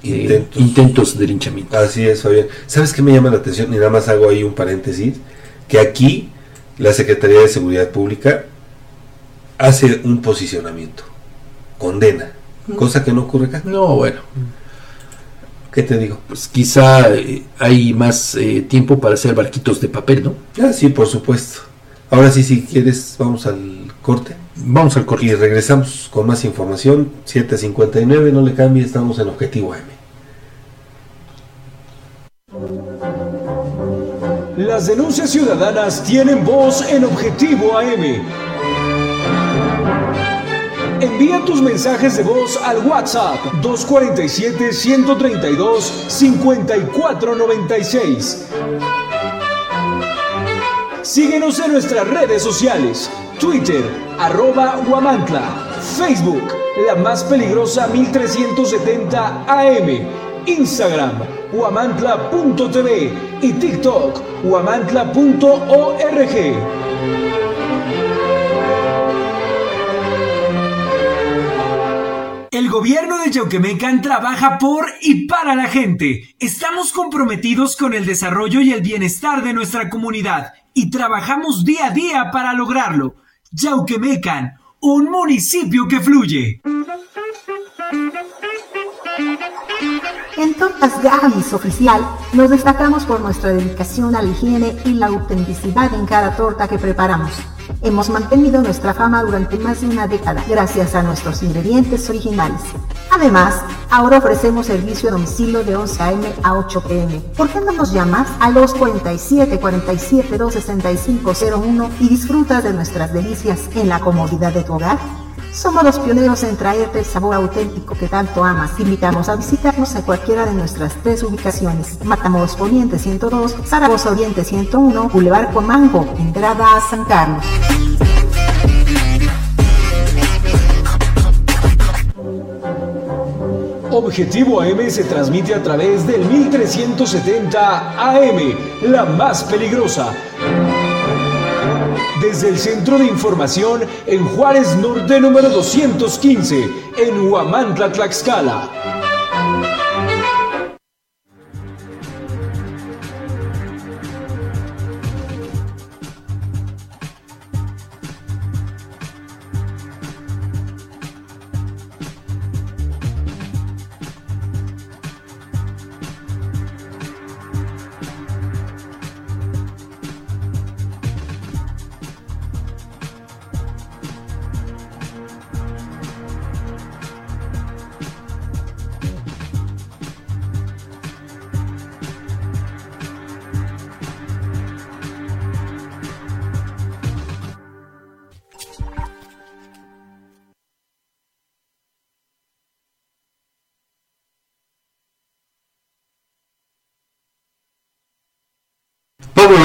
intentos. de linchamiento. Así es, Fabián. ¿Sabes qué me llama la atención? Y nada más hago ahí un paréntesis, que aquí la Secretaría de Seguridad Pública hace un posicionamiento, condena, cosa que no ocurre acá. No, bueno. ¿Qué te digo? Pues quizá eh, hay más eh, tiempo para hacer barquitos de papel, ¿no? Ah, sí, por supuesto. Ahora sí, si quieres, vamos al corte. Vamos al corte. Y regresamos con más información. 7.59, no le cambie, estamos en Objetivo M. Las denuncias ciudadanas tienen voz en Objetivo AM. Envía tus mensajes de voz al WhatsApp 247-132-5496. Síguenos en nuestras redes sociales. Twitter, arroba Guamantla. Facebook, la más peligrosa 1370 AM. Instagram, guamantla.tv y TikTok, guamantla.org. El gobierno de Yauquemecan trabaja por y para la gente. Estamos comprometidos con el desarrollo y el bienestar de nuestra comunidad y trabajamos día a día para lograrlo. Yauquemecan, un municipio que fluye. En Tortas Gavis Oficial nos destacamos por nuestra dedicación a la higiene y la autenticidad en cada torta que preparamos. Hemos mantenido nuestra fama durante más de una década gracias a nuestros ingredientes originales. Además, ahora ofrecemos servicio a domicilio de 11 a.m. a 8 p.m. ¿Por qué no nos llamas a los 47 47 265 01 y disfrutas de nuestras delicias en la comodidad de tu hogar? Somos los pioneros en traerte el sabor auténtico que tanto amas. invitamos a visitarnos en cualquiera de nuestras tres ubicaciones. Matamoros Poniente 102, Zaragoza Oriente 101, Boulevard Comango, entrada a San Carlos. Objetivo AM se transmite a través del 1370 AM, la más peligrosa desde el Centro de Información en Juárez Norte número 215, en Huamantla, Tlaxcala.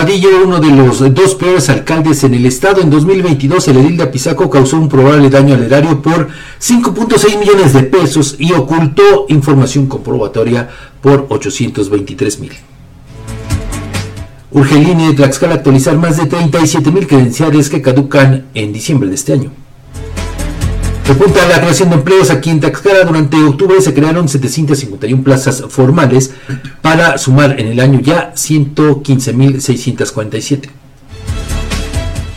Vadillo, uno de los dos peores alcaldes en el estado, en 2022 el edil de Apizaco causó un probable daño al erario por 5.6 millones de pesos y ocultó información comprobatoria por 823 mil. Urge INE de Tlaxcala actualizar más de 37 mil credenciales que caducan en diciembre de este año. Repunta la creación de empleos aquí en Tlaxcala. Durante octubre se crearon 751 plazas formales para sumar en el año ya 115.647.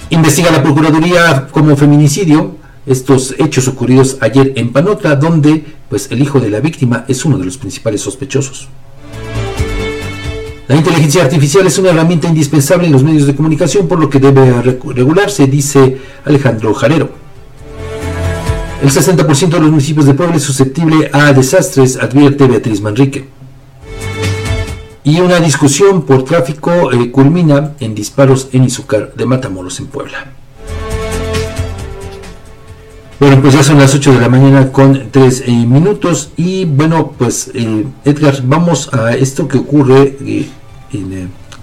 Investiga la Procuraduría como feminicidio estos hechos ocurridos ayer en Panotla, donde pues, el hijo de la víctima es uno de los principales sospechosos. La inteligencia artificial es una herramienta indispensable en los medios de comunicación, por lo que debe regularse, dice Alejandro Jarero. El 60% de los municipios de Puebla es susceptible a desastres, advierte Beatriz Manrique. Y una discusión por tráfico eh, culmina en disparos en Izúcar de Matamoros en Puebla. Bueno, pues ya son las 8 de la mañana con 3 eh, minutos y bueno, pues eh, Edgar, vamos a esto que ocurre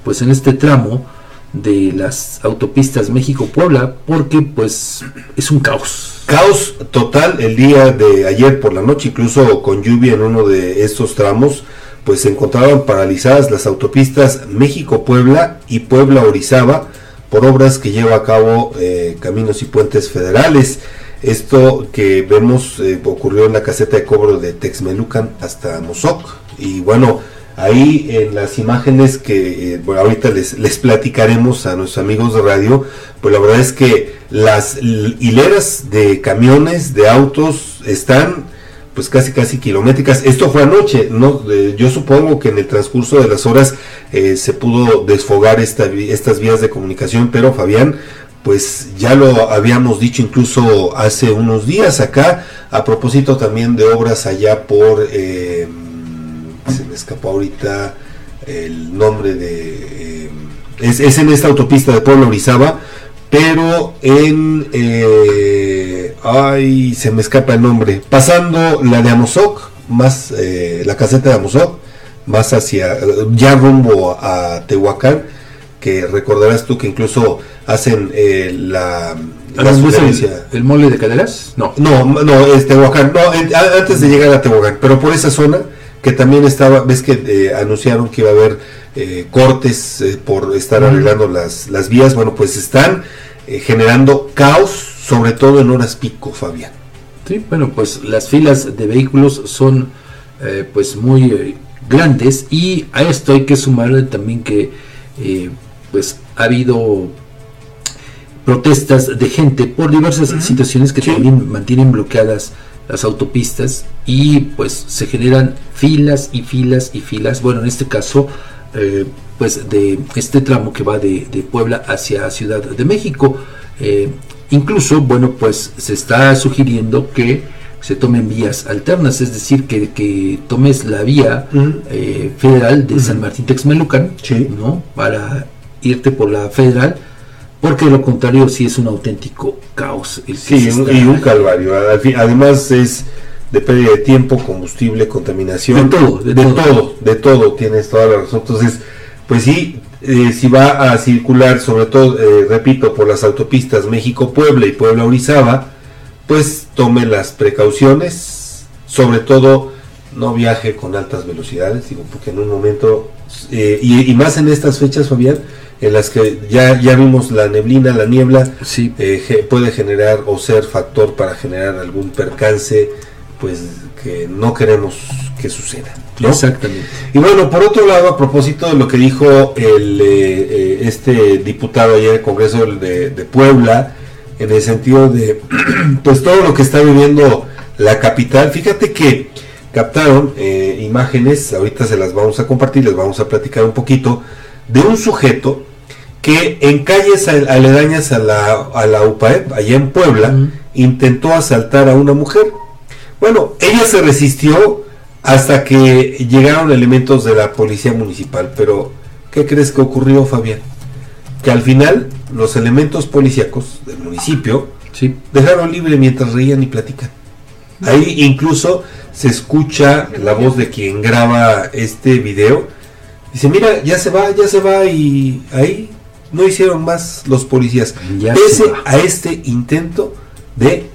pues en este tramo de las autopistas México-Puebla porque pues es un caos Caos total el día de ayer por la noche, incluso con lluvia en uno de estos tramos, pues se encontraban paralizadas las autopistas México-Puebla y Puebla-Orizaba por obras que lleva a cabo eh, Caminos y Puentes Federales. Esto que vemos eh, ocurrió en la caseta de cobro de Texmelucan hasta Mozoc. Y bueno, Ahí en las imágenes que eh, ahorita les, les platicaremos a nuestros amigos de radio, pues la verdad es que las hileras de camiones, de autos, están pues casi casi kilométricas. Esto fue anoche, ¿no? yo supongo que en el transcurso de las horas eh, se pudo desfogar esta, estas vías de comunicación, pero Fabián, pues ya lo habíamos dicho incluso hace unos días acá, a propósito también de obras allá por... Eh, se me escapó ahorita el nombre de... Eh, es, es en esta autopista de Puebla Orizaba, pero en... eh, ay, se me escapa el nombre. Pasando la de Amozoc, más eh, la caseta de Amozoc, más hacia, ya rumbo a Tehuacán, que recordarás tú que incluso hacen eh, la... la ¿No es sugerencia. el, el mole de caderas? No. No, no, es Tehuacán. No, antes de llegar a Tehuacán, pero por esa zona que también estaba, ves que eh, anunciaron que iba a haber eh, cortes eh, por estar arreglando las, las vías. Bueno, pues están generando caos, sobre todo en horas pico, Fabián. Sí, bueno, pues las filas de vehículos son pues muy grandes y a esto hay que sumarle también que pues ha habido protestas de gente por diversas situaciones que también mantienen bloqueadas las autopistas y pues se generan filas y filas y filas. Bueno, en este caso, eh, pues de este tramo que va de, de Puebla hacia Ciudad de México. Eh, incluso, bueno, pues se está sugiriendo que se tomen vías alternas, es decir, que, que tomes la vía eh, federal de San Martín Texmelucan, ¿no? Para irte por la federal, porque de lo contrario sí es un auténtico caos. el Sí, y un calvario. Además es de pérdida de tiempo, combustible, contaminación. De todo, de todo. todo, de todo, tienes toda la razón. Entonces, pues sí, eh, si va a circular, sobre todo, eh, repito, por las autopistas México-Puebla y Puebla-Orizaba, pues tome las precauciones, sobre todo no viaje con altas velocidades, digo, porque en un momento, eh, y, y más en estas fechas, Fabián, en las que ya, ya vimos la neblina, la niebla, eh, ge- puede generar o ser factor para generar algún percance, pues que no queremos que suceda. ¿no? Exactamente. Y bueno, por otro lado, a propósito de lo que dijo el, eh, eh, este diputado ayer en el Congreso de, de Puebla, en el sentido de [clears throat] pues todo lo que está viviendo la capital, fíjate que captaron eh, imágenes, ahorita se las vamos a compartir, les vamos a platicar un poquito, de un sujeto que en calles al- aledañas a la, a la UPAEP, allá en Puebla, intentó asaltar a una mujer. Bueno, ella se resistió hasta que llegaron elementos de la policía municipal, pero ¿qué crees que ocurrió, Fabián? Que al final los elementos policíacos del municipio dejaron libre mientras reían y platican. Ahí incluso se escucha la voz de quien graba este video. Dice, mira, ya se va, ya se va y ahí no hicieron más los policías. Ya Pese a este intento de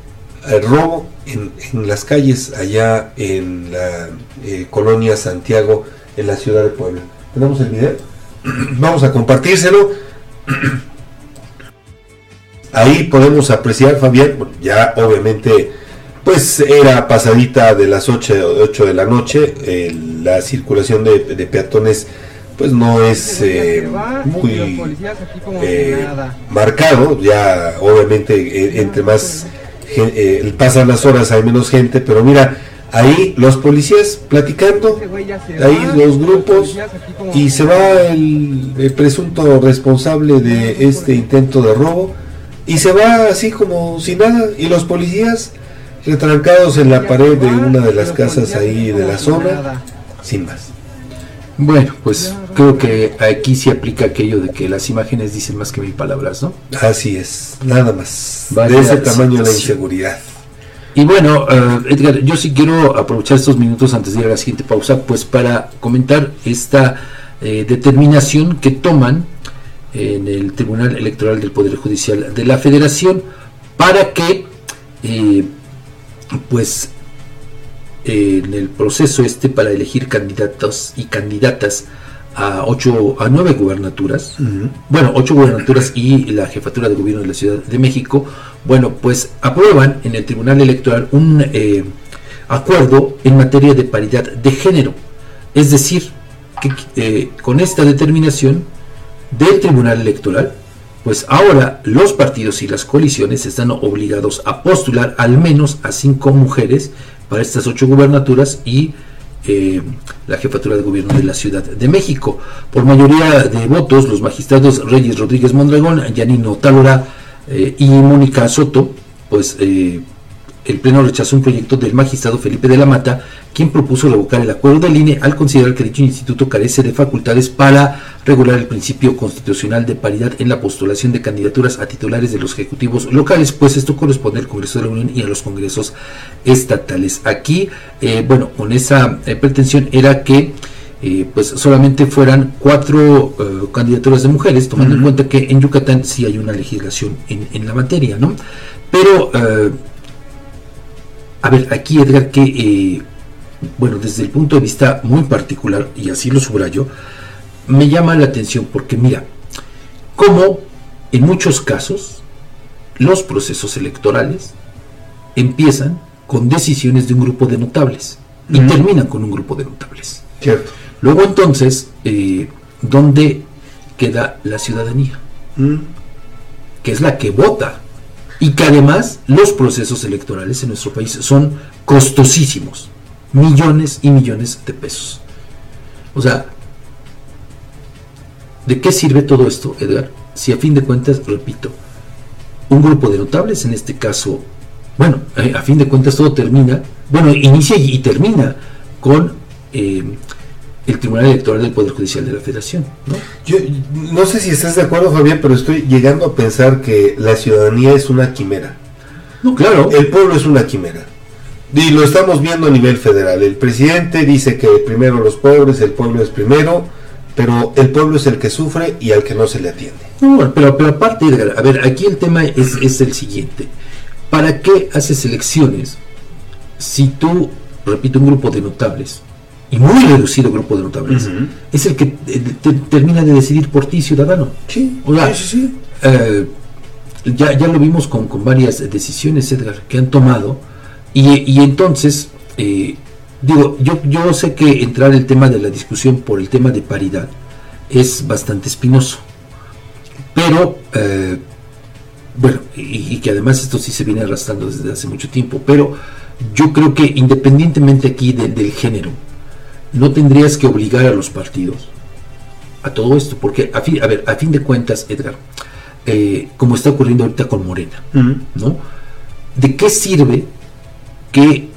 eh, robo en, en las calles allá en la eh, colonia Santiago, en la ciudad de Puebla. ¿Tenemos el video? [clears throat] Vamos a compartírselo. [clears throat] Ahí podemos apreciar, Fabián, ya obviamente, pues era pasadita de las 8, 8 de la noche, eh, la circulación de, de peatones pues no es eh, muy eh, marcado, ya obviamente eh, entre más gen- eh, pasan las horas hay menos gente, pero mira, ahí los policías platicando, ahí los grupos y se va el, el presunto responsable de este intento de robo y se va así como si nada y los policías retrancados en la pared de una de las casas ahí de la zona sin más. Bueno, pues creo que aquí sí aplica aquello de que las imágenes dicen más que mil palabras, ¿no? Así es, nada más. Vaya de ese tamaño la inseguridad. Y bueno, eh, Edgar, yo sí quiero aprovechar estos minutos antes de ir a la siguiente pausa, pues para comentar esta eh, determinación que toman en el Tribunal Electoral del Poder Judicial de la Federación para que, eh, pues, eh, en el proceso este para elegir candidatos y candidatas a ocho, a nueve gubernaturas, bueno, ocho gubernaturas y la jefatura de gobierno de la Ciudad de México, bueno, pues aprueban en el Tribunal Electoral un eh, acuerdo en materia de paridad de género. Es decir, que eh, con esta determinación del Tribunal Electoral, pues ahora los partidos y las coaliciones están obligados a postular al menos a cinco mujeres para estas ocho gubernaturas y eh, la jefatura de gobierno de la Ciudad de México. Por mayoría de votos, los magistrados Reyes Rodríguez Mondragón, Yanino Tálora eh, y Mónica Soto, pues eh, el Pleno rechazó un proyecto del magistrado Felipe de la Mata, quien propuso revocar el acuerdo del INE al considerar que dicho instituto carece de facultades para regular el principio constitucional de paridad en la postulación de candidaturas a titulares de los ejecutivos locales, pues esto corresponde al Congreso de la Unión y a los congresos estatales. Aquí, eh, bueno, con esa eh, pretensión era que eh, pues solamente fueran cuatro eh, candidaturas de mujeres, tomando en cuenta que en Yucatán sí hay una legislación en, en la materia, ¿no? Pero eh, a ver, aquí Edgar, que, eh, bueno, desde el punto de vista muy particular, y así lo subrayo, me llama la atención porque mira, como en muchos casos los procesos electorales empiezan con decisiones de un grupo de notables y terminan con un grupo de notables. Cierto. Luego entonces, eh, ¿dónde queda la ciudadanía? Que es la que vota. Y que además los procesos electorales en nuestro país son costosísimos. Millones y millones de pesos. O sea, ¿de qué sirve todo esto, Edgar? Si a fin de cuentas, repito, un grupo de notables, en este caso, bueno, eh, a fin de cuentas todo termina, bueno, inicia y, termina con eh, el Tribunal Electoral del Poder Judicial de la Federación, ¿no? Yo no sé si estás de acuerdo, Fabián, pero estoy llegando a pensar que la ciudadanía es una quimera. No, claro. El pueblo es una quimera. Y lo estamos viendo a nivel federal. El presidente dice que primero los pobres, el pueblo es primero, pero el pueblo es el que sufre y al que no se le atiende. No, pero, pero aparte, Edgar, a ver, aquí el tema es, es el siguiente. ¿Para qué haces elecciones si tú, repito, un grupo de notables, y muy reducido grupo de notables, es el que eh, te- termina de decidir por ti, ciudadano? Sí, O sea, eh, ya, ya lo vimos con, con varias decisiones, Edgar, que han tomado, y, y entonces, eh, digo, yo, yo sé que entrar el tema de la discusión por el tema de paridad es bastante espinoso, pero, eh, bueno, y, y que además esto sí se viene arrastrando desde hace mucho tiempo, pero yo creo que independientemente aquí de- del género, no tendrías que obligar a los partidos a todo esto, porque a fin, a ver, a fin de cuentas, Edgar, eh, como está ocurriendo ahorita con Morena, ¿no? ¿De qué sirve que,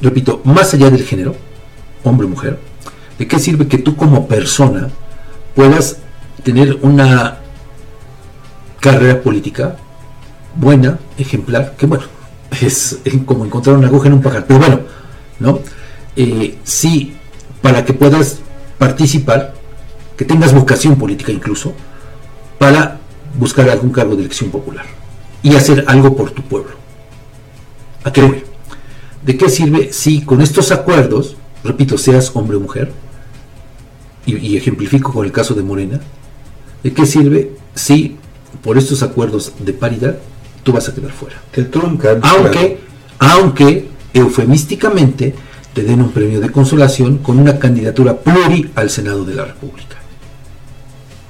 repito, más allá del género, hombre o mujer, de qué sirve que tú como persona puedas tener una carrera política buena, ejemplar, que bueno, [laughs] es como encontrar una aguja en un pajar, pero bueno, ¿no? Eh, sí, para que puedas participar, que tengas vocación política incluso, para buscar algún cargo de elección popular y hacer algo por tu pueblo. ¿A qué voy? ¿De qué sirve si con estos acuerdos, repito, seas hombre o mujer, y, y ejemplifico con el caso de Morena, ¿de qué sirve si por estos acuerdos de paridad tú vas a quedar fuera? Te truncan. Aunque, aunque eufemísticamente te den un premio de consolación con una candidatura pluri al Senado de la República.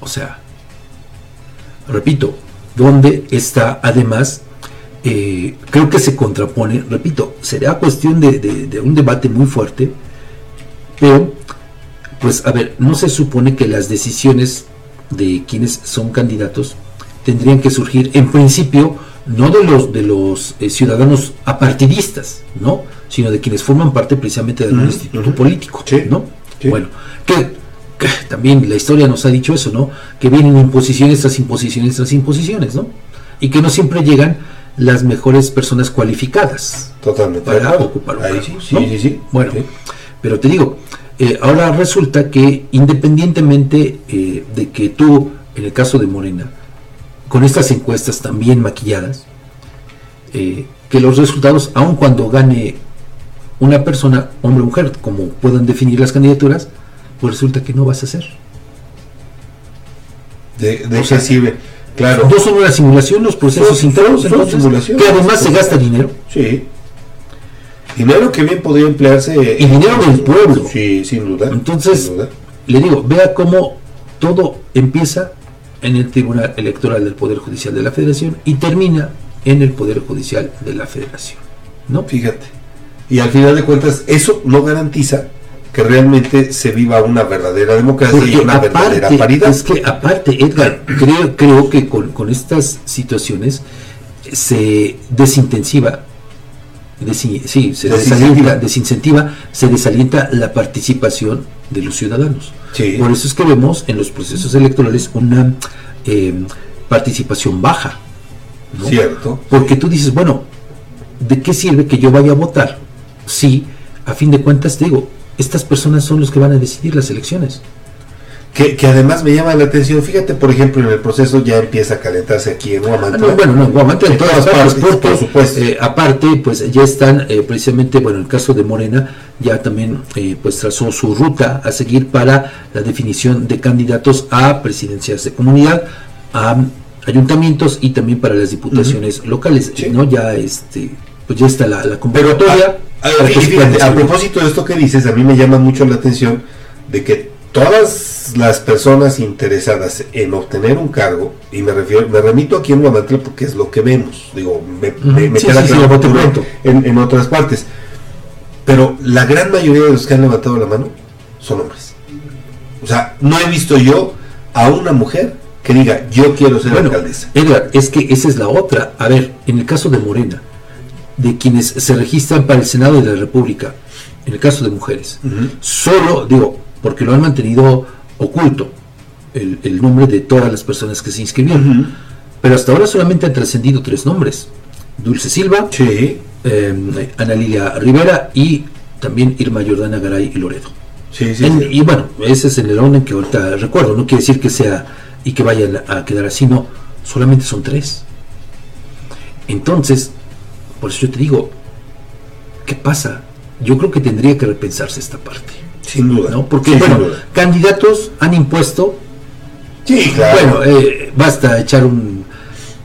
O sea, repito, donde está además, eh, creo que se contrapone, repito, será cuestión de, un debate muy fuerte, pero, pues a ver, no se supone que las decisiones de quienes son candidatos tendrían que surgir en principio no de los de los eh, ciudadanos apartidistas, ¿no? Sino de quienes forman parte precisamente del instituto político, ¿no? Bueno, que, que también la historia nos ha dicho eso, ¿no? Que vienen imposiciones tras imposiciones tras imposiciones, ¿no? Y que no siempre llegan las mejores personas cualificadas Totalmente. para ocupar un Ahí cargo, sí, sí, ¿no? sí, sí. Bueno, pero te digo, eh, ahora resulta que independientemente eh, de que tú, en el caso de Morena, con estas encuestas también maquilladas, eh, que los resultados, aun cuando gane una persona, hombre o mujer, como puedan definir las candidaturas, pues resulta que no vas a hacer. ¿De, de O qué sea, sirve? Claro. No son una simulación los procesos Son- internos, son entonces, que además se gasta dinero. Sí. Dinero que bien podría emplearse. Y dinero del pueblo. Sí, sin duda. Entonces, sin duda. le digo, vea cómo todo empieza en el Tribunal Electoral del Poder Judicial de la Federación y termina en el Poder Judicial de la Federación. ¿No? Fíjate. Y al final de cuentas, eso no garantiza que realmente se viva una verdadera democracia y una verdadera paridad. es que aparte, Edgar, creo, creo que con, con estas situaciones se desintensiva desi- sí, se desalienta, desincentiva, se desalienta la participación de los ciudadanos. Por eso es que vemos en los procesos electorales una eh, participación baja. ¿no? Cierto. Porque tú dices, bueno, ¿de qué sirve que yo vaya a votar si, a fin de cuentas, te digo, estas personas son los que van a decidir las elecciones? Que, que además me llama la atención, fíjate, por ejemplo, en el proceso ya empieza a calentarse aquí en Huamantla. Ah, no, bueno, no, Guamantla en todas partes, por supuesto. eh, aparte, pues ya están eh, precisamente, bueno, en el caso de Morena, ya también eh, pues trazó su ruta a seguir para la definición de candidatos a presidencias de comunidad, a ayuntamientos y también para las diputaciones locales, ¿no? Ya este, pues ya está la, la convocatoria. Ah, para y que se fíjate, a propósito de esto que dices, a mí me llama mucho la atención de que todas las personas interesadas en obtener un cargo, y me refiero, me remito aquí en Guamantla porque es lo que vemos, digo, me, me- me sí, queda sí, sí, claro a pronto. en, en otras partes, pero la gran mayoría de los que han levantado la mano son hombres. O sea, no he visto yo a una mujer que diga, yo quiero ser Bueno, alcaldesa. Edgar, es que esa es la otra. A ver, en el caso de Morena, de quienes se registran para el Senado de la República, en el caso de mujeres, solo, digo, porque lo han mantenido oculto el, el nombre de todas las personas que se inscribieron, pero hasta ahora solamente han trascendido tres nombres. Dulce Silva, eh, Ana Lilia Rivera y también Irma Jordana Garay y Loredo. En- Y bueno, ese es el orden que ahorita recuerdo. No quiere decir que sea y que vayan a quedar así, no. Solamente son tres. Entonces, por eso yo te digo, ¿qué pasa? Yo creo que tendría que repensarse esta parte. Sin duda. ¿no? Porque, Sí, bueno, duda. candidatos han impuesto. Sí, claro. Bueno, eh, basta echar un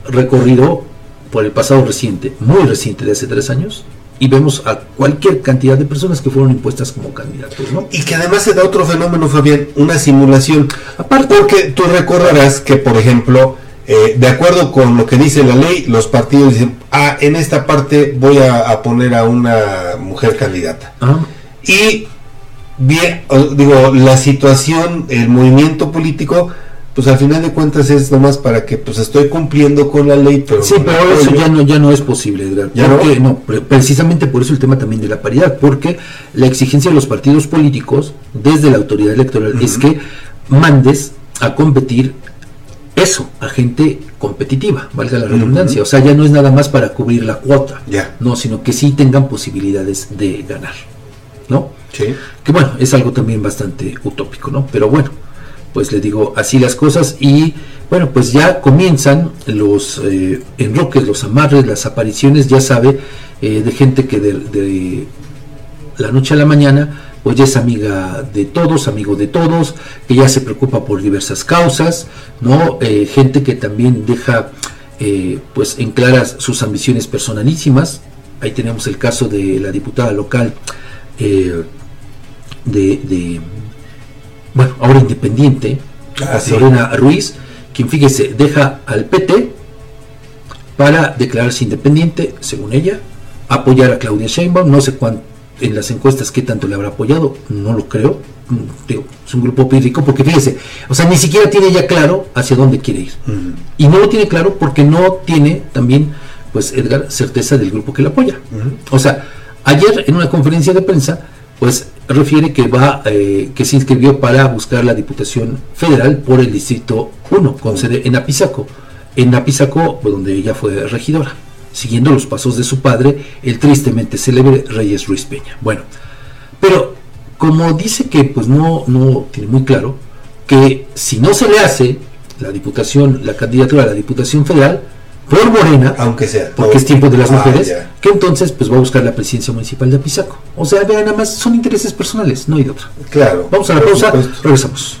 recorrido por el pasado reciente, muy reciente de hace tres años, y vemos a cualquier cantidad de personas que fueron impuestas como candidatos, ¿no? Y que además se da otro fenómeno, Fabián, una simulación. Aparte, porque tú recordarás que, por ejemplo, eh, de acuerdo con lo que dice la ley, los partidos dicen, ah, en esta parte voy a, a poner a una mujer candidata. Y, bien, digo, la situación, el movimiento político, pues al final de cuentas es nomás para que, pues estoy cumpliendo con la ley, pero... Sí, pero eso ya no, ya no es posible, Edgar. ¿Ya porque, no? no, pre- precisamente por eso el tema también de la paridad, porque la exigencia de los partidos políticos desde la autoridad electoral es que mandes a competir eso, a gente competitiva, valga la redundancia. O sea, ya no es nada más para cubrir la cuota, no, sino que sí tengan posibilidades de ganar, ¿no? Sí. Que bueno, es algo también bastante utópico, ¿no? Pero bueno, pues le digo así las cosas y bueno, pues ya comienzan los eh, enroques, los amarres, las apariciones, ya sabe, eh, de gente que de, de la noche a la mañana pues ya es amiga de todos, amigo de todos, que ya se preocupa por diversas causas, ¿no? Eh, gente que también deja eh, pues en claras sus ambiciones personalísimas. Ahí tenemos el caso de la diputada local eh, de, de, bueno, ahora independiente, Ah, sí. Lorena Ruiz, quien fíjese, deja al PT para declararse independiente, según ella, apoyar a Claudia Sheinbaum, no sé cuánto en las encuestas qué tanto le habrá apoyado, no lo creo, Mm, digo, es un grupo pírrico, porque fíjese, o sea, ni siquiera tiene ya claro hacia dónde quiere ir. Y no lo tiene claro porque no tiene también, pues Edgar, certeza del grupo que le apoya. O sea, ayer en una conferencia de prensa, pues refiere que va, eh, que se inscribió para buscar la Diputación Federal por el Distrito 1, con sede en Apizaco. En Apizaco, pues, donde ella fue regidora, siguiendo los pasos de su padre, el tristemente célebre Reyes Ruiz Peña. Bueno, pero como dice que pues no, no tiene muy claro que si no se le hace la diputación, la candidatura a la Diputación Federal por Morena, aunque sea, porque es tiempo de las Ah, mujeres, que entonces pues va a buscar la presidencia municipal de Apizaco. O sea, vean, nada más son intereses personales, no hay de otra. Claro. Vamos a la pausa, supuesto. regresamos.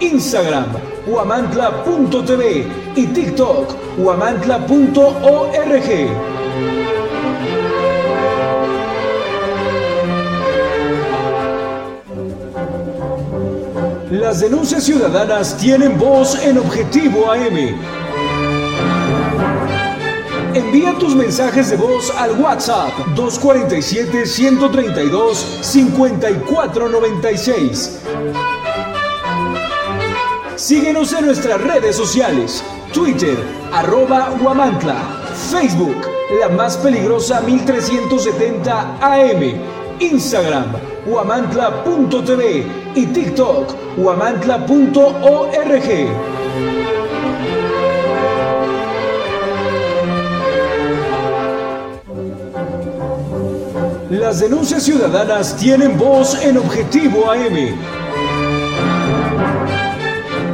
Instagram, huamantla.tv y TikTok, huamantla.org. Las denuncias ciudadanas tienen voz en Objetivo AM. Envía tus mensajes de voz al WhatsApp 247-132-5496. Síguenos en nuestras redes sociales, Twitter, arroba Huamantla, Facebook, la más peligrosa 1370 AM, Instagram, huamantla.tv y TikTok, huamantla.org. Las denuncias ciudadanas tienen voz en Objetivo AM.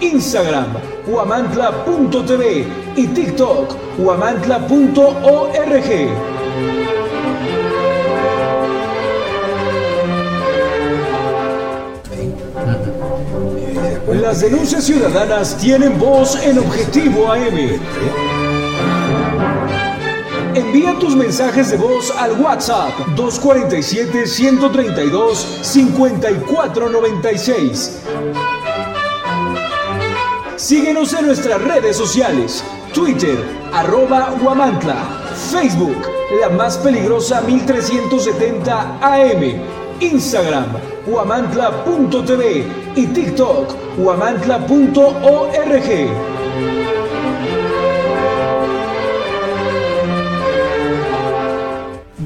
Instagram, huamantla.tv y TikTok, huamantla.org. Las denuncias ciudadanas tienen voz en Objetivo AM. Envía tus mensajes de voz al WhatsApp 247-132-5496. Síguenos en nuestras redes sociales, Twitter, arroba Huamantla, Facebook, la más peligrosa 1370 AM, Instagram, huamantla.tv y TikTok, huamantla.org.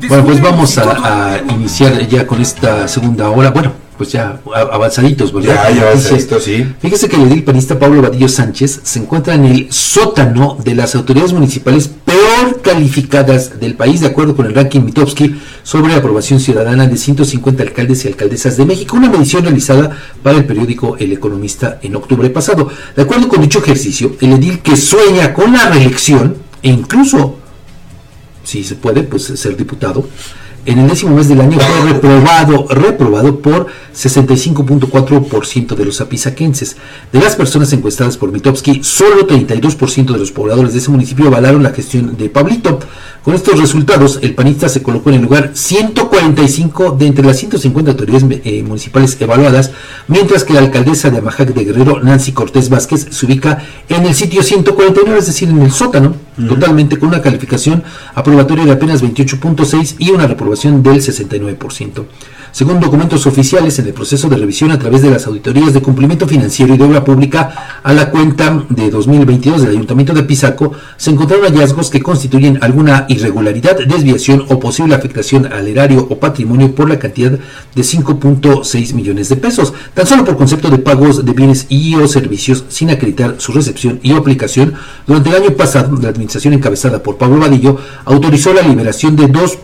Bueno, pues vamos a, a iniciar ya con esta segunda hora. Bueno, pues ya avanzaditos, ¿verdad? Ya, ya avanzaditos, sí. Fíjese que el edil panista Pablo Vadillo Sánchez se encuentra en el sótano de las autoridades municipales peor calificadas del país, de acuerdo con el ranking Mitowski sobre aprobación ciudadana de 150 alcaldes y alcaldesas de México, una medición realizada para el periódico El Economista en octubre pasado. De acuerdo con dicho ejercicio, el edil que sueña con la reelección e incluso, si se puede, pues ser diputado, en el décimo mes del año fue reprobado, reprobado por 65.4% de los apisaquenses. De las personas encuestadas por Mitowski, solo 32% de los pobladores de ese municipio avalaron la gestión de Pablito. Con estos resultados, el panista se colocó en el lugar 145 de entre las 150 autoridades eh, municipales evaluadas, mientras que la alcaldesa de Amajac de Guerrero, Nancy Cortés Vázquez, se ubica en el sitio 149, es decir, en el sótano, totalmente con una calificación aprobatoria de apenas 28.6 y una reprobación del 69%. Según documentos oficiales, en el proceso de revisión a través de las auditorías de cumplimiento financiero y de obra pública a la cuenta de 2022 del Ayuntamiento de Pisaco, se encontraron hallazgos que constituyen alguna irregularidad, desviación o posible afectación al erario o patrimonio por la cantidad de 5.6 millones de pesos, tan solo por concepto de pagos de bienes y o servicios sin acreditar su recepción y aplicación. Durante el año pasado, la administración encabezada por Pablo Vadillo autorizó la liberación de 2.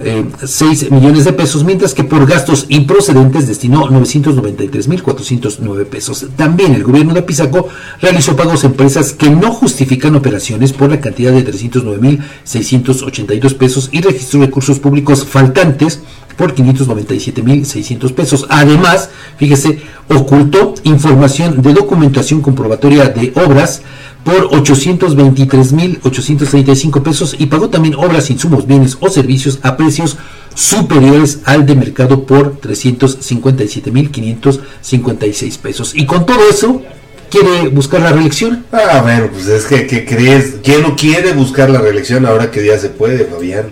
6 millones de pesos, mientras que por gastos improcedentes destinó 993.409 pesos. También el gobierno de Pisaco realizó pagos a empresas que no justifican operaciones por la cantidad de 309.682 pesos y registró recursos públicos faltantes por 597.600 pesos. Además, fíjese, ocultó información de documentación comprobatoria de obras por 823.835 pesos y pagó también obras, insumos, bienes o servicios a precios superiores al de mercado por 357.556 pesos. Y con todo eso, quiere buscar la reelección. Ah, bueno, pues es que, ¿qué crees? ¿Quién no quiere buscar la reelección ahora que ya se puede, Fabián?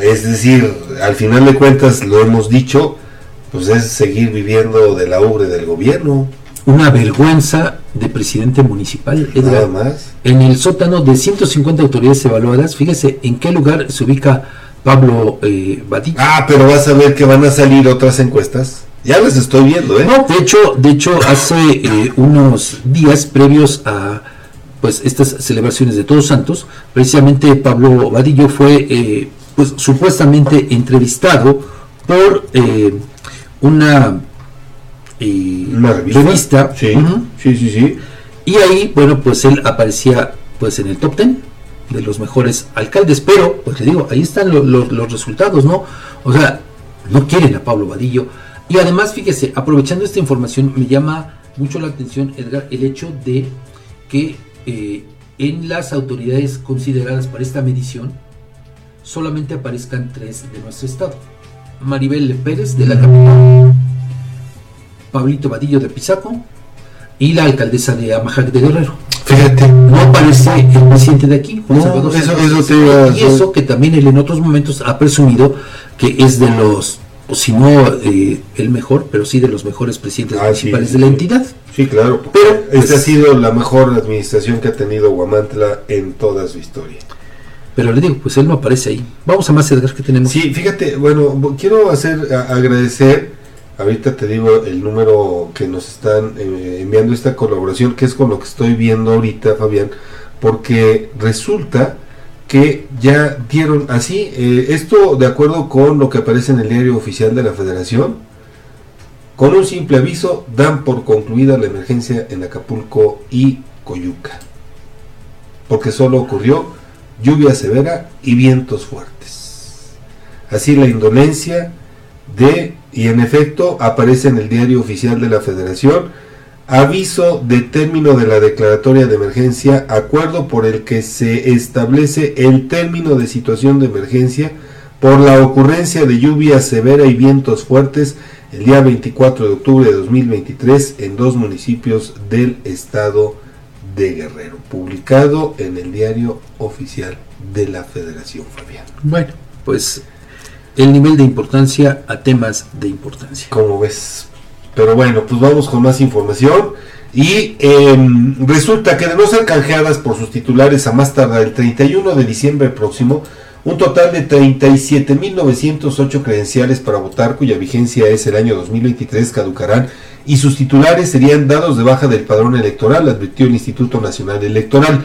Es decir, al final de cuentas, lo hemos dicho, pues es seguir viviendo de la ubre del gobierno. Una vergüenza de presidente municipal, Edgar. Nada más. En el sótano de 150 autoridades evaluadas, fíjese en qué lugar se ubica Pablo eh, Badillo. Ah, pero vas a ver que van a salir otras encuestas. Ya las estoy viendo, ¿eh? No, de hecho, de hecho hace eh, unos días previos a pues estas celebraciones de Todos Santos, precisamente Pablo Vadillo fue eh, pues supuestamente entrevistado por eh, una, Una revista. Sí, Ujú. sí, sí, sí. Y ahí, bueno, pues él aparecía pues en el top 10 de los mejores alcaldes, pero, pues le digo, ahí están lo- lo- los resultados, ¿no? O sea, no quieren a Pablo Vadillo. Y además, fíjese, aprovechando esta información, me llama mucho la atención, Edgar, el hecho de que eh, en las autoridades consideradas para esta medición solamente aparezcan tres de nuestro estado. Maribel Pérez de la capital, Pablito Vadillo de Pisaco y la alcaldesa de Amajac de Guerrero. Fíjate. No aparece el presidente de aquí, Juan No, Salvador eso- Sánchez. eso te iba a Y eso que también él en otros momentos ha presumido que es de los, o si no eh, el mejor, pero sí de los mejores presidentes Ah, municipales sí, de la sí. entidad. Sí, claro. Pero, Esta pues- ha sido la mejor administración que ha tenido Guamantla en toda su historia. Pero le digo, pues él no aparece ahí. Vamos a más, Edgar, que tenemos. Sí, fíjate, bueno, quiero hacer a- agradecer, ahorita te digo el número que nos están eh, enviando esta colaboración, que es con lo que estoy viendo ahorita, Fabián, porque resulta que ya dieron así, eh, esto de acuerdo con lo que aparece en el diario oficial de la Federación, con un simple aviso dan por concluida la emergencia en Acapulco y Coyuca, porque solo ocurrió lluvia severa y vientos fuertes. Así la indolencia de, y en efecto aparece en el diario oficial de la Federación, aviso de término de la declaratoria de emergencia, acuerdo por el que se establece el término de situación de emergencia por la ocurrencia de lluvia severa y vientos fuertes el día 24 de octubre de 2023 en dos municipios del estado de Guerrero, publicado en el diario oficial de la Federación Fabián. Bueno, pues el nivel de importancia a temas de importancia. Como ves. Pero bueno, pues vamos con más información. Y em, resulta que de no ser canjeadas por sus titulares a más tardar el 31 de diciembre próximo, un total de 37.908 credenciales para votar cuya vigencia es el año 2023 caducarán y sus titulares serían dados de baja del padrón electoral, advirtió el Instituto Nacional Electoral.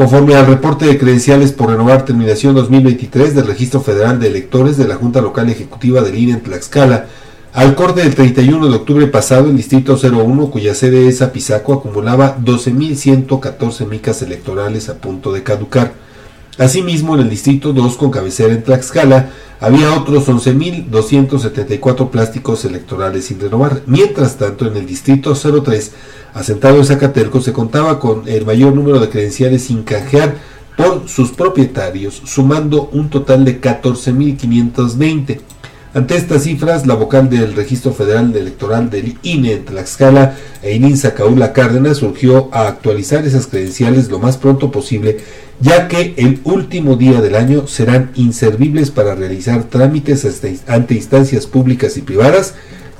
Conforme al reporte de credenciales por renovar terminación 2023 del Registro Federal de Electores de la Junta Local Ejecutiva del INE en Tlaxcala, al corte del 31 de octubre pasado, el Distrito 01, cuya sede es Apizaco, acumulaba 12.114 micas electorales a punto de caducar. Asimismo, en el Distrito 2, con cabecera en Tlaxcala, había otros 11.274 plásticos electorales sin renovar. Mientras tanto, en el Distrito 03, asentado en Zacatelco, se contaba con el mayor número de credenciales sin canjear por sus propietarios, sumando un total de 14.520. Ante estas cifras, la vocal del Registro Federal Electoral del INE en Tlaxcala, Einin Sacaula Cárdenas, surgió a actualizar esas credenciales lo más pronto posible, ya que el último día del año serán inservibles para realizar trámites ante instancias públicas y privadas,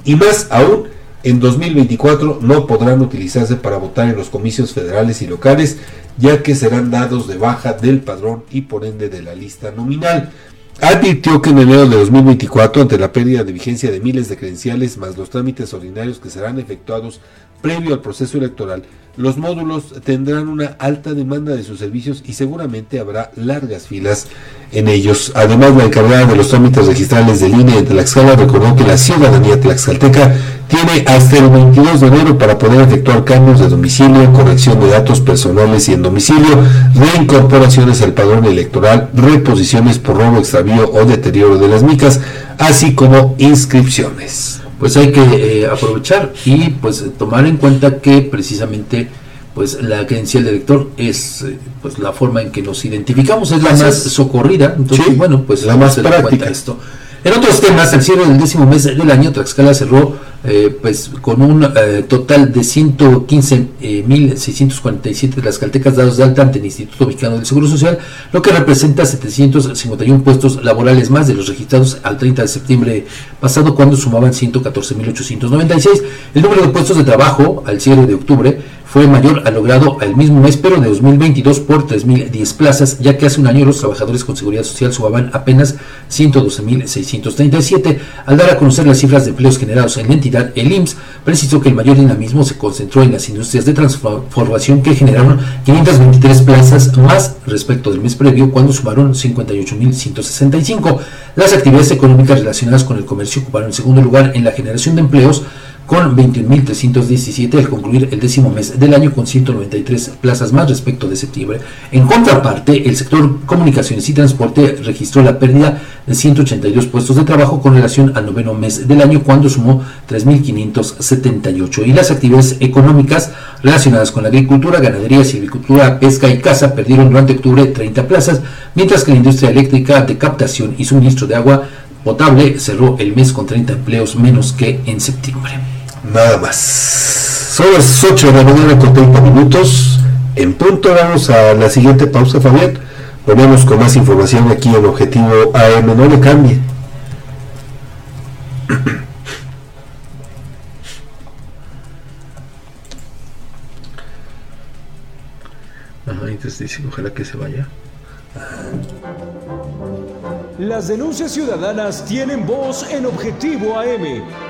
y más aún, en 2024 no podrán utilizarse para votar en los comicios federales y locales, ya que serán dados de baja del padrón y por ende de la lista nominal. Advirtió que en enero de 2024, ante la pérdida de vigencia de miles de credenciales más los trámites ordinarios que serán efectuados previo al proceso electoral, los módulos tendrán una alta demanda de sus servicios y seguramente habrá largas filas en ellos. Además, la encargada de los trámites registrales del INE en Tlaxcala recordó que la ciudadanía tlaxcalteca tiene hasta el 22 de enero para poder efectuar cambios de domicilio, corrección de datos personales y en domicilio, reincorporaciones al padrón electoral, reposiciones por robo, extravío o deterioro de las micas, así como inscripciones. Pues hay que eh, aprovechar y pues tomar en cuenta que precisamente pues la credencial de elector es eh, pues la forma en que nos identificamos, es la Así más es. socorrida, entonces Sí, bueno, pues la más práctica. esto. En otros temas, al cierre del décimo mes del año, Tlaxcala cerró eh, pues con un eh, total de 115.647 eh, de las caltecas dados de alta ante el Instituto Mexicano del Seguro Social, lo que representa 751 puestos laborales más de los registrados al 30 de septiembre pasado, cuando sumaban 114.896. El número de puestos de trabajo al cierre de octubre fue mayor al logrado al mismo mes, pero de 2022 por 3.010 plazas, ya que hace un año los trabajadores con seguridad social sumaban apenas 112.637. Al dar a conocer las cifras de empleos generados en la entidad, el IMSS precisó que el mayor dinamismo se concentró en las industrias de transformación que generaron 523 plazas más respecto del mes previo, cuando sumaron 58.165. Las actividades económicas relacionadas con el comercio ocuparon el segundo lugar en la generación de empleos, con 21.317 al concluir el décimo mes del año con 193 plazas más respecto de septiembre. En contraparte, el sector comunicaciones y transporte registró la pérdida de 182 puestos de trabajo con relación al noveno mes del año cuando sumó 3.578 y las actividades económicas relacionadas con la agricultura, ganadería, silvicultura, pesca y caza perdieron durante octubre 30 plazas, mientras que la industria eléctrica de captación y suministro de agua potable cerró el mes con 30 empleos menos que en septiembre. Nada más. Son las 8 de la mañana con 30 minutos. En punto vamos a la siguiente pausa, Fabián. Volvemos con más información aquí en Objetivo AM. No le cambie. [clears throat] Ajá, entonces dicen, ojalá que se vaya. Las denuncias ciudadanas tienen voz en Objetivo AM.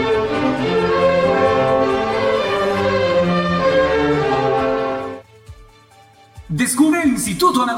Descubre el Instituto Ana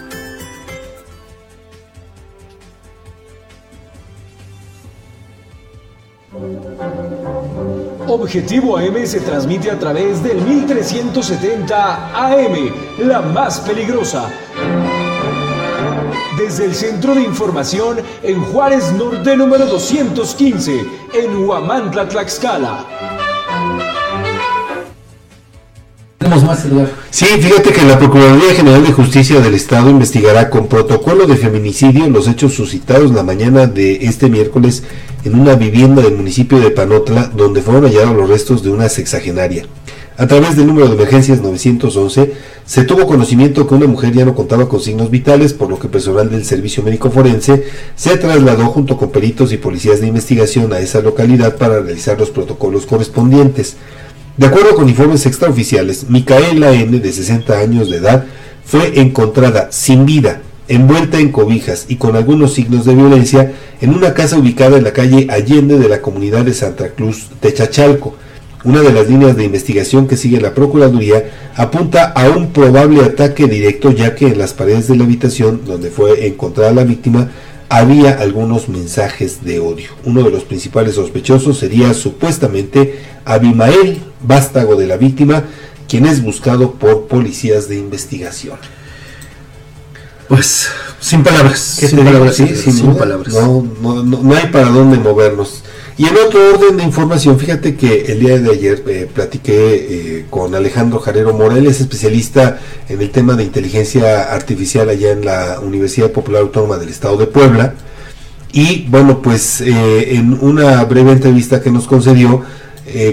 Objetivo AM se transmite a través del 1370 AM, la más peligrosa. Desde el Centro de Información en Juárez Norte número 215, en Huamantla, Tlaxcala. Sí, fíjate que la Procuraduría General de Justicia del Estado investigará con protocolo de feminicidio los hechos suscitados la mañana de este miércoles en una vivienda del municipio de Panotla, donde fueron hallados los restos de una sexagenaria. A través del número de emergencias 911 se tuvo conocimiento que una mujer ya no contaba con signos vitales, por lo que personal del Servicio Médico Forense se trasladó junto con peritos y policías de investigación a esa localidad para realizar los protocolos correspondientes. De acuerdo con informes extraoficiales, Micaela N., de 60 años de edad, fue encontrada sin vida, envuelta en cobijas y con algunos signos de violencia en una casa ubicada en la calle Allende de la comunidad de Santa Cruz de Chachalco. una de las líneas de investigación que sigue la Procuraduría apunta a un probable ataque directo ya que en las paredes de la habitación donde fue encontrada la víctima había algunos mensajes de odio. Uno de los principales sospechosos sería supuestamente Abimael, vástago de la víctima, quien es buscado por policías de investigación. Pues, sin palabras. sin palabras, sí, sin, palabras. No, no, no, hay para dónde movernos. Y en otro orden de información, fíjate que el día de ayer eh, platiqué eh, con Alejandro Jarero Morales, especialista en el tema de inteligencia artificial allá en la Universidad Popular Autónoma del Estado de Puebla. Y bueno, pues eh, en una breve entrevista que nos concedió,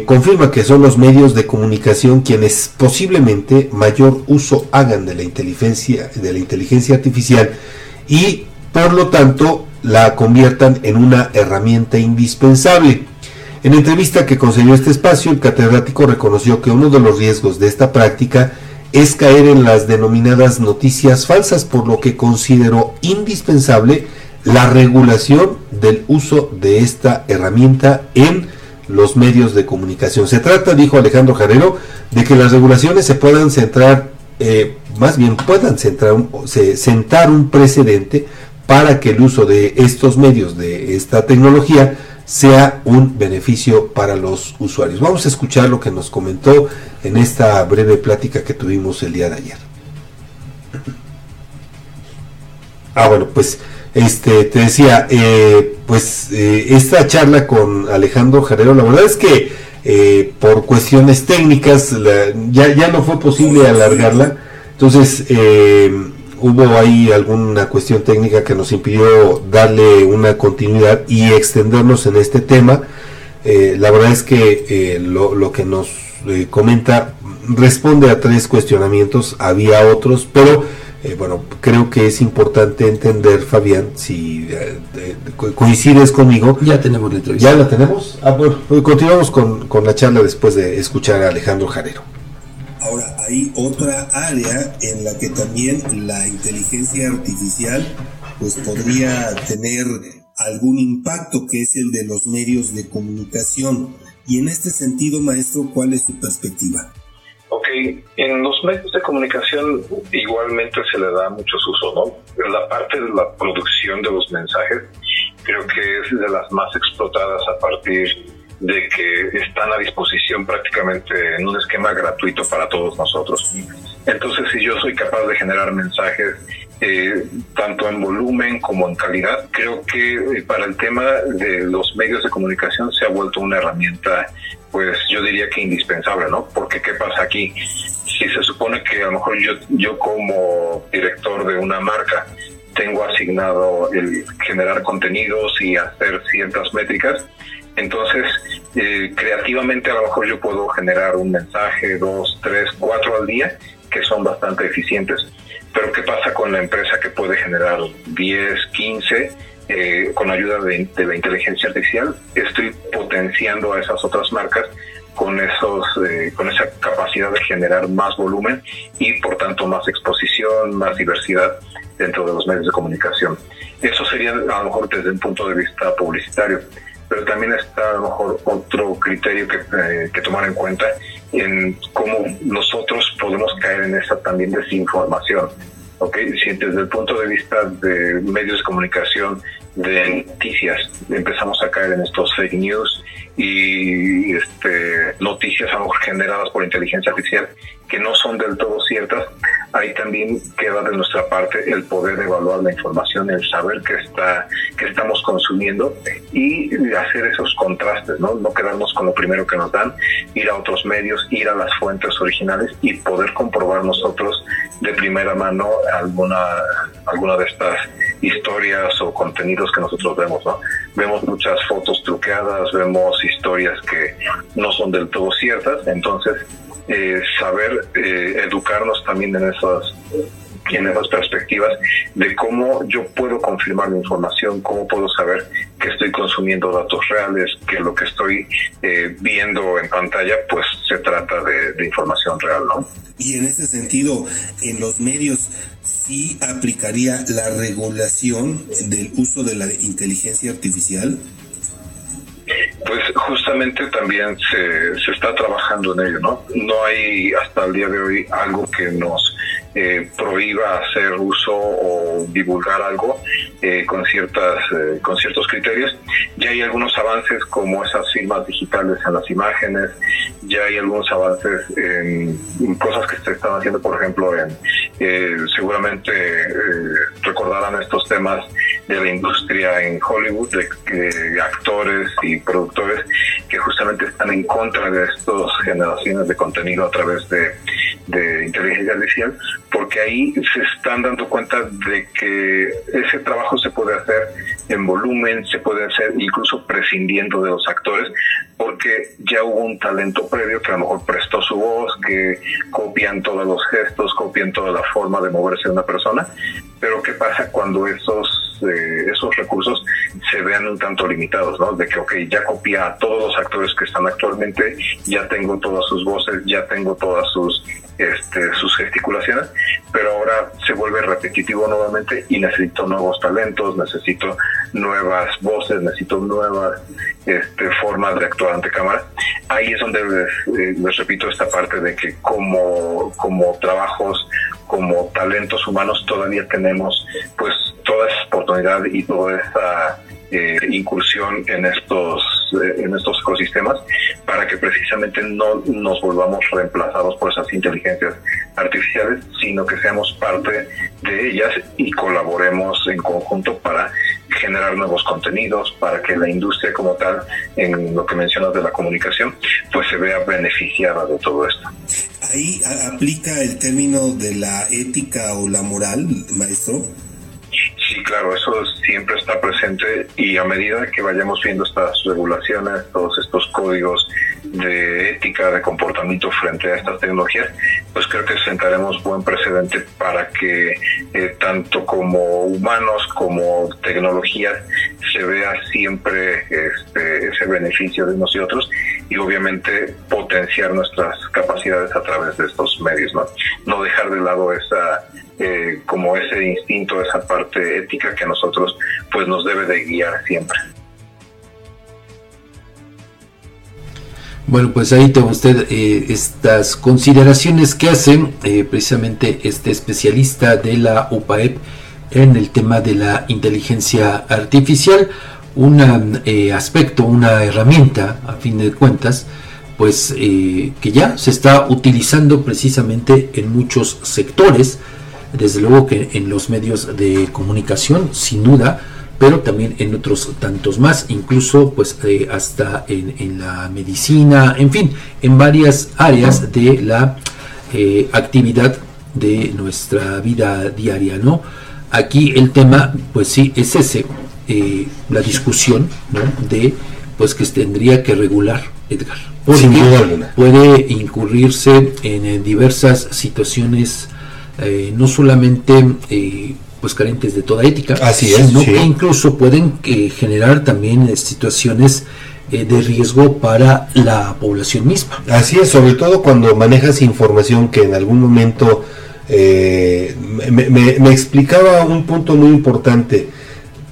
confirma que son los medios de comunicación quienes posiblemente mayor uso hagan de la inteligencia, de la inteligencia artificial y por lo tanto la conviertan en una herramienta indispensable. En entrevista que concedió este espacio, el catedrático reconoció que uno de los riesgos de esta práctica es caer en las denominadas noticias falsas, por lo que consideró indispensable la regulación del uso de esta herramienta en los medios de comunicación. Se trata, dijo Alejandro Jarero, de que las regulaciones se puedan centrar, eh, más bien puedan centrar, se, sentar un precedente para que el uso de estos medios, de esta tecnología, sea un beneficio para los usuarios. Vamos a escuchar lo que nos comentó en esta breve plática que tuvimos el día de ayer. Ah, bueno, pues este te decía, eh, pues eh, esta charla con Alejandro Jarero, la verdad es que eh, por cuestiones técnicas ya, ya no fue posible alargarla. Entonces, hubo ahí alguna cuestión técnica que nos impidió darle una continuidad y extendernos en este tema. Eh, la verdad es que eh, lo, que nos eh, comenta responde a tres cuestionamientos, había otros, pero bueno, creo que es importante entender, Fabián, si coincides conmigo. Ya tenemos la entrevista. ¿Ya la tenemos? Ah, bueno, continuamos con, con la charla después de escuchar a Alejandro Jarero. Ahora, hay otra área en la que también la inteligencia artificial pues podría tener algún impacto, que es el de los medios de comunicación. Y en este sentido, maestro, ¿cuál es su perspectiva? Ok, en los medios de comunicación igualmente se le da mucho uso, ¿no? La parte de la producción de los mensajes creo que es de las más explotadas a partir de que están a disposición prácticamente en un esquema gratuito para todos nosotros. Entonces, si yo soy capaz de generar mensajes eh, tanto en volumen como en calidad, creo que eh, para el tema de los medios de comunicación se ha vuelto una herramienta, pues yo diría que indispensable, ¿no? Porque ¿qué pasa aquí? Si se supone que a lo mejor yo, yo como director de una marca tengo asignado el generar contenidos y hacer ciertas métricas, entonces, eh, creativamente a lo mejor yo puedo generar un mensaje, dos, tres, cuatro al día, que son bastante eficientes. Pero ¿qué pasa con la empresa que puede generar 10, 15 eh, con ayuda de, la inteligencia artificial? Estoy potenciando a esas otras marcas con esos eh, con esa capacidad de generar más volumen y por tanto más exposición, más diversidad dentro de los medios de comunicación. Eso sería a lo mejor desde un punto de vista publicitario pero también está a lo mejor otro criterio que, eh, que tomar en cuenta en cómo nosotros podemos caer en esa también desinformación. ¿Okay? Si desde el punto de vista de medios de comunicación, de noticias, empezamos a caer en estos fake news y este, noticias a lo mejor generadas por inteligencia artificial que no son del todo ciertas, ahí también queda de nuestra parte el poder evaluar la información, el saber que está que estamos consumiendo y hacer esos contrastes, ¿no? No quedarnos con lo primero que nos dan, ir a otros medios, ir a las fuentes originales y poder comprobar nosotros de primera mano alguna alguna de estas historias o contenidos que nosotros vemos, ¿no? Vemos muchas fotos truqueadas, vemos historias que no son del todo ciertas, entonces eh, saber eh, educarnos también en esas en esas perspectivas de cómo yo puedo confirmar la información, cómo puedo saber que estoy consumiendo datos reales, que lo que estoy eh, viendo en pantalla, pues se trata de, de, información real, ¿no? Y en ese sentido, en los medios sí aplicaría la regulación del uso de la inteligencia artificial. pues justamente también se, se está trabajando en ello, ¿no? No hay hasta el día de hoy algo que nos eh, prohíba hacer uso o divulgar algo eh, con ciertas eh, con ciertos criterios. Ya hay algunos avances como esas firmas digitales en las imágenes, ya hay algunos avances en, cosas que se están haciendo, por ejemplo, en seguramente recordarán estos temas de la industria en Hollywood, de, actores y productores que justamente están en contra de estas generaciones de contenido a través de, de inteligencia artificial, porque ahí se están dando cuenta de que ese trabajo se puede hacer en volumen, se puede hacer incluso prescindiendo de los actores, porque ya hubo un talento previo que a lo mejor prestó su voz, que copian todos los gestos, copian toda la forma de moverse de una persona, pero ¿qué pasa cuando esos eh, esos recursos se vean un tanto limitados, ¿no? De que, ok, ya copia a todos los actores que están actualmente, ya tengo todas sus voces, ya tengo todas sus este, sus gesticulaciones, pero ahora se vuelve repetitivo nuevamente y necesito nuevos talentos, necesito nuevas voces, necesito nuevas este, formas de actuar ante cámara. Ahí es donde les, eh, repito esta parte de que como, como trabajos, como talentos humanos todavía tenemos pues toda esa oportunidad y toda esa eh, incursión en estos eh, en estos ecosistemas para que precisamente no nos volvamos reemplazados por esas inteligencias artificiales, sino que seamos parte de ellas y colaboremos en conjunto para generar nuevos contenidos, para que la industria como tal, en lo que mencionas de la comunicación, pues se vea beneficiada de todo esto. Ahí aplica el término de la ética o la moral, maestro. Sí, claro, eso siempre está presente y a medida que vayamos viendo estas regulaciones, todos estos códigos de ética, de comportamiento frente a estas tecnologías, pues creo que sentaremos buen precedente para que eh, tanto como humanos como tecnologías se vea siempre este, ese beneficio de nosotros y obviamente potenciar nuestras capacidades a través de estos medios, ¿no? No dejar de lado esa eh, como ese instinto, esa parte ética que a nosotros pues nos debe de guiar siempre. Bueno, pues ahí tengo usted eh, estas consideraciones que hace eh, precisamente este especialista de la UPAEP en el tema de la inteligencia artificial, un aspecto, una herramienta, a fin de cuentas, pues que ya se está utilizando precisamente en muchos sectores, desde luego que en los medios de comunicación, sin duda, pero también en otros tantos más, incluso pues eh, hasta en, la medicina, en fin, en varias áreas de la eh, actividad de nuestra vida diaria, ¿no? Aquí el tema, pues sí, es ese, eh, la discusión, ¿no? De, pues que tendría que regular, Edgar, porque puede incurrirse en diversas situaciones eh, no solamente eh, pues carentes de toda ética, sino que incluso pueden eh, generar también situaciones de riesgo para la población misma. Así es, sobre todo cuando manejas información que en algún momento me, explicaba un punto muy importante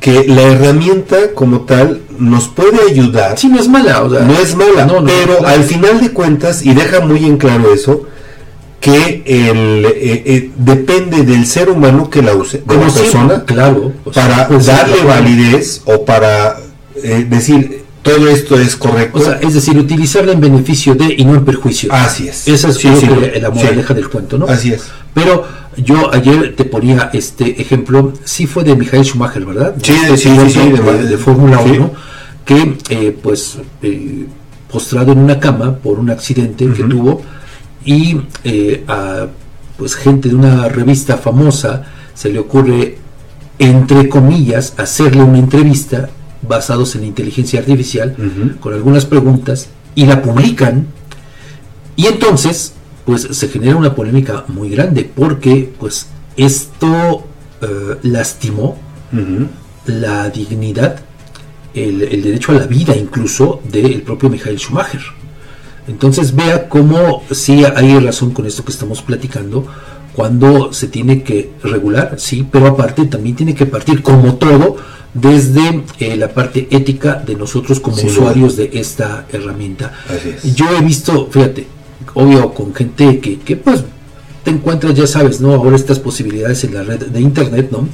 que la herramienta como tal nos puede ayudar. Sí, no es mala, no es mala, pero al final de cuentas, y deja muy en claro eso, que el, eh, eh, depende del ser humano que la use, de la persona, claro, para darle validez o para eh, decir todo esto es correcto. O sea, es decir, utilizarla en beneficio de y no en perjuicio. Así es. Esa es la moraleja del cuento, ¿no? Así es. Pero yo ayer te ponía este ejemplo, sí fue de Michael Schumacher, ¿verdad? Sí, de, sí, sí, de, Fórmula 1, que pues postrado en una cama por un accidente que tuvo, y eh, a pues gente de una revista famosa se le ocurre entre comillas hacerle una entrevista basados en inteligencia artificial con algunas preguntas y la publican. Y entonces pues se genera una polémica muy grande porque pues esto eh, lastimó la dignidad el, el, derecho a la vida incluso del propio Michael Schumacher Entonces vea cómo sí hay razón con esto que estamos platicando, cuando se tiene que regular, sí, pero aparte también tiene que partir como todo desde eh, la parte ética de nosotros como usuarios de esta herramienta. Así es. Yo he visto, fíjate, obvio con gente que, que pues te encuentras, ya sabes, ¿no? Ahora estas posibilidades en la red de internet, ¿no?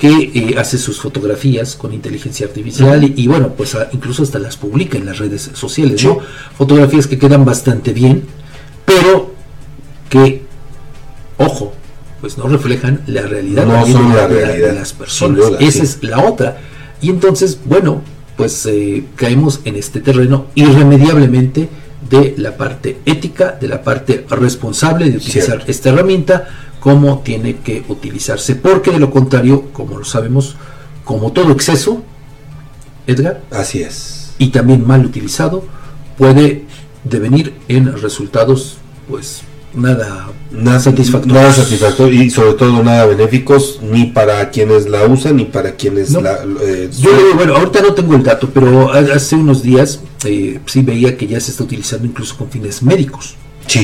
Que eh, hace sus fotografías con inteligencia artificial y, y, bueno, pues a- incluso hasta las publica en las redes sociales, ¿no? Fotografías que quedan bastante bien, pero que, ojo, pues no reflejan la realidad No son de, la de- de realidad, las personas. duda, Esa sí. es la otra. Y entonces, bueno, pues eh, caemos en este terreno irremediablemente de la parte ética, de la parte responsable de utilizar Cierto. esta herramienta, cómo tiene que utilizarse, porque de lo contrario, como lo sabemos, como todo exceso, Edgar, Así es. y también mal utilizado, puede devenir en resultados, pues, nada, Nada satisfactorios. Nada satisfactorio y sobre todo nada benéficos ni para quienes la usan ni para quienes No. la... eh, Yo, bueno, ahorita no tengo el dato, pero ha- hace unos días eh, sí veía que ya se está utilizando incluso con fines médicos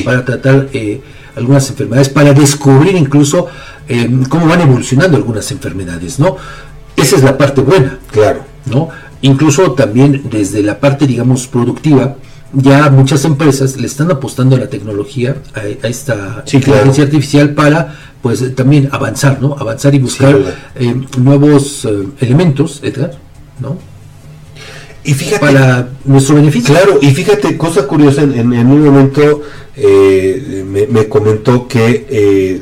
para tratar eh, algunas enfermedades, para descubrir incluso eh, cómo van evolucionando algunas enfermedades, ¿no? Esa es la parte buena. Claro. ¿No? Incluso también desde la parte, digamos, productiva, ya muchas empresas le están apostando a la tecnología, a, a esta Sí, inteligencia claro. artificial para, pues, también avanzar, ¿no? Avanzar y buscar eh, nuevos eh, elementos, Edgar, ¿no? Y fíjate, para nuestro beneficio. Claro, y fíjate, cosa curiosa, en, en- en un momento eh, me, me comentó que, eh,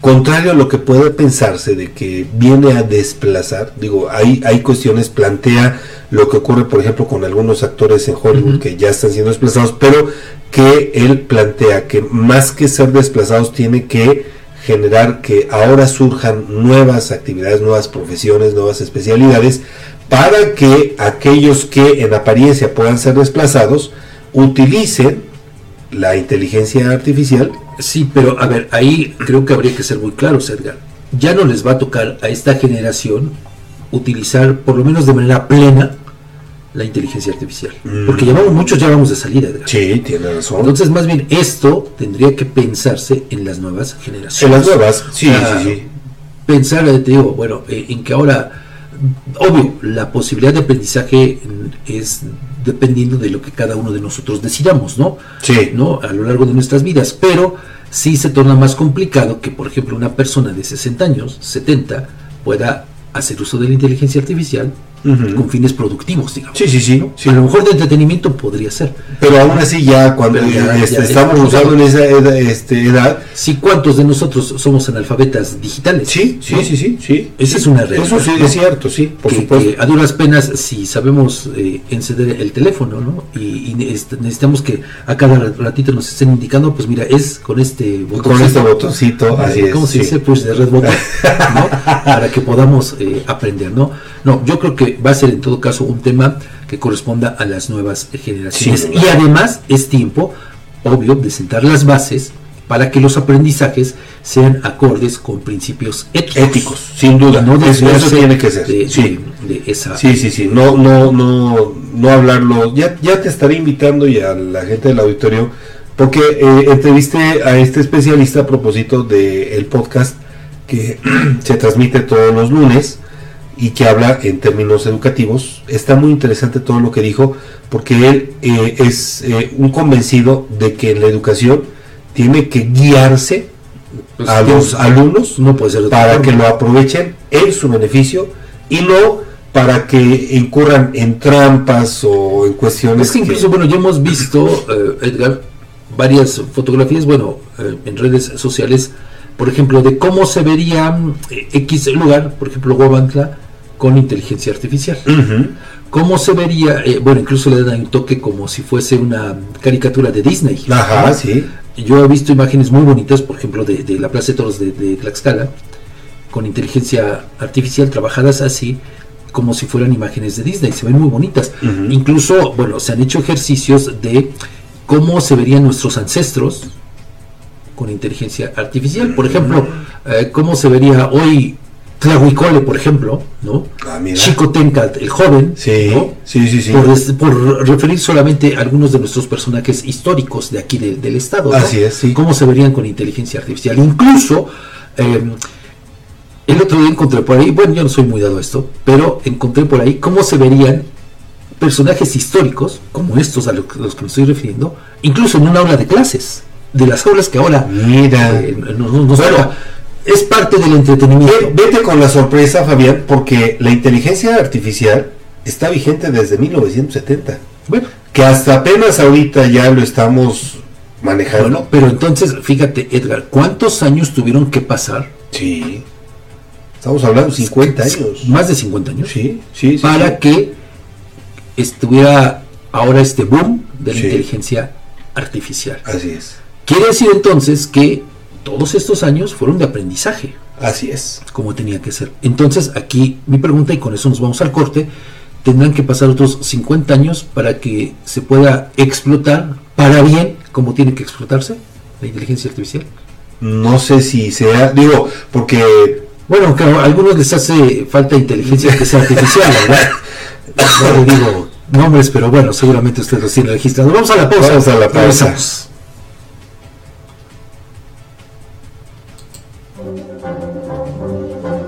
contrario a lo que puede pensarse de que viene a desplazar, digo, hay, hay cuestiones, plantea lo que ocurre, por ejemplo, con algunos actores en Hollywood que ya están siendo desplazados, pero que él plantea que más que ser desplazados tiene que generar que ahora surjan nuevas actividades, nuevas profesiones, nuevas especialidades, para que aquellos que en apariencia puedan ser desplazados utilicen la inteligencia artificial. Sí, pero a ver, ahí creo que habría que ser muy claros, Edgar. Ya no les va a tocar a esta generación utilizar, por lo menos de manera plena, la inteligencia artificial. Porque llevamos muchos, ya vamos de salida, Edgar. Sí, tiene razón. Entonces, más bien, esto tendría que pensarse en las nuevas generaciones. En las nuevas, sí, Ah, sí, sí. Pensar, te digo, bueno, eh, en que ahora, obvio, la posibilidad de aprendizaje es dependiendo de lo que cada uno de nosotros decidamos, ¿no? Sí. ¿No? A lo largo de nuestras vidas, pero sí se torna más complicado que, por ejemplo, una persona de 60 años, 70, pueda hacer uso de la inteligencia artificial con fines productivos, digamos. Sí, sí, sí. A lo mejor de entretenimiento podría ser. Pero aún así ya cuando ya- este, ya- estamos usando en esa edad, este, edad Sí, ¿cuántos de nosotros somos analfabetas digitales? Sí, sí, ¿no? sí, sí, sí. Esa es una realidad. Eso sí ¿no? es cierto, sí, por que, supuesto. que a duras penas, si sabemos eh, encender el teléfono, ¿no? Y, y neces- necesitamos que a cada ratito nos estén indicando, pues mira, es con este Con este botoncito, así es, ¿Cómo se sí. dice? Push de red button, ¿no? [laughs] Para que podamos eh, aprender, ¿no? No, yo creo que va a ser en todo caso un tema que corresponda a las nuevas generaciones. Y además es tiempo, obvio, de sentar las bases para que los aprendizajes sean acordes con principios éticos. Éticos, sin duda. No Eso- tiene que ser, de- sí. de- de esa Sí, sí, sí, no, no, no, no hablarlo. Ya, ya te estaré invitando y a la gente del auditorio, porque eh, entrevisté a este especialista a propósito del podcast que [clears throat] se transmite todos los lunes y que habla en términos educativos. Está muy interesante todo lo que dijo, porque él eh, es eh, un convencido de que la educación tiene que guiarse Pues, a los alumnos no puede ser para que lo aprovechen en su beneficio y no para que incurran en trampas o en cuestiones Es que incluso, bueno, ya hemos visto, eh, Edgar, varias fotografías, bueno, eh, en redes sociales, por ejemplo, de cómo se vería eh, X lugar, por ejemplo, Guabantla, con inteligencia artificial. ¿Cómo se vería? eh, bueno, incluso le dan un toque como si fuese una caricatura de Disney. Ajá, sí. Yo he visto imágenes muy bonitas, por ejemplo, de, de la Plaza de Toros de, de Tlaxcala, con inteligencia artificial trabajadas así, como si fueran imágenes de Disney, se ven muy bonitas. Incluso, bueno, se han hecho ejercicios de cómo se verían nuestros ancestros con inteligencia artificial. Por ejemplo, eh, cómo se vería hoy Tlahuicole, por ejemplo, ¿no? Ah. Chico Tencat, el joven, Sí, ¿no? sí, sí, sí. Por, referir solamente a algunos de nuestros personajes históricos de aquí de- del Estado. ¿no? Así es, sí. Cómo se verían con inteligencia artificial. Incluso, eh, el otro día encontré por ahí, bueno, yo no soy muy dado a esto, pero encontré por ahí cómo se verían personajes históricos, como estos a los que me estoy refiriendo, incluso en un aula de clases, de las aulas que ahora Mira. eh, nos- nos- toca. Es parte del entretenimiento. Ve- Vete con la sorpresa, Fabián, porque la inteligencia artificial está vigente desde 1970. Bueno, Que hasta apenas ahorita ya lo estamos manejando. Bueno, pero entonces, fíjate, Edgar, ¿cuántos años tuvieron que pasar? Sí. Estamos hablando de 50 años. Más de 50 años. Sí, sí, sí, Para sí. que estuviera ahora este boom de la Sí. inteligencia artificial. Así es. Quiere decir entonces que todos estos años fueron de aprendizaje. Así es. Como tenía que ser. Entonces, aquí mi pregunta, y con eso nos vamos al corte, tendrán que pasar otros 50 años para que se pueda explotar para bien como tiene que explotarse la inteligencia artificial. No sé si sea, digo, porque Bueno, aunque a algunos les hace falta inteligencia que sea artificial, la ¿verdad? [laughs] No le digo nombres, pero bueno, seguramente ustedes los registrados. Vamos a la pausa. Vamos a la pausa.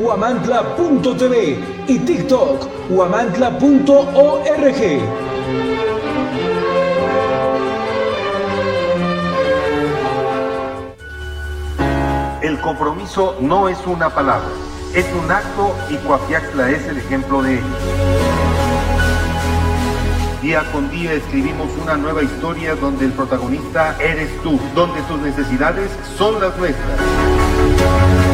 guamantla.tv y TikTok, guamantla.org. El compromiso no es una palabra, es un acto y Coapiaxla es el ejemplo de ello. Día con día escribimos una nueva historia donde el protagonista eres tú, donde tus necesidades son las nuestras.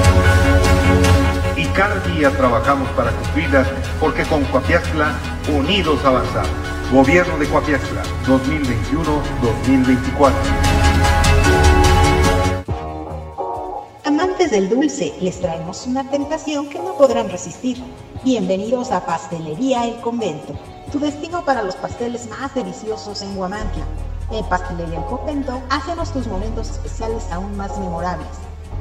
Cada día trabajamos para cumplirlas porque con Coapiaxla unidos avanzamos. Gobierno de Coapiaxla 2021-2024. Amantes del dulce, les traemos una tentación que no podrán resistir. Bienvenidos a Pastelería El Convento, tu destino para los pasteles más deliciosos en Huamantla. En Pastelería El Convento, hacemos tus momentos especiales aún más memorables.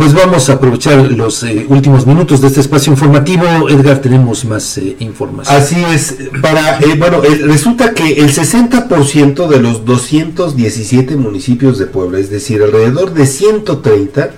Pues vamos a aprovechar los eh, últimos minutos de este espacio informativo. Edgar, tenemos más eh, información. Así es, para, eh, bueno, eh, resulta que el 60% de los 217 municipios de Puebla, es decir, alrededor de 130,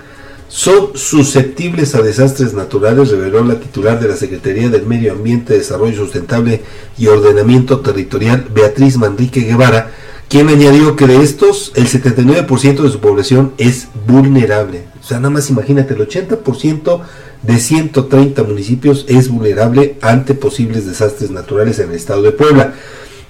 son susceptibles a desastres naturales, reveló la titular de la Secretaría del Medio Ambiente, Desarrollo Sustentable y Ordenamiento Territorial, Beatriz Manrique Guevara, quien añadió que de estos, el 79% de su población es vulnerable. O sea, nada más imagínate, el 80% de 130 municipios es vulnerable ante posibles desastres naturales en el estado de Puebla.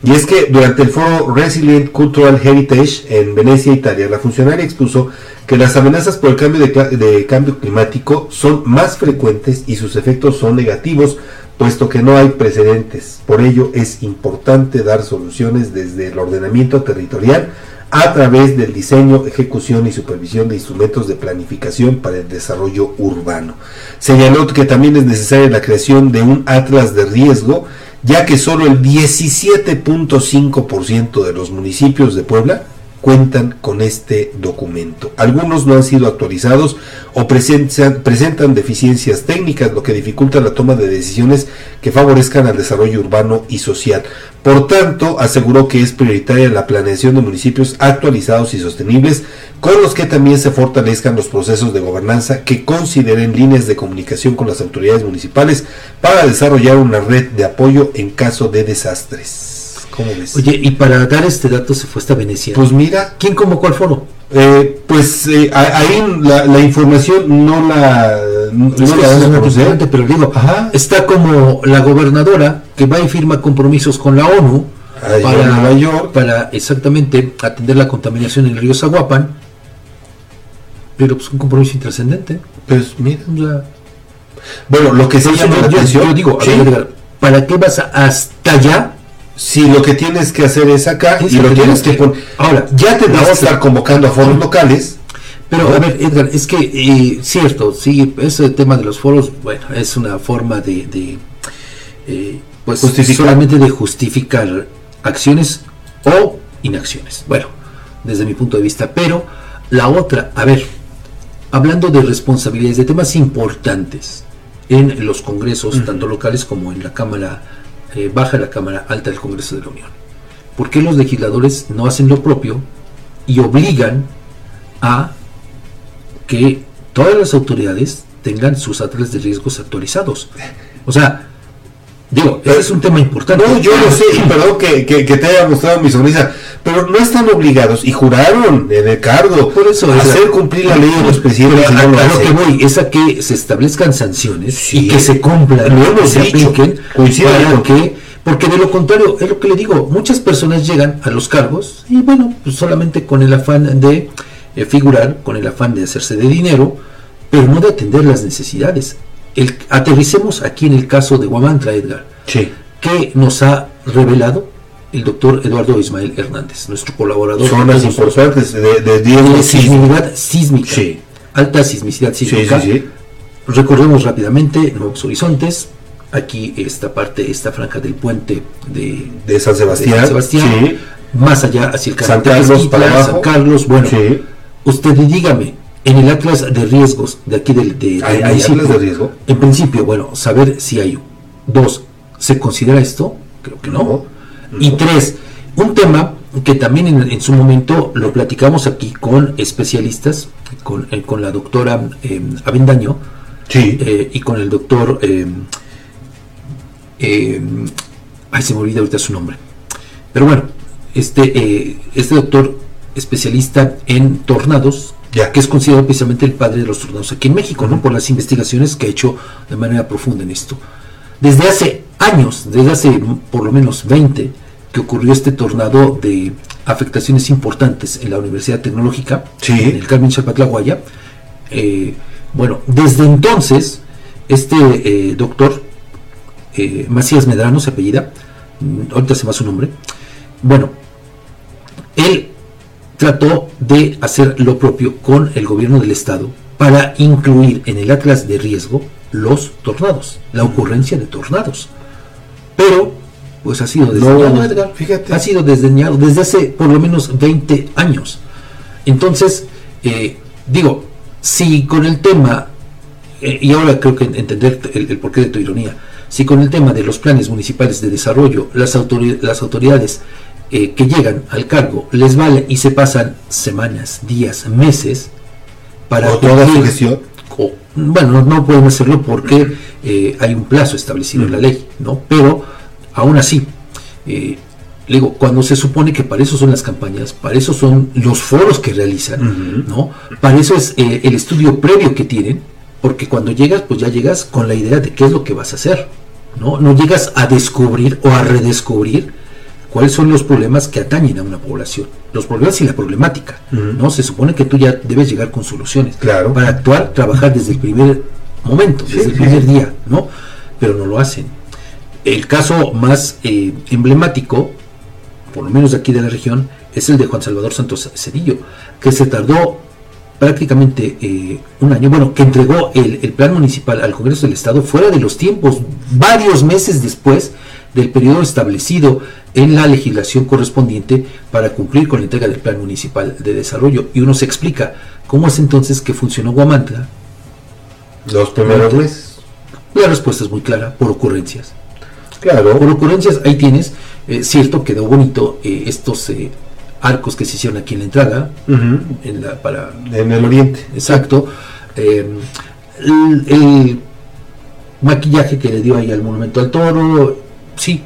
Y es que durante el foro Resilient Cultural Heritage en Venecia, Italia, la funcionaria expuso que las amenazas por el cambio de, de cambio climático son más frecuentes y sus efectos son negativos, puesto que no hay precedentes. Por ello es importante dar soluciones desde el ordenamiento territorial a través del diseño, ejecución y supervisión de instrumentos de planificación para el desarrollo urbano. Señaló que también es necesaria la creación de un atlas de riesgo, ya que solo el 17.5% de los municipios de Puebla cuentan con este documento. Algunos no han sido actualizados o presentan, deficiencias técnicas, lo que dificulta la toma de decisiones que favorezcan al desarrollo urbano y social. Por tanto, aseguró que es prioritaria la planeación de municipios actualizados y sostenibles, con los que también se fortalezcan los procesos de gobernanza que consideren líneas de comunicación con las autoridades municipales para desarrollar una red de apoyo en caso de desastres. ¿Cómo ves? Oye, y para dar este dato se fue hasta Venecia. Pues mira. ¿Quién convocó al foro? Eh, pues eh, ahí la, la información no la, no Es la es importante, pero digo, está como la gobernadora que va y firma compromisos con la ONU para, Nueva York. para exactamente atender la contaminación en el río Zaguapan, pero pues un compromiso intrascendente. Pues mira. O sea, Bueno, lo que eso llama la yo- atención. yo digo, sí, ver, ¿para qué vas hasta allá? Si lo que tienes que hacer es acá Es y lo tienes que poner. Ahora, ya te la vas a estar convocando a foros locales. Pero ¿no? a ver, Edgar, es que eh, cierto, sí, ese tema de los foros, bueno, es una forma de, de, eh, pues Justificar. solamente de justificar acciones o inacciones. Bueno, desde mi punto de vista, pero la otra, a ver, hablando de responsabilidades, de temas importantes en los congresos, tanto locales como en la Cámara eh, Baja la Cámara Alta del Congreso de la Unión. ¿Por qué los legisladores no hacen lo propio y obligan a que todas las autoridades tengan sus atlas de riesgos actualizados? O sea, digo, es un tema importante. No, yo lo sé, y perdón que, que- que te haya mostrado mi sonrisa, pero no están obligados y juraron en el cargo Por eso, a hacer cumplir la ley de los presidentes. Pero a, no lo a lo hacen. que voy es a que se establezcan sanciones Sí. y que se cumplan, hemos que se dicho. apliquen, para que, porque de lo contrario, es lo que le digo, muchas personas llegan a los cargos y bueno, pues solamente con el afán de eh, figurar, con el afán de hacerse de dinero, pero no de atender las necesidades. El, aterricemos aquí en el caso de Guamantla, Edgar, Sí. que nos ha revelado el doctor Eduardo Ismael Hernández, nuestro colaborador. Zonas de importantes de, de de sismicidad sísmica. Sí. Alta sismicidad Sí, sísmica. sí, sí. Recordemos rápidamente Nuevos Horizontes. Aquí esta parte, esta franja del puente de, De San Sebastián. de San Sebastián. Sí. Más allá hacia el San Carlos Tezquitla, para abajo. San Carlos. Bueno, Sí. usted dígame, en el atlas de riesgos de aquí del, de, del ¿Hay- hay atlas de riesgo? En principio, bueno, saber si hay. Dos, ¿se considera esto? Creo que no. Y tres, un tema que también en, en su momento lo platicamos aquí con especialistas, con, eh, con la doctora eh, Avendaño Sí. eh, y con el doctor. eh, eh, ay, se me olvida ahorita su nombre. Pero bueno, este, este doctor especialista en tornados, Ya. que es considerado precisamente el padre de los tornados aquí en México, ¿no? por las investigaciones que ha hecho de manera profunda en esto. Desde hace años, desde hace por lo menos 20, que ocurrió este tornado de afectaciones importantes en la Universidad Tecnológica, Sí. en el Carmen Chapatlaguaya, eh, bueno, desde entonces, este eh, doctor, eh, Macías Medrano, se apellida, mm, ahorita se va su nombre, bueno, él trató de hacer lo propio con el gobierno del estado para incluir en el atlas de riesgo los tornados, la ocurrencia de tornados. Pero, pues ha sido desdeñado, No, Edgar. fíjate. Ha sido desdeñado desde hace por lo menos 20 años. Entonces, eh, digo, si con el tema, eh, y ahora creo que entender el, el porqué de tu ironía, si con el tema de los planes municipales de desarrollo, las, las autoridades eh, que llegan al cargo les vale y se pasan semanas, días, meses para toda gestión. o- bueno, no, pueden hacerlo porque eh, hay un plazo establecido en la ley, ¿no? Pero aún así, eh, le digo, cuando se supone que para eso son las campañas, para eso son los foros que realizan, ¿no? Para eso es eh, el estudio previo que tienen, porque cuando llegas, pues ya llegas con la idea de qué es lo que vas a hacer, ¿no? No llegas a descubrir o a redescubrir cuáles son los problemas que atañen a una población, los problemas y la problemática, ¿no? Se supone que tú ya debes llegar con soluciones Claro. para actuar, trabajar desde el primer momento, desde el primer día, ¿no? Pero no lo hacen. El caso más eh, emblemático, por lo menos de aquí de la región, es el de Juan Salvador Santos Cedillo, que se tardó prácticamente eh, un año, bueno, que entregó el, el plan municipal al Congreso del Estado fuera de los tiempos, varios meses después del periodo establecido en la legislación correspondiente para cumplir con la entrega del Plan Municipal de Desarrollo. Y uno se explica cómo es entonces que funcionó Guamantla. Los primeros meses. La respuesta es muy clara, por ocurrencias. Claro. Por ocurrencias, ahí tienes, eh, cierto, quedó bonito eh, estos eh, arcos que se hicieron aquí en la entrada, en, la, para, en el oriente. Exacto. Eh, el, el maquillaje que le dio ahí al monumento al toro, sí,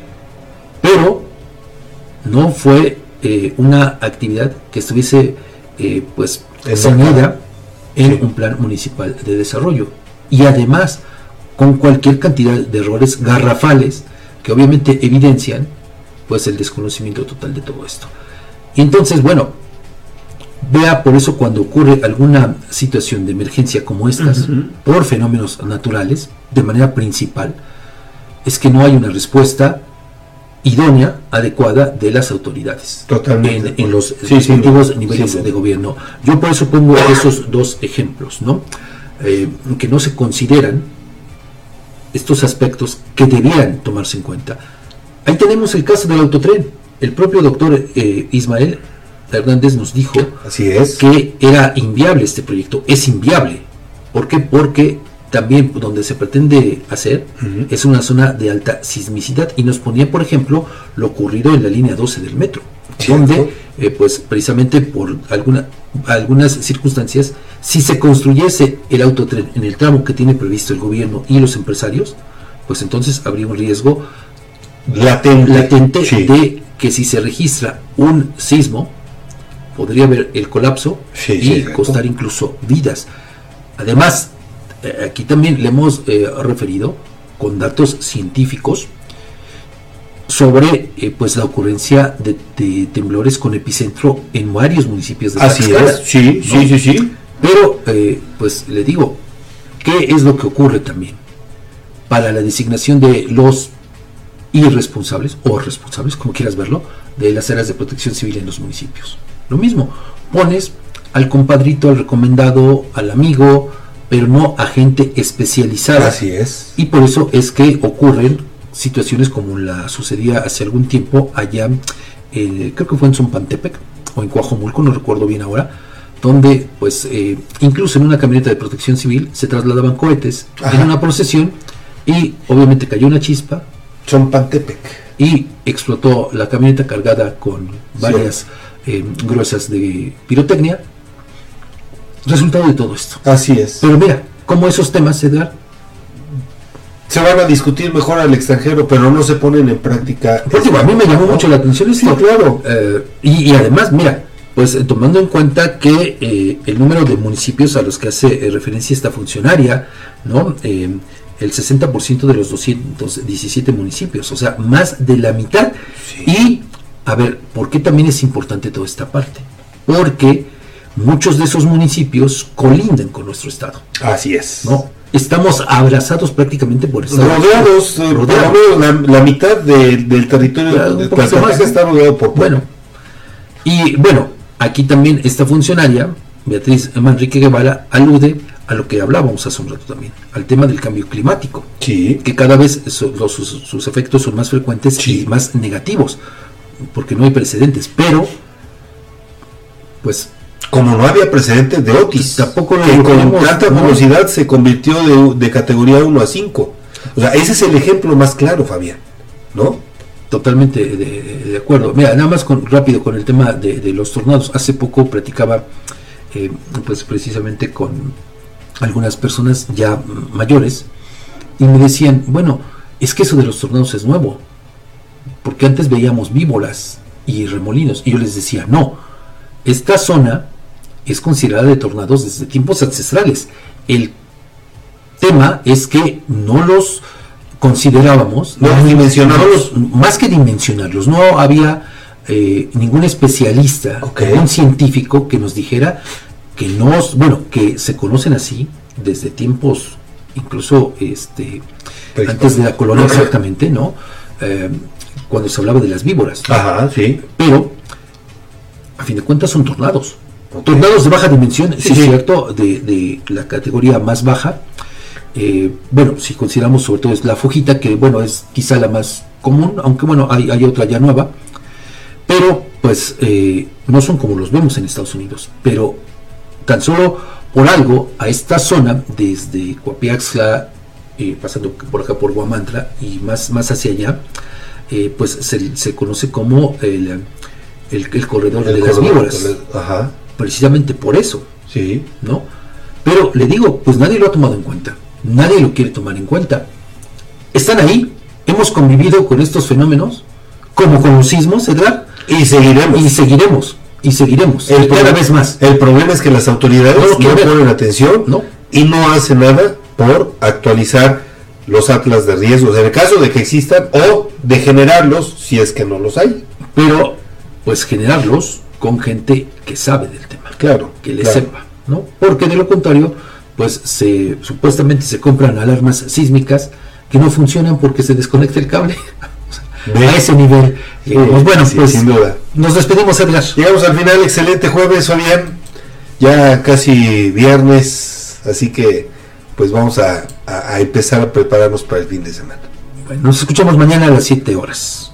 pero no fue eh, una actividad que estuviese eh, pues ceñida en un plan municipal de desarrollo. Y además con cualquier cantidad de errores garrafales que obviamente evidencian pues el desconocimiento total de todo esto. Y entonces, bueno, vea por eso cuando ocurre alguna situación de emergencia como estas, por fenómenos naturales, de manera principal, es que no hay una respuesta idónea, adecuada de las autoridades Totalmente. en, en los Sí, respectivos sí, niveles sí, de gobierno. Yo por eso pongo esos dos ejemplos, ¿no? Eh, que no se consideran estos aspectos que debieran tomarse en cuenta. Ahí tenemos el caso del autotren. El propio doctor eh, Ismael Hernández nos dijo Así es. que era inviable este proyecto. Es inviable. ¿Por qué? Porque también donde se pretende hacer es una zona de alta sismicidad. Y nos ponía, por ejemplo, lo ocurrido en la línea 12 del metro, donde, eh, pues precisamente por alguna, algunas circunstancias, si se construyese el autotren en el tramo que tiene previsto el gobierno y los empresarios, pues entonces habría un riesgo Latente. latente de que si se registra un sismo, podría haber el colapso Sí, y sí, costar incluso vidas. Además, aquí también le hemos eh, referido con datos científicos sobre eh, pues la ocurrencia de, de temblores con epicentro en varios municipios de Así es, sí, ¿no? sí, sí, sí. Pero, eh, pues le digo, ¿qué es lo que ocurre también? Para la designación de los irresponsables, o responsables, como quieras verlo, de las áreas de protección civil en los municipios. Lo mismo, pones al compadrito, al recomendado, al amigo, pero no a gente especializada. Así es. Y por eso es que ocurren situaciones como la sucedía hace algún tiempo allá, eh, creo que fue en Zompantepec o en Coajomulco, no recuerdo bien ahora, donde pues eh, incluso en una camioneta de protección civil se trasladaban cohetes Ajá. en una procesión y obviamente cayó una chispa Zompantepec. y explotó la camioneta cargada con varias eh, gruesas de pirotecnia. Resultado de todo esto. Así es. Pero mira, como esos temas, Edgar, Se van a discutir mejor al extranjero, pero no se ponen en práctica. Pues digo, a mí me llamó mucho la atención esto. claro. y, y además, mira, pues eh, tomando en cuenta que eh, el número de municipios a los que hace eh, referencia esta funcionaria, ¿no? Eh, el 60% de los 217 municipios, o sea, más de la mitad. Y, a ver, ¿por qué también es importante toda esta parte? Porque muchos de esos municipios colindan con nuestro estado. Así es. ¿no? Estamos abrazados prácticamente por estado. Rodeados, eh, por menos la, la mitad de- del territorio Claro, de Tlaxcala está rodeado por Bueno, y bueno, aquí también esta funcionaria, Beatriz Manrique Guevara, alude a lo que hablábamos hace un rato también, al tema del cambio climático. Sí. Que cada vez so- los- sus, sus efectos son más frecuentes y más negativos, porque no hay precedentes. Pero, pues. Como no había precedentes de Otis, tampoco que con tanta ¿no? velocidad se convirtió de, de categoría 1 a 5. O sea, ese es el ejemplo más claro, Fabián. ¿No? Totalmente de, de acuerdo. Mira, nada más con, rápido con el tema de, de los tornados. Hace poco platicaba, eh, pues precisamente con algunas personas ya mayores y me decían, bueno, es que eso de los tornados es nuevo, porque antes veíamos víboras y remolinos y yo les decía, no, esta zona es considerada de tornados desde tiempos ancestrales. El tema es que no los considerábamos, No los dimensionamos. no los- más que dimensionarlos, no había eh, ningún especialista, ningún científico que nos dijera que no, bueno, que se conocen así desde tiempos incluso este antes de la colonia exactamente, ¿no? Eh, cuando se hablaba de las víboras. Ajá, sí. Pero a fin de cuentas son tornados. Tornados de baja dimensión, sí, Sí, es cierto, de, de la categoría más baja. Eh, bueno, si consideramos sobre todo es la fujita, que bueno, es quizá la más común, aunque bueno, hay, hay otra ya nueva, pero pues eh, no son como los vemos en Estados Unidos, pero tan solo por algo a esta zona, desde Coapiaxla, eh, pasando por acá por Guamantra y más, más hacia allá, eh, pues se, se, conoce como el, el, el corredor El de las víboras. ajá. Precisamente por eso. Sí. ¿No? Pero le digo, pues nadie lo ha tomado en cuenta. Nadie lo quiere tomar en cuenta. Están ahí. Hemos convivido con estos fenómenos, como con los sismos, Edgar. Y seguiremos. Y seguiremos. Y seguiremos. El y cada problema- vez más. El problema es que las autoridades No ponen atención y no hacen nada por actualizar los atlas de riesgos, en el caso de que existan, o de generarlos si es que no los hay. Pero, pues generarlos con gente que sabe del tema. Claro. Que le claro. sepa, ¿no? Porque de lo contrario, pues se supuestamente se compran alarmas sísmicas que no funcionan porque se desconecta el cable. [laughs] A ese nivel. Sí, llegamos. bueno, sí, pues sin duda. nos despedimos, Edgar. Llegamos al final, excelente jueves, Fabián. Ya casi viernes, así que pues vamos a, a- a empezar a prepararnos para el fin de semana. Bueno, nos escuchamos mañana a las 7 horas.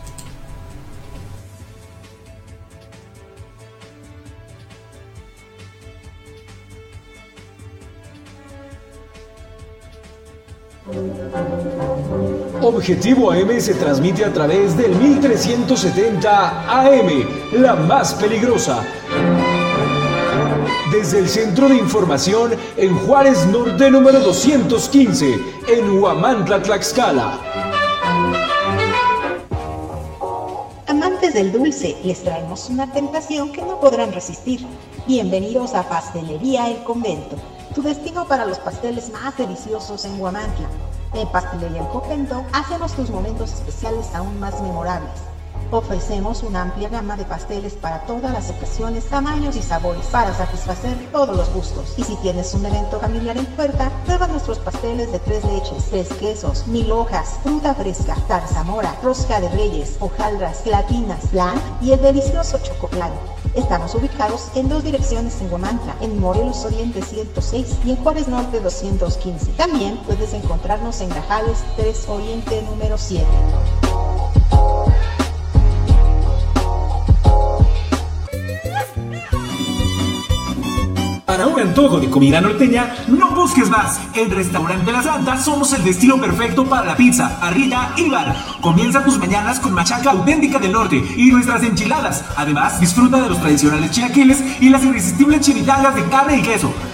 Objetivo AM se transmite a través del 1370 AM, la más peligrosa. Desde el Centro de Información en Juárez Norte número 215, en Huamantla, Tlaxcala. Amantes del dulce, les traemos una tentación que no podrán resistir. Bienvenidos a Pastelería El Convento, tu destino para los pasteles más deliciosos en Huamantla. En Pastelería El Convento hacemos tus momentos especiales aún más memorables. Ofrecemos una amplia gama de pasteles para todas las ocasiones, tamaños y sabores para satisfacer todos los gustos. Y si tienes un evento familiar en puerta, prueba nuestros pasteles de tres leches, tres quesos, mil hojas, fruta fresca, zarzamora, rosca de reyes, hojaldras, gelatinas, flan y el delicioso chocoplan. Estamos ubicados en dos direcciones en Guamantla, en Morelos Oriente 106 y en Juárez Norte 215. También puedes encontrarnos en Grajales 3 Oriente número 7. Antojo de comida norteña, no busques más. En Restaurante La Santa somos el destino perfecto para la pizza, parrilla y bar. Comienza tus mañanas con machaca auténtica del norte y nuestras enchiladas. Además, disfruta de los tradicionales chilaquiles y las irresistibles chimichangas de carne y queso.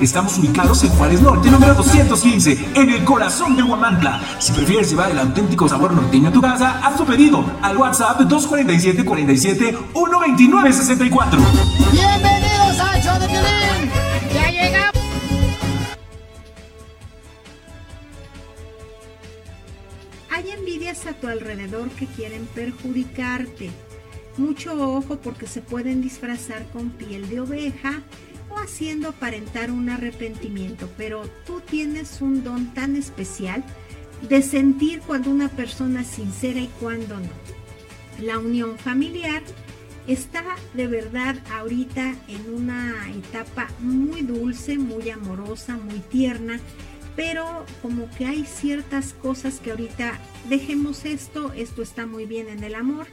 Estamos ubicados en Juárez Norte, número 215, en el corazón de Huamantla. Si prefieres llevar el auténtico sabor norteño a tu casa, haz tu pedido al WhatsApp 247 47 129 64. Bienvenidos a Show de. Ya llegamos. Hay envidias a tu alrededor que quieren perjudicarte. Mucho ojo porque se pueden disfrazar con piel de oveja haciendo aparentar un arrepentimiento, pero tú tienes un don tan especial de sentir cuando una persona es sincera y cuando no. La unión familiar está de verdad ahorita en una etapa muy dulce, muy amorosa, muy tierna, pero como que hay ciertas cosas que ahorita dejemos esto, esto está muy bien en el amor,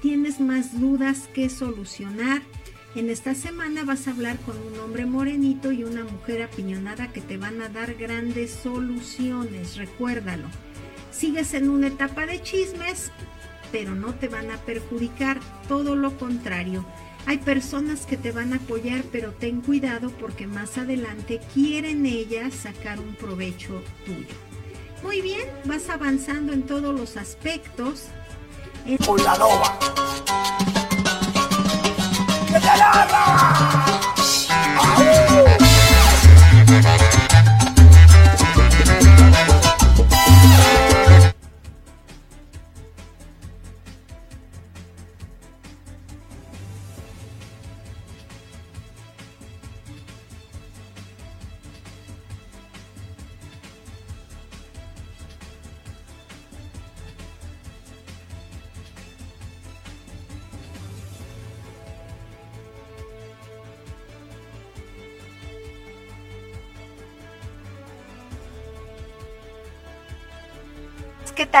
tienes más dudas que solucionar. En esta semana vas a hablar con un hombre morenito y una mujer apiñonada que te van a dar grandes soluciones, recuérdalo. Sigues en una etapa de chismes, pero no te van a perjudicar, todo lo contrario. Hay personas que te van a apoyar, pero ten cuidado porque más adelante quieren ellas sacar un provecho tuyo. Muy bien, vas avanzando en todos los aspectos. Con la loba. ¡Que te ladra!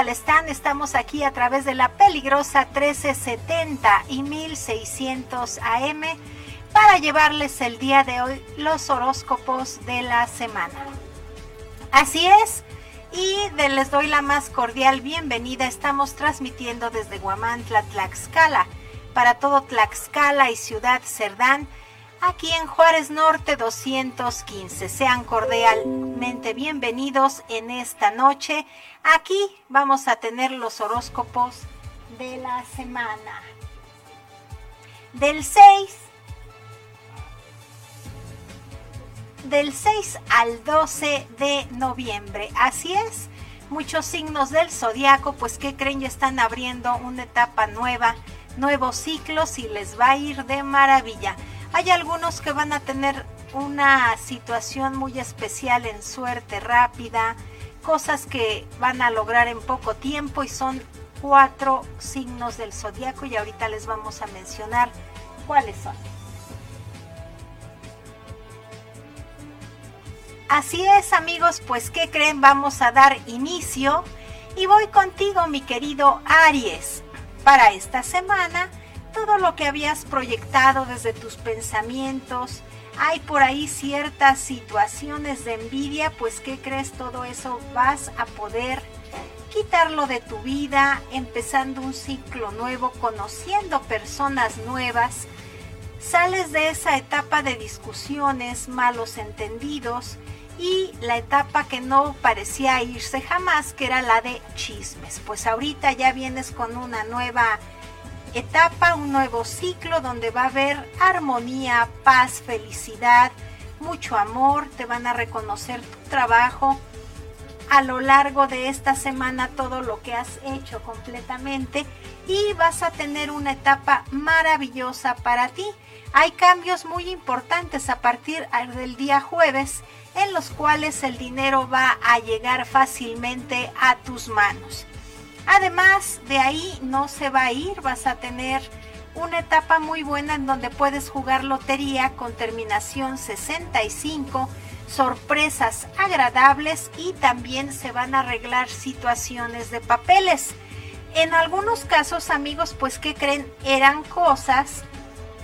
Están? Estamos aquí a través de la peligrosa 1370 y 1600 AM para llevarles el día de hoy los horóscopos de la semana. Así es, y les doy la más cordial bienvenida. Estamos transmitiendo desde Guamantla, Tlaxcala, para todo Tlaxcala y Ciudad Cerdán, aquí en Juárez Norte 215. Sean cordialmente bienvenidos en esta noche. Aquí vamos a tener los horóscopos de la semana. Del 6 del 6 al 12 de noviembre. Así es, muchos signos del zodiaco, pues que creen ya están abriendo una etapa nueva, nuevos ciclos y les va a ir de maravilla. Hay algunos que van a tener una situación muy especial en suerte rápida, cosas que van a lograr en poco tiempo y son cuatro signos del zodiaco y ahorita les vamos a mencionar cuáles son. Así es amigos, pues ¿qué creen? Vamos a dar inicio y voy contigo mi querido Aries. Para esta semana, todo lo que habías proyectado desde tus pensamientos, hay por ahí ciertas situaciones de envidia, pues ¿qué crees? Todo eso vas a poder quitarlo de tu vida, empezando un ciclo nuevo, conociendo personas nuevas. Sales de esa etapa de discusiones, malos entendidos, y la etapa que no parecía irse jamás, que era la de chismes. Pues ahorita ya vienes con una nueva etapa, un nuevo ciclo donde va a haber armonía, paz, felicidad, mucho amor, te van a reconocer tu trabajo a lo largo de esta semana todo lo que has hecho completamente y vas a tener una etapa maravillosa para ti. Hay cambios muy importantes a partir del día jueves en los cuales el dinero va a llegar fácilmente a tus manos. Además, de ahí no se va a ir, vas a tener una etapa muy buena en donde puedes jugar lotería con terminación 65, sorpresas agradables y también se van a arreglar situaciones de papeles. En algunos casos, amigos, pues que creen eran cosas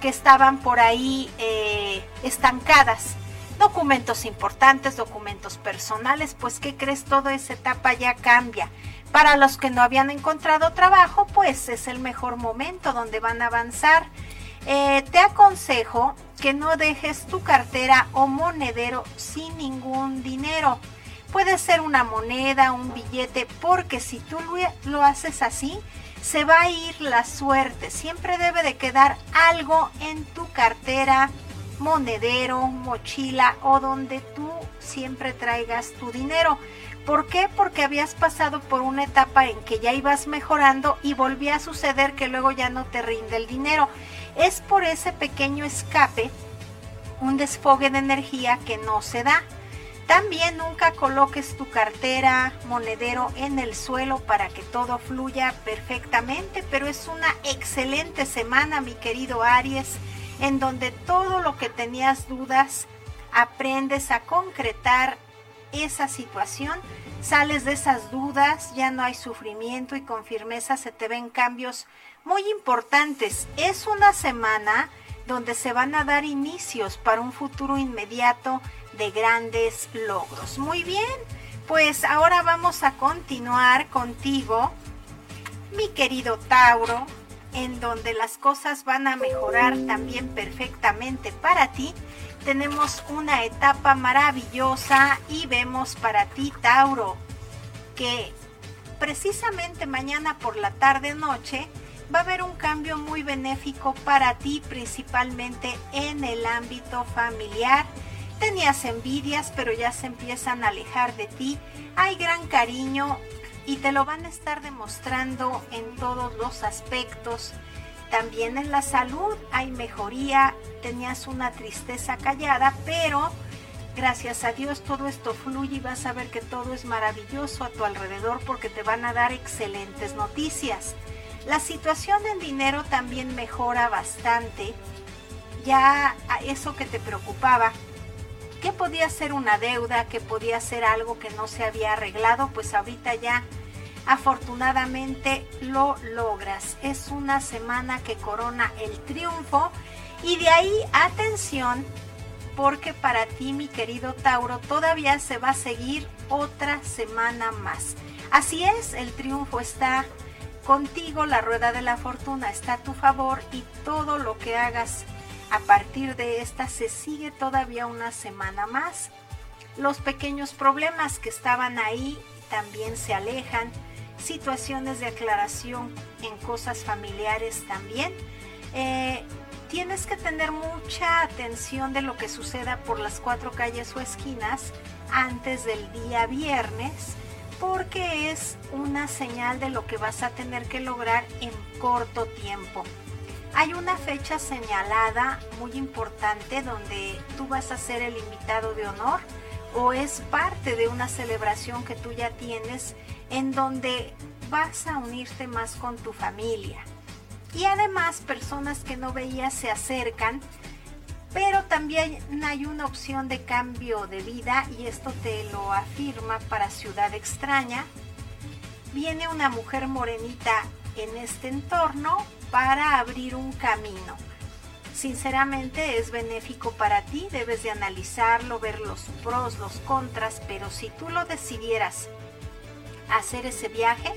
que estaban por ahí eh, estancadas documentos importantes, documentos personales, pues ¿qué crees? Toda esa etapa ya cambia. Para los que no habían encontrado trabajo, pues es el mejor momento donde van a avanzar. Eh, te aconsejo que no dejes tu cartera o monedero sin ningún dinero. Puede ser una moneda, un billete, porque si tú lo haces así, se va a ir la suerte. Siempre debe de quedar algo en tu cartera, monedero, mochila o donde tú siempre traigas tu dinero. ¿Por qué? Porque habías pasado por una etapa en que ya ibas mejorando y volvía a suceder que luego ya no te rinde el dinero. Es por ese pequeño escape, un desfogue de energía que no se da. También nunca coloques tu cartera, monedero en el suelo para que todo fluya perfectamente, pero es una excelente semana, mi querido Aries en donde todo lo que tenías dudas, aprendes a concretar esa situación, sales de esas dudas, ya no hay sufrimiento y con firmeza se te ven cambios muy importantes. Es una semana donde se van a dar inicios para un futuro inmediato de grandes logros. Muy bien, pues ahora vamos a continuar contigo, mi querido Tauro en donde las cosas van a mejorar también perfectamente para ti. Tenemos una etapa maravillosa y vemos para ti, Tauro, que precisamente mañana por la tarde noche va a haber un cambio muy benéfico para ti, principalmente en el ámbito familiar. Tenías envidias, pero ya se empiezan a alejar de ti. Hay gran cariño y te lo van a estar demostrando en todos los aspectos. También en la salud hay mejoría, tenías una tristeza callada, pero gracias a Dios todo esto fluye y vas a ver que todo es maravilloso a tu alrededor porque te van a dar excelentes noticias. La situación en dinero también mejora bastante. Ya eso que te preocupaba, ¿Qué podía ser una deuda? ¿Qué podía ser algo que no se había arreglado? Pues ahorita ya afortunadamente lo logras. Es una semana que corona el triunfo y de ahí atención porque para ti mi querido Tauro todavía se va a seguir otra semana más. Así es, el triunfo está contigo, la rueda de la fortuna está a tu favor y todo lo que hagas a partir de esta se sigue todavía una semana más. Los pequeños problemas que estaban ahí también se alejan, situaciones de aclaración en cosas familiares también. Eh, tienes que tener mucha atención de lo que suceda por las cuatro calles o esquinas antes del día viernes porque es una señal de lo que vas a tener que lograr en corto tiempo. Hay una fecha señalada muy importante donde tú vas a ser el invitado de honor o es parte de una celebración que tú ya tienes en donde vas a unirte más con tu familia. Y además personas que no veías se acercan pero también hay una opción de cambio de vida y esto te lo afirma para Ciudad Extraña. Viene una mujer morenita en este entorno para abrir un camino. Sinceramente es benéfico para ti, debes de analizarlo, ver los pros, los contras, pero si tú lo decidieras hacer ese viaje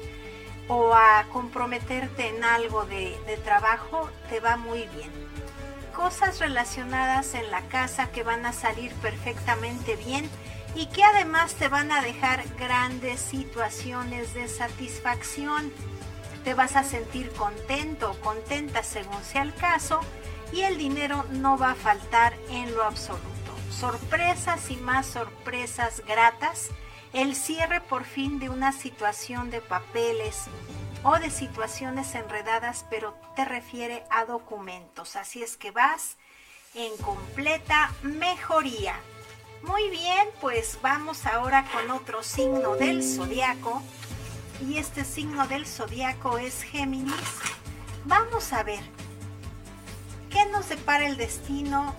o a comprometerte en algo de, de trabajo, te va muy bien cosas relacionadas en la casa que van a salir perfectamente bien y que además te van a dejar grandes situaciones de satisfacción. Te vas a sentir contento o contenta según sea el caso y el dinero no va a faltar en lo absoluto. Sorpresas y más sorpresas gratas. El cierre por fin de una situación de papeles, o de situaciones enredadas, pero te refiere a documentos. Así es que vas en completa mejoría. Muy bien, pues vamos ahora con otro signo del zodiaco. Y este signo del zodiaco es Géminis. Vamos a ver qué nos depara el destino,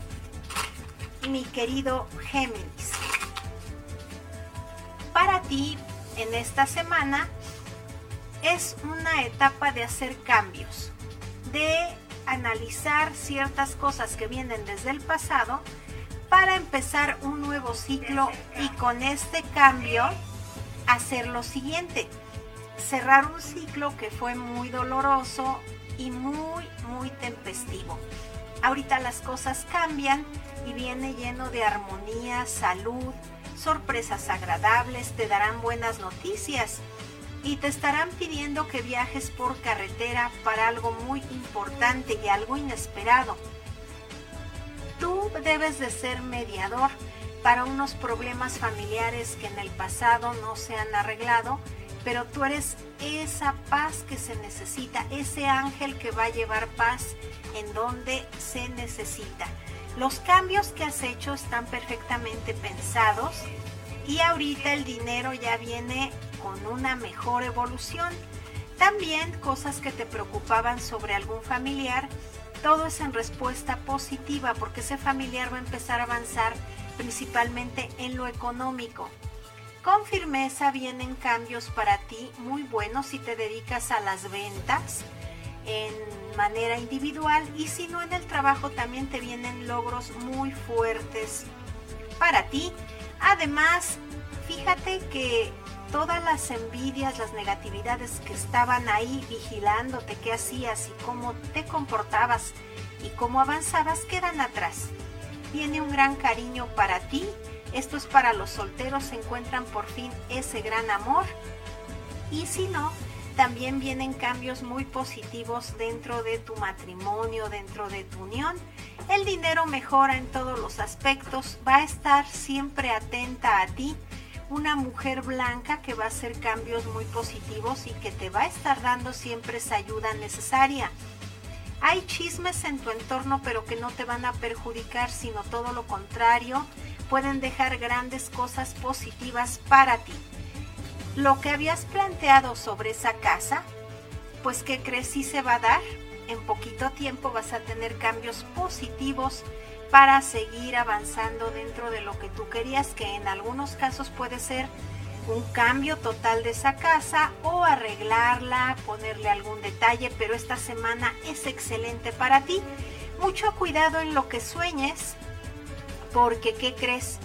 mi querido Géminis. Para ti, en esta semana, es una etapa de hacer cambios, de analizar ciertas cosas que vienen desde el pasado para empezar un nuevo ciclo y con este cambio hacer lo siguiente, cerrar un ciclo que fue muy doloroso y muy, muy tempestivo. Ahorita las cosas cambian y viene lleno de armonía, salud, sorpresas agradables, te darán buenas noticias y te estarán pidiendo que viajes por carretera para algo muy importante y algo inesperado. Tú debes de ser mediador para unos problemas familiares que en el pasado no se han arreglado, pero tú eres esa paz que se necesita, ese ángel que va a llevar paz en donde se necesita. Los cambios que has hecho están perfectamente pensados y ahorita el dinero ya viene con una mejor evolución. También cosas que te preocupaban sobre algún familiar, todo es en respuesta positiva porque ese familiar va a empezar a avanzar principalmente en lo económico. Con firmeza vienen cambios para ti muy buenos si te dedicas a las ventas en manera individual y si no en el trabajo también te vienen logros muy fuertes para ti. Además, fíjate que todas las envidias, las negatividades que estaban ahí vigilándote, qué hacías y cómo te comportabas y cómo avanzabas quedan atrás. Viene un gran cariño para ti. Esto es para los solteros, encuentran por fin ese gran amor. Y si no, también vienen cambios muy positivos dentro de tu matrimonio, dentro de tu unión. El dinero mejora en todos los aspectos, va a estar siempre atenta a ti una mujer blanca que va a hacer cambios muy positivos y que te va a estar dando siempre esa ayuda necesaria. Hay chismes en tu entorno pero que no te van a perjudicar, sino todo lo contrario, pueden dejar grandes cosas positivas para ti. Lo que habías planteado sobre esa casa, pues que crees si se va a dar. En poquito tiempo vas a tener cambios positivos para seguir avanzando dentro de lo que tú querías, que en algunos casos puede ser un cambio total de esa casa o arreglarla, ponerle algún detalle, pero esta semana es excelente para ti. Mucho cuidado en lo que sueñes, porque ¿qué crees?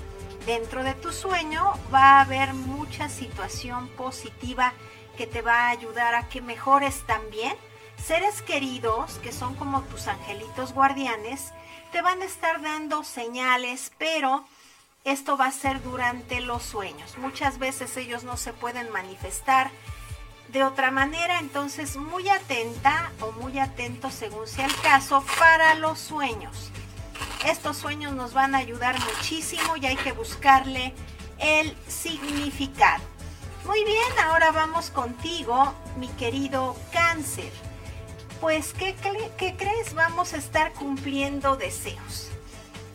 Dentro de tu sueño va a haber mucha situación positiva que te va a ayudar a que mejores también. Seres queridos, que son como tus angelitos guardianes, te van a estar dando señales, pero esto va a ser durante los sueños. Muchas veces ellos no se pueden manifestar de otra manera, entonces muy atenta o muy atento según sea el caso para los sueños. Estos sueños nos van a ayudar muchísimo y hay que buscarle el significado. Muy bien, ahora vamos contigo, mi querido cáncer. Pues, ¿qué, ¿qué, crees? Vamos a estar cumpliendo deseos.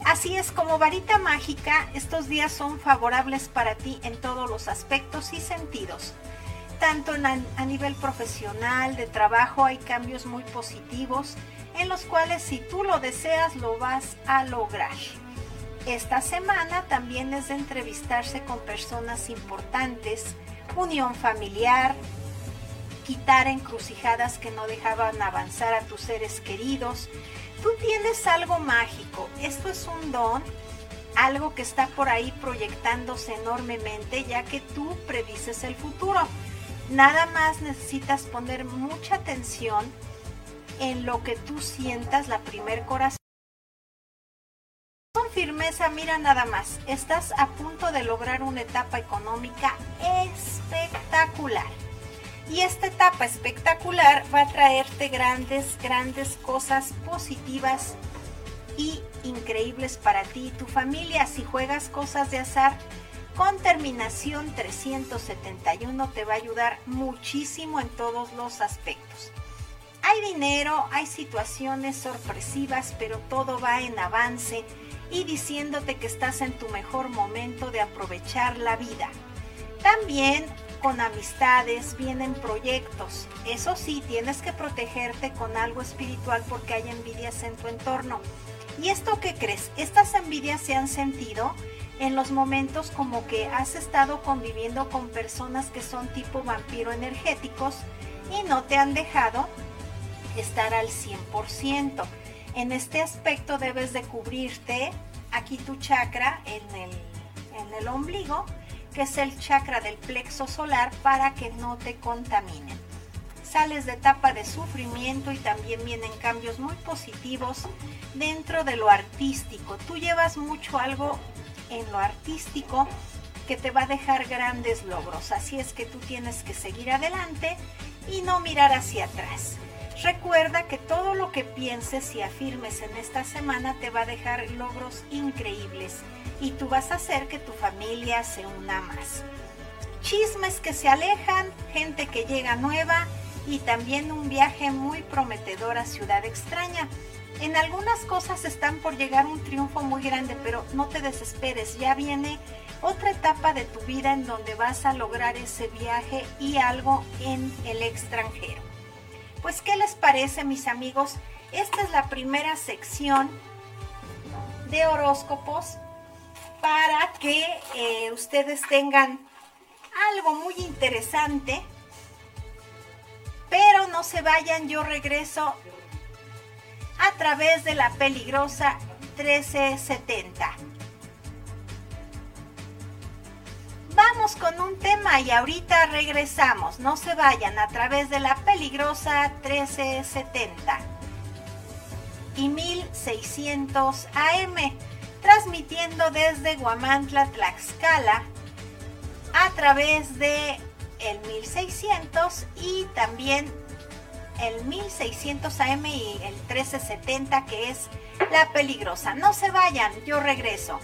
Así es, como varita mágica, estos días son favorables para ti en todos los aspectos y sentidos. Tanto a nivel profesional, de trabajo, hay cambios muy positivos en los cuales si tú lo deseas lo vas a lograr. Esta semana también es de entrevistarse con personas importantes, unión familiar, quitar encrucijadas que no dejaban avanzar a tus seres queridos. Tú tienes algo mágico, esto es un don, algo que está por ahí proyectándose enormemente ya que tú predices el futuro. Nada más necesitas poner mucha atención en lo que tú sientas la primer corazón. Con firmeza, mira nada más, estás a punto de lograr una etapa económica espectacular. Y esta etapa espectacular va a traerte grandes, grandes cosas positivas y increíbles para ti y tu familia. Si juegas cosas de azar, con terminación 371 te va a ayudar muchísimo en todos los aspectos. Hay dinero, hay situaciones sorpresivas, pero todo va en avance y diciéndote que estás en tu mejor momento de aprovechar la vida. También con amistades vienen proyectos. Eso sí, tienes que protegerte con algo espiritual porque hay envidias en tu entorno. ¿Y esto qué crees? Estas envidias se han sentido en los momentos como que has estado conviviendo con personas que son tipo vampiro energéticos y no te han dejado estar al 100%. En este aspecto debes de cubrirte aquí tu chakra en el, en el ombligo, que es el chakra del plexo solar para que no te contaminen. Sales de etapa de sufrimiento y también vienen cambios muy positivos dentro de lo artístico. Tú llevas mucho algo en lo artístico que te va a dejar grandes logros. Así es que tú tienes que seguir adelante y no mirar hacia atrás. Recuerda que todo lo que pienses y afirmes en esta semana te va a dejar logros increíbles y tú vas a hacer que tu familia se una más. Chismes que se alejan, gente que llega nueva y también un viaje muy prometedor a Ciudad Extraña. En algunas cosas están por llegar un triunfo muy grande, pero no te desesperes, ya viene otra etapa de tu vida en donde vas a lograr ese viaje y algo en el extranjero. Pues, ¿qué les parece, mis amigos? Esta es la primera sección de horóscopos para que eh, ustedes tengan algo muy interesante. Pero no se vayan, yo regreso a través de la peligrosa 1370. Vamos con un tema y ahorita regresamos. No se vayan a través de la peligrosa 1370 y 1600 AM, transmitiendo desde Guamantla, Tlaxcala, a través de el 1600 y también el 1600 AM y el 1370 que es la peligrosa. No se vayan, yo regreso.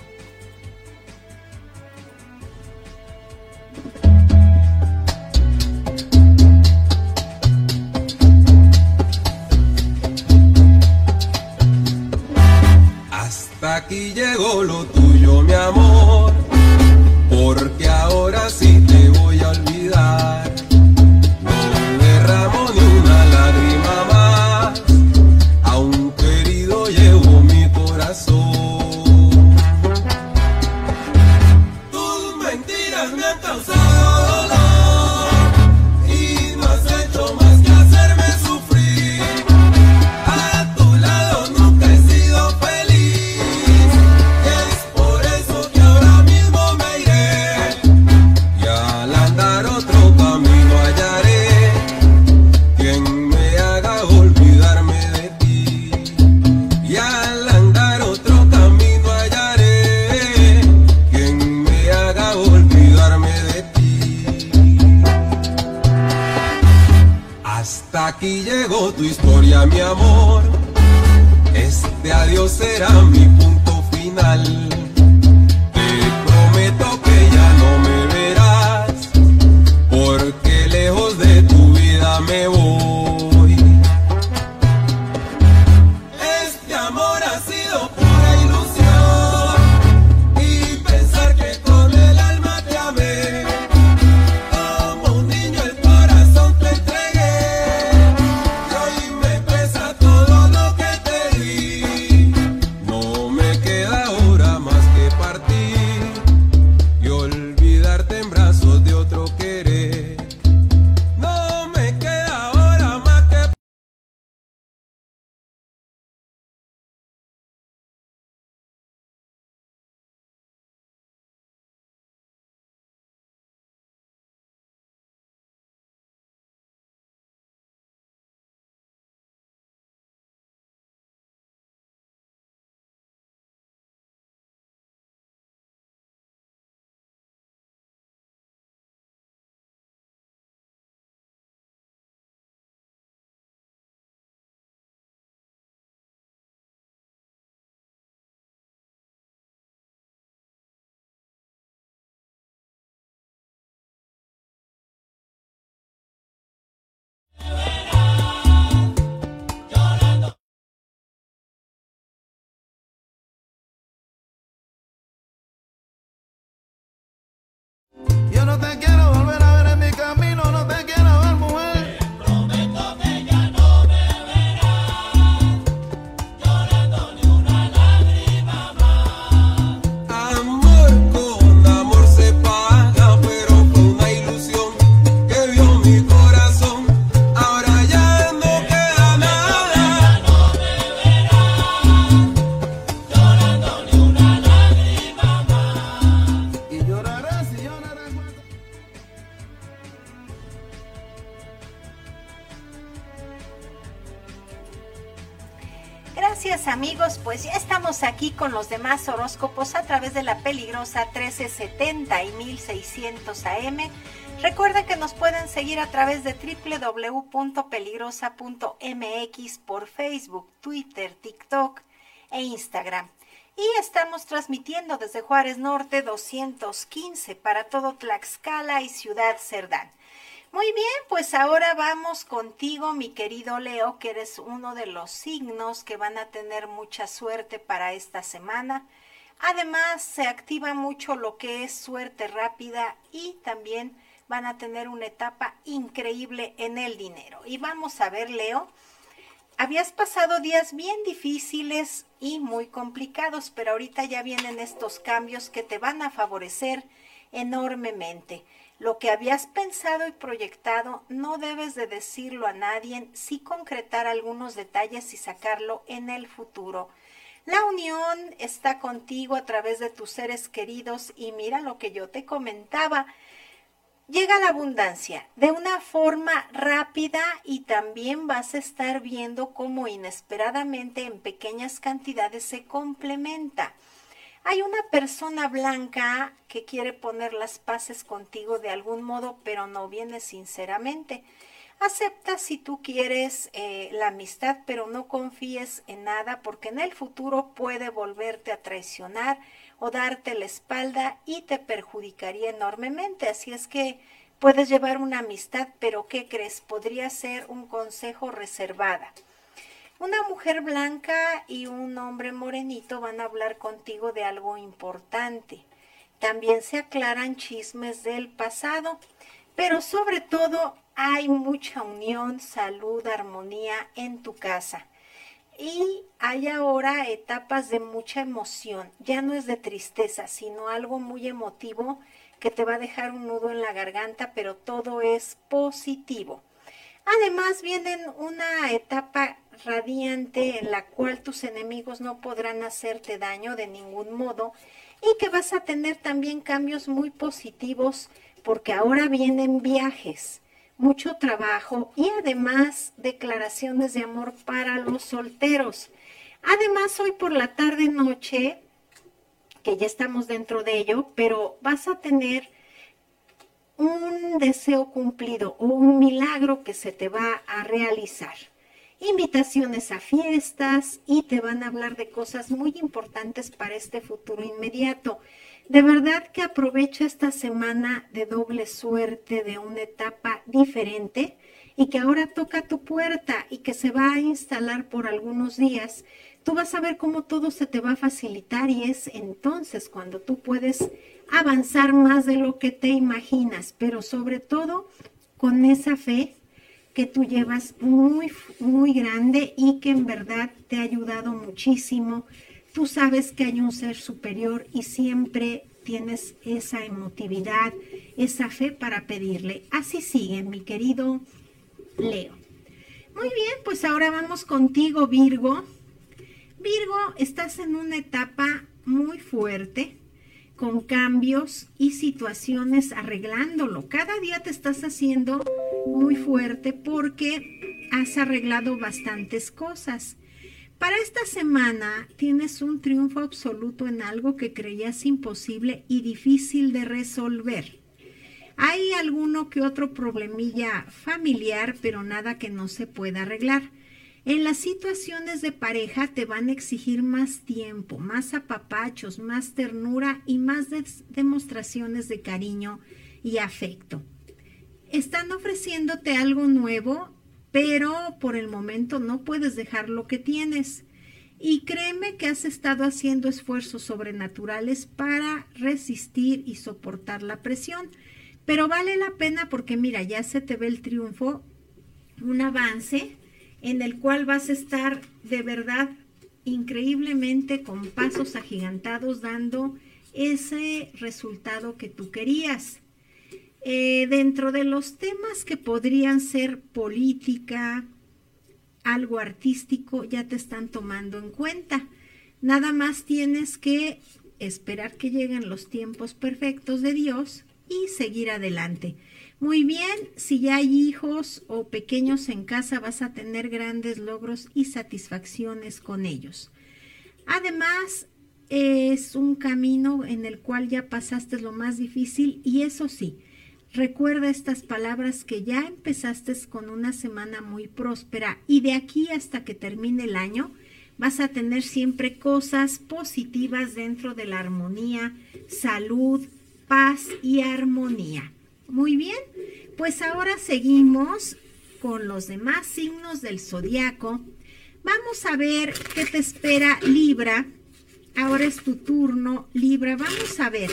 Hasta aquí llegó lo tuyo, mi amor, porque ahora sí te voy a olvidar. Yo no a través de la peligrosa 1370 y 1600 AM. Recuerden que nos pueden seguir a través de www.peligrosa.mx por Facebook, Twitter, TikTok e Instagram. Y estamos transmitiendo desde Juárez Norte 215 para todo Tlaxcala y Ciudad Cerdán. Muy bien, pues ahora vamos contigo, mi querido Leo, que eres uno de los signos que van a tener mucha suerte para esta semana. Además, se activa mucho lo que es suerte rápida y también van a tener una etapa increíble en el dinero. Y vamos a ver, Leo, habías pasado días bien difíciles y muy complicados, pero ahorita ya vienen estos cambios que te van a favorecer enormemente. Lo que habías pensado y proyectado no debes de decirlo a nadie, sí concretar algunos detalles y sacarlo en el futuro. La unión está contigo a través de tus seres queridos y mira lo que yo te comentaba. Llega la abundancia de una forma rápida y también vas a estar viendo cómo inesperadamente en pequeñas cantidades se complementa. Hay una persona blanca que quiere poner las paces contigo de algún modo, pero no viene sinceramente. Acepta si tú quieres eh, la amistad, pero no confíes en nada porque en el futuro puede volverte a traicionar o darte la espalda y te perjudicaría enormemente. Así es que puedes llevar una amistad, pero ¿qué crees? Podría ser un consejo reservada. Una mujer blanca y un hombre morenito van a hablar contigo de algo importante. También se aclaran chismes del pasado, pero sobre todo hay mucha unión, salud, armonía en tu casa. Y hay ahora etapas de mucha emoción. Ya no es de tristeza, sino algo muy emotivo que te va a dejar un nudo en la garganta, pero todo es positivo. Además vienen una etapa radiante en la cual tus enemigos no podrán hacerte daño de ningún modo y que vas a tener también cambios muy positivos porque ahora vienen viajes, mucho trabajo y además declaraciones de amor para los solteros. Además hoy por la tarde noche, que ya estamos dentro de ello, pero vas a tener un deseo cumplido o un milagro que se te va a realizar. invitaciones a fiestas y te van a hablar de cosas muy importantes para este futuro inmediato. De verdad que aprovecha esta semana de doble suerte, de una etapa diferente y que ahora toca tu puerta y que se va a instalar por algunos días. Tú vas a ver cómo todo se te va a facilitar y es entonces cuando tú puedes avanzar más de lo que te imaginas, pero sobre todo con esa fe que tú llevas muy, muy grande y que en verdad te ha ayudado muchísimo. Tú sabes que hay un ser superior y siempre tienes esa emotividad, esa fe para pedirle. Así sigue, mi querido Leo. Muy bien, pues ahora vamos contigo, Virgo. Virgo, estás en una etapa muy fuerte con cambios y situaciones arreglándolo. Cada día te estás haciendo muy fuerte porque has arreglado bastantes cosas. Para esta semana tienes un triunfo absoluto en algo que creías imposible y difícil de resolver. Hay alguno que otro problemilla familiar, pero nada que no se pueda arreglar. En las situaciones de pareja te van a exigir más tiempo, más apapachos, más ternura y más demostraciones de cariño y afecto. Están ofreciéndote algo nuevo, pero por el momento no puedes dejar lo que tienes. Y créeme que has estado haciendo esfuerzos sobrenaturales para resistir y soportar la presión. Pero vale la pena porque mira, ya se te ve el triunfo, un avance en el cual vas a estar de verdad increíblemente con pasos agigantados dando ese resultado que tú querías. Eh, dentro de los temas que podrían ser política, algo artístico, ya te están tomando en cuenta. Nada más tienes que esperar que lleguen los tiempos perfectos de Dios y seguir adelante. Muy bien, si ya hay hijos o pequeños en casa vas a tener grandes logros y satisfacciones con ellos. Además, es un camino en el cual ya pasaste lo más difícil y eso sí, recuerda estas palabras que ya empezaste con una semana muy próspera y de aquí hasta que termine el año vas a tener siempre cosas positivas dentro de la armonía, salud, paz y armonía. Muy bien, pues ahora seguimos con los demás signos del zodiaco. Vamos a ver qué te espera Libra. Ahora es tu turno, Libra. Vamos a ver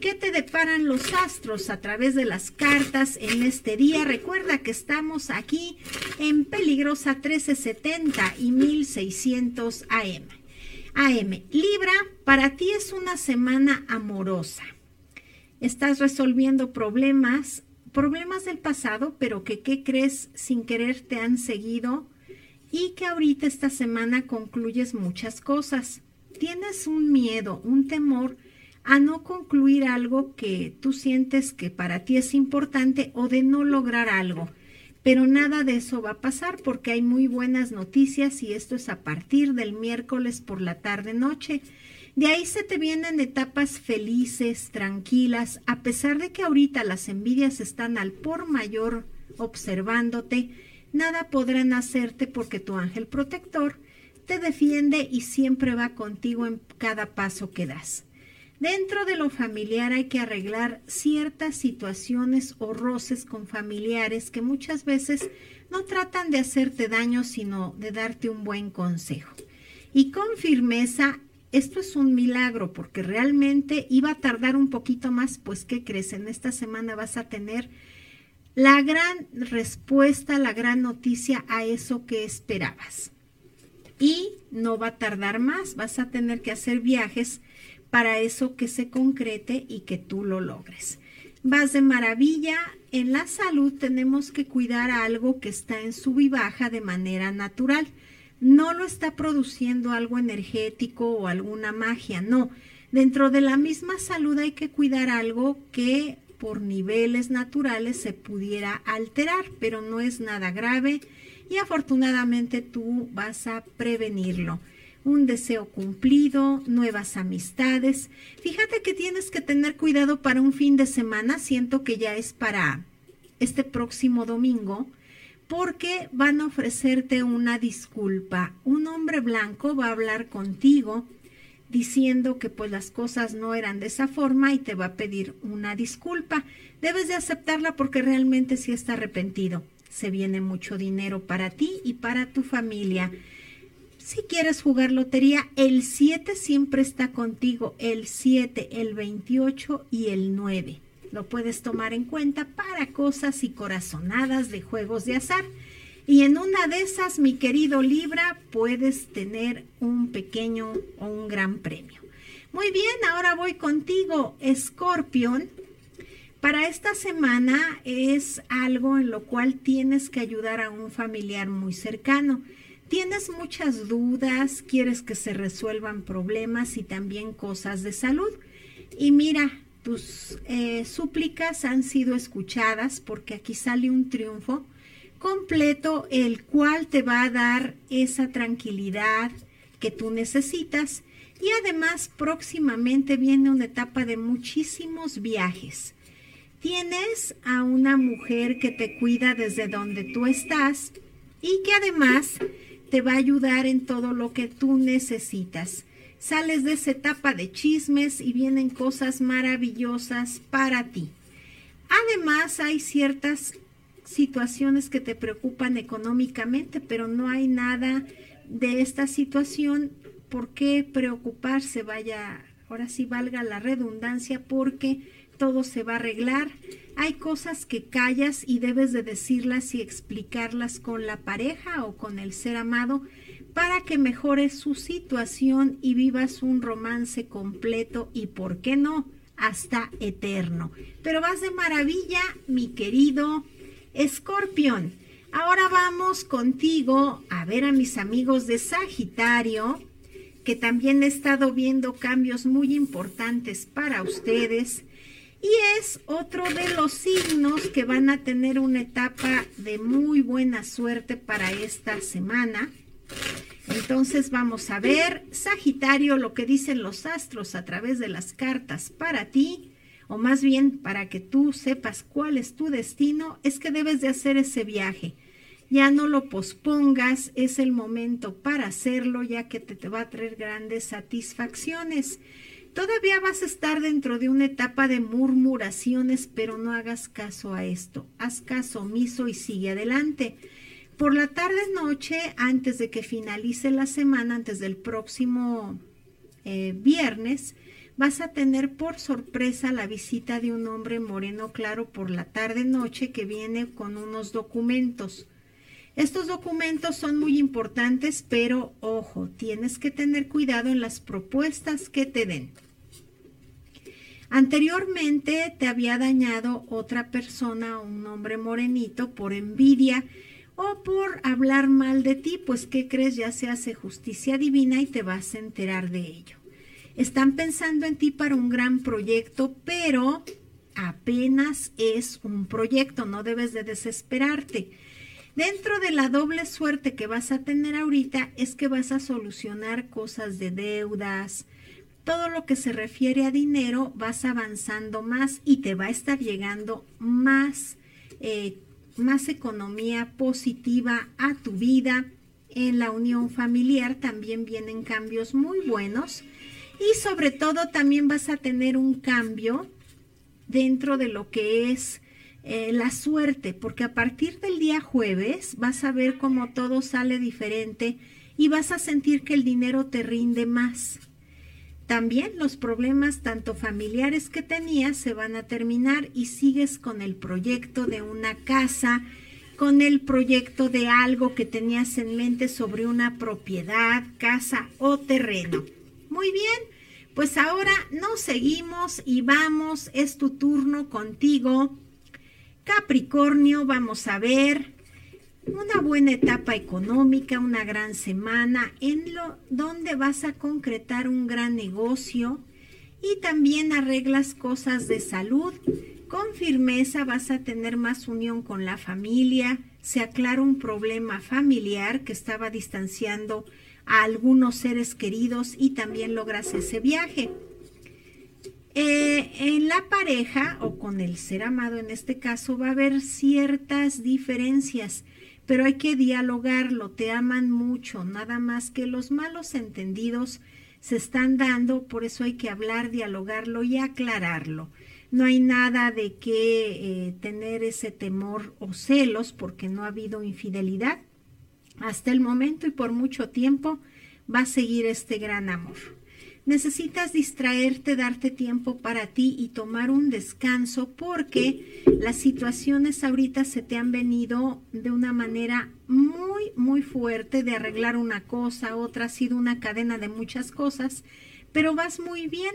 qué te deparan los astros a través de las cartas en este día. Recuerda que estamos aquí en Peligrosa 1370 y 1600 AM. AM. Libra, para ti es una semana amorosa estás resolviendo problemas, problemas del pasado, pero que, ¿qué crees? Sin querer te han seguido y que ahorita esta semana concluyes muchas cosas. Tienes un miedo, un temor a no concluir algo que tú sientes que para ti es importante o de no lograr algo. Pero nada de eso va a pasar porque hay muy buenas noticias y esto es a partir del miércoles por la tarde noche. De ahí se te vienen etapas felices, tranquilas, a pesar de que ahorita las envidias están al por mayor observándote, nada podrán hacerte porque tu ángel protector te defiende y siempre va contigo en cada paso que das. Dentro de lo familiar hay que arreglar ciertas situaciones o roces con familiares que muchas veces no tratan de hacerte daño, sino de darte un buen consejo. Y con firmeza esto es un milagro porque realmente iba a tardar un poquito más, pues ¿qué crees? En esta semana vas a tener la gran respuesta, la gran noticia a eso que esperabas. Y no va a tardar más, vas a tener que hacer viajes para eso que se concrete y que tú lo logres. Vas de maravilla. En la salud tenemos que cuidar algo que está en sub y baja de manera natural no lo está produciendo algo energético o alguna magia, no. Dentro de la misma salud hay que cuidar algo que por niveles naturales se pudiera alterar, pero no es nada grave y afortunadamente tú vas a prevenirlo. Un deseo cumplido, nuevas amistades. Fíjate que tienes que tener cuidado para un fin de semana, siento que ya es para este próximo domingo, porque van a ofrecerte una disculpa. Un hombre blanco va a hablar contigo diciendo que pues las cosas no eran de esa forma y te va a pedir una disculpa. Debes de aceptarla porque realmente sí está arrepentido. Se viene mucho dinero para ti y para tu familia. Si quieres jugar lotería, el 7 siempre está contigo, el 7, el 28 y el 9. Lo puedes tomar en cuenta para cosas y corazonadas de juegos de azar. Y en una de esas, mi querido Libra, puedes tener un pequeño o un gran premio. Muy bien, ahora voy contigo, Scorpion. Para esta semana es algo en lo cual tienes que ayudar a un familiar muy cercano. Tienes muchas dudas, quieres que se resuelvan problemas y también cosas de salud. Y mira, tus eh, súplicas han sido escuchadas porque aquí sale un triunfo completo, el cual te va a dar esa tranquilidad que tú necesitas. Y además próximamente viene una etapa de muchísimos viajes. Tienes a una mujer que te cuida desde donde tú estás y que además te va a ayudar en todo lo que tú necesitas. Sales de esa etapa de chismes y vienen cosas maravillosas para ti. Además, hay ciertas situaciones que te preocupan económicamente, pero no hay nada de esta situación por qué preocuparse, vaya, ahora sí valga la redundancia, porque todo se va a arreglar. Hay cosas que callas y debes de decirlas y explicarlas con la pareja o con el ser amado para que mejore su situación y vivas un romance completo y, ¿por qué no?, hasta eterno. Pero vas de maravilla, mi querido Escorpión. Ahora vamos contigo a ver a mis amigos de Sagitario, que también he estado viendo cambios muy importantes para ustedes. Y es otro de los signos que van a tener una etapa de muy buena suerte para esta semana. Entonces vamos a ver, Sagitario, lo que dicen los astros a través de las cartas para ti, o más bien para que tú sepas cuál es tu destino, es que debes de hacer ese viaje. Ya no lo pospongas, es el momento para hacerlo, ya que te, te va a traer grandes satisfacciones. Todavía vas a estar dentro de una etapa de murmuraciones, pero no hagas caso a esto. Haz caso omiso y sigue adelante. Por la tarde noche, antes de que finalice la semana, antes del próximo eh, viernes, vas a tener por sorpresa la visita de un hombre moreno claro por la tarde noche que viene con unos documentos. Estos documentos son muy importantes, pero ojo, tienes que tener cuidado en las propuestas que te den. Anteriormente te había dañado otra persona, un hombre morenito, por envidia o por hablar mal de ti, pues ¿qué crees? Ya se hace justicia divina y te vas a enterar de ello. Están pensando en ti para un gran proyecto, pero apenas es un proyecto, no debes de desesperarte. Dentro de la doble suerte que vas a tener ahorita es que vas a solucionar cosas de deudas, todo lo que se refiere a dinero, vas avanzando más y te va a estar llegando más, eh, más economía positiva a tu vida. En la unión familiar también vienen cambios muy buenos y sobre todo también vas a tener un cambio dentro de lo que es eh, la suerte, porque a partir del día jueves vas a ver cómo todo sale diferente y vas a sentir que el dinero te rinde más. También los problemas tanto familiares que tenías se van a terminar y sigues con el proyecto de una casa, con el proyecto de algo que tenías en mente sobre una propiedad, casa o terreno. Muy bien, pues ahora nos seguimos y vamos, es tu turno contigo. Capricornio, vamos a ver una buena etapa económica, una gran semana en lo donde vas a concretar un gran negocio y también arreglas cosas de salud. Con firmeza vas a tener más unión con la familia, se aclara un problema familiar que estaba distanciando a algunos seres queridos y también logras ese viaje. Eh, en la pareja o con el ser amado en este caso va a haber ciertas diferencias pero hay que dialogarlo, te aman mucho, nada más que los malos entendidos se están dando, por eso hay que hablar, dialogarlo y aclararlo. No hay nada de que eh, tener ese temor o celos porque no ha habido infidelidad hasta el momento y por mucho tiempo va a seguir este gran amor. Necesitas distraerte, darte tiempo para ti y tomar un descanso porque las situaciones ahorita se te han venido de una manera muy, muy fuerte de arreglar una cosa, otra ha sido una cadena de muchas cosas, pero vas muy bien.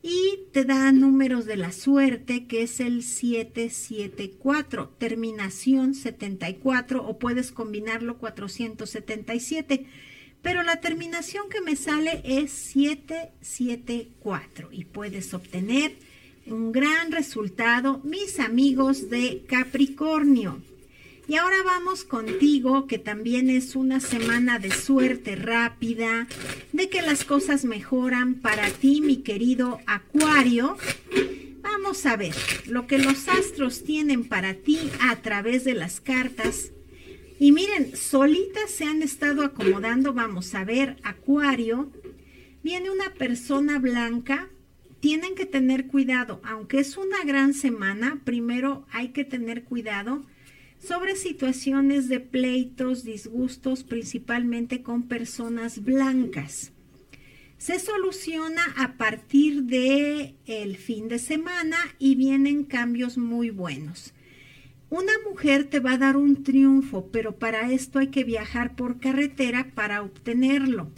Y te da números de la suerte que es el 774, terminación 74 o puedes combinarlo 477 pero la terminación que me sale es 774 y puedes obtener un gran resultado, mis amigos de Capricornio. Y ahora vamos contigo, que también es una semana de suerte rápida, de que las cosas mejoran para ti, mi querido Acuario. Vamos a ver lo que los astros tienen para ti a través de las cartas y miren, solitas se han estado acomodando, vamos a ver, Acuario, viene una persona blanca, tienen que tener cuidado, aunque es una gran semana, primero hay que tener cuidado sobre situaciones de pleitos, disgustos, principalmente con personas blancas. Se soluciona a partir de el fin de semana y vienen cambios muy buenos. Una mujer te va a dar un triunfo, pero para esto hay que viajar por carretera para obtenerlo.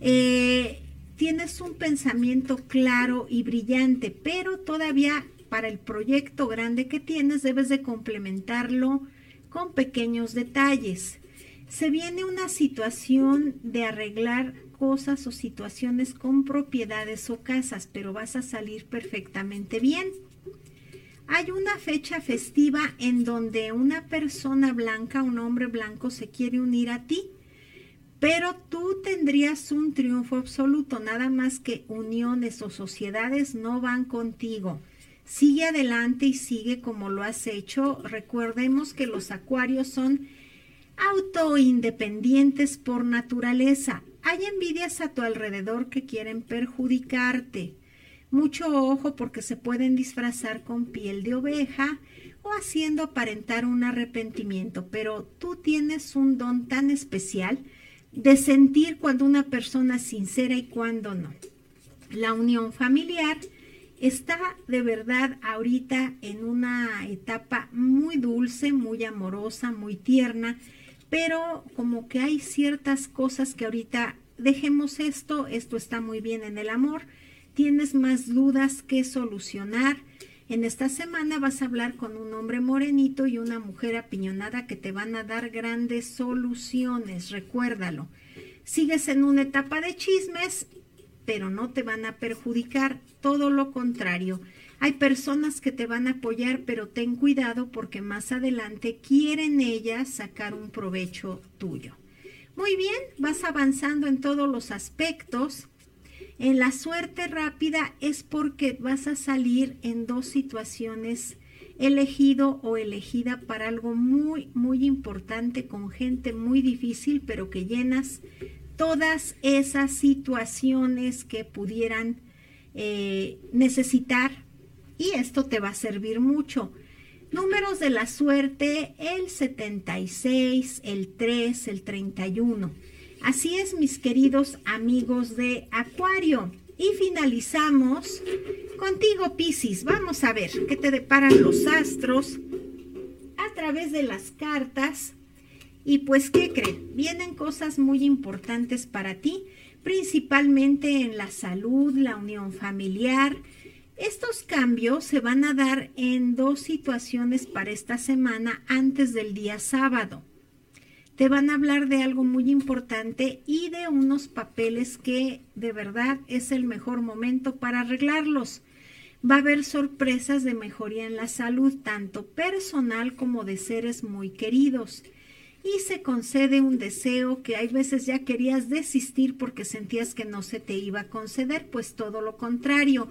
Eh, tienes un pensamiento claro y brillante, pero todavía para el proyecto grande que tienes debes de complementarlo con pequeños detalles. Se viene una situación de arreglar cosas o situaciones con propiedades o casas, pero vas a salir perfectamente bien. Hay una fecha festiva en donde una persona blanca, un hombre blanco, se quiere unir a ti, pero tú tendrías un triunfo absoluto, nada más que uniones o sociedades no van contigo. Sigue adelante y sigue como lo has hecho. Recordemos que los acuarios son autoindependientes por naturaleza. Hay envidias a tu alrededor que quieren perjudicarte. Mucho ojo porque se pueden disfrazar con piel de oveja o haciendo aparentar un arrepentimiento, pero tú tienes un don tan especial de sentir cuando una persona es sincera y cuando no. La unión familiar está de verdad ahorita en una etapa muy dulce, muy amorosa, muy tierna, pero como que hay ciertas cosas que ahorita dejemos esto, esto está muy bien en el amor, tienes más dudas que solucionar. En esta semana vas a hablar con un hombre morenito y una mujer apiñonada que te van a dar grandes soluciones, recuérdalo. Sigues en una etapa de chismes, pero no te van a perjudicar, todo lo contrario. Hay personas que te van a apoyar, pero ten cuidado porque más adelante quieren ellas sacar un provecho tuyo. Muy bien, vas avanzando en todos los aspectos. En la suerte rápida es porque vas a salir en dos situaciones elegido o elegida para algo muy, muy importante con gente muy difícil, pero que llenas todas esas situaciones que pudieran eh, necesitar y esto te va a servir mucho. Números de la suerte, el 76, el 3, el 31. Así es, mis queridos amigos de Acuario. Y finalizamos contigo, Piscis. Vamos a ver qué te deparan los astros a través de las cartas. Y pues, ¿qué creen? Vienen cosas muy importantes para ti, principalmente en la salud, la unión familiar. Estos cambios se van a dar en dos situaciones para esta semana antes del día sábado te van a hablar de algo muy importante y de unos papeles que de verdad es el mejor momento para arreglarlos. Va a haber sorpresas de mejoría en la salud, tanto personal como de seres muy queridos. Y se concede un deseo que hay veces ya querías desistir porque sentías que no se te iba a conceder, pues todo lo contrario.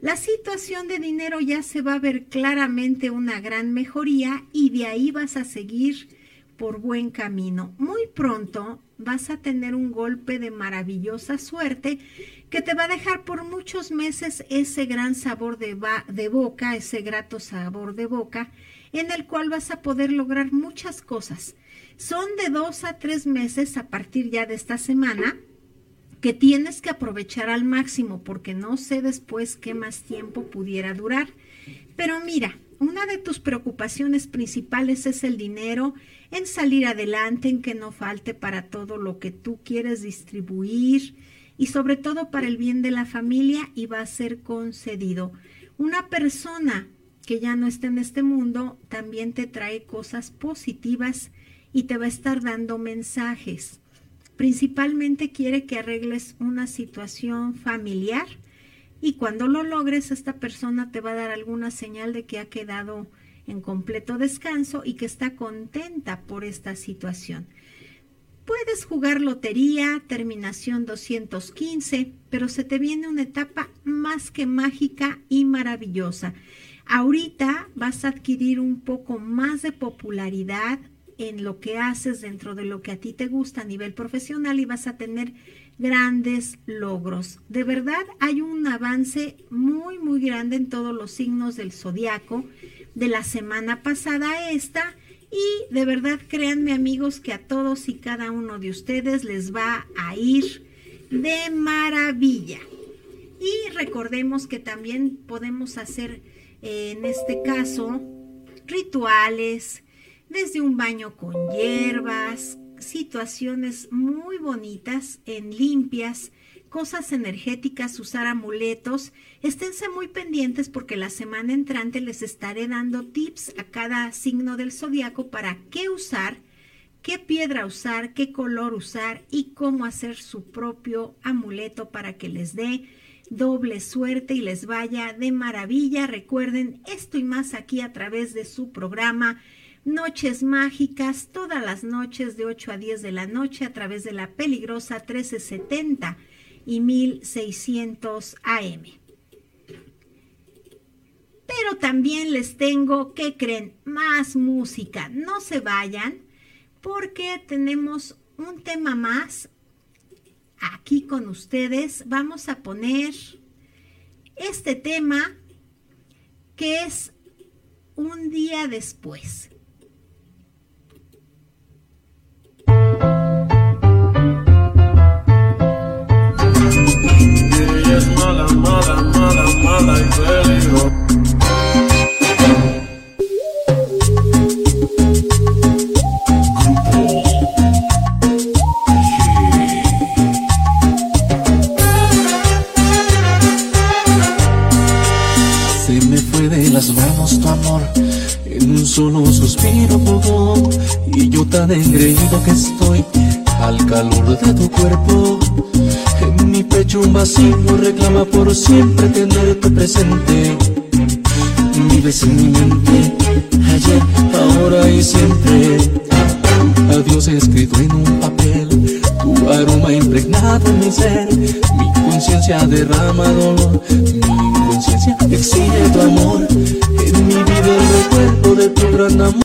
La situación de dinero ya se va a ver claramente una gran mejoría y de ahí vas a seguir por buen camino. Muy pronto vas a tener un golpe de maravillosa suerte que te va a dejar por muchos meses ese gran sabor de, de, boca, ese grato sabor de boca, en el cual vas a poder lograr muchas cosas. Son de dos a tres meses a partir ya de esta semana que tienes que aprovechar al máximo porque no sé después qué más tiempo pudiera durar. Pero mira, una de tus preocupaciones principales es el dinero, en salir adelante, en que no falte para todo lo que tú quieres distribuir y sobre todo para el bien de la familia y va a ser concedido. Una persona que ya no está en este mundo también te trae cosas positivas y te va a estar dando mensajes. Principalmente quiere que arregles una situación familiar y cuando lo logres esta persona te va a dar alguna señal de que ha quedado en completo descanso y que está contenta por esta situación. Puedes jugar lotería, terminación 215, pero se te viene una etapa más que mágica y maravillosa. Ahorita vas a adquirir un poco más de popularidad en lo que haces dentro de lo que a ti te gusta a nivel profesional y vas a tener grandes logros. De verdad hay un avance muy muy grande en todos los signos del zodiaco de la semana pasada a esta y de verdad créanme amigos que a todos y cada uno de ustedes les va a ir de maravilla. Y recordemos que también podemos hacer en este caso rituales, desde un baño con hierbas, situaciones muy bonitas en limpias, cosas energéticas, usar amuletos. Esténse muy pendientes porque la semana entrante les estaré dando tips a cada signo del zodiaco para qué usar, qué piedra usar, qué color usar y cómo hacer su propio amuleto para que les dé doble suerte y les vaya de maravilla. Recuerden esto y más aquí a través de su programa Noches Mágicas, todas las noches de 8 a 10 de la noche a través de la peligrosa 1370 y 1600 AM. Pero también les tengo, ¿qué creen? Más música. No se vayan porque tenemos un tema más aquí con ustedes. Vamos a poner este tema que es un día después. Es mala, mala, mala, mala y peligro. Se me fue de las manos tu amor, en un solo suspiro pudo, y yo tan engreído que estoy al calor de tu cuerpo. Mi pecho un vacío reclama por siempre tenerte presente. Vives en mi mente, ayer, ahora y siempre. Adiós escrito en un papel, tu aroma impregnado en mi ser. Mi conciencia derrama dolor, mi conciencia exige tu amor. En mi vida el recuerdo de tu gran amor.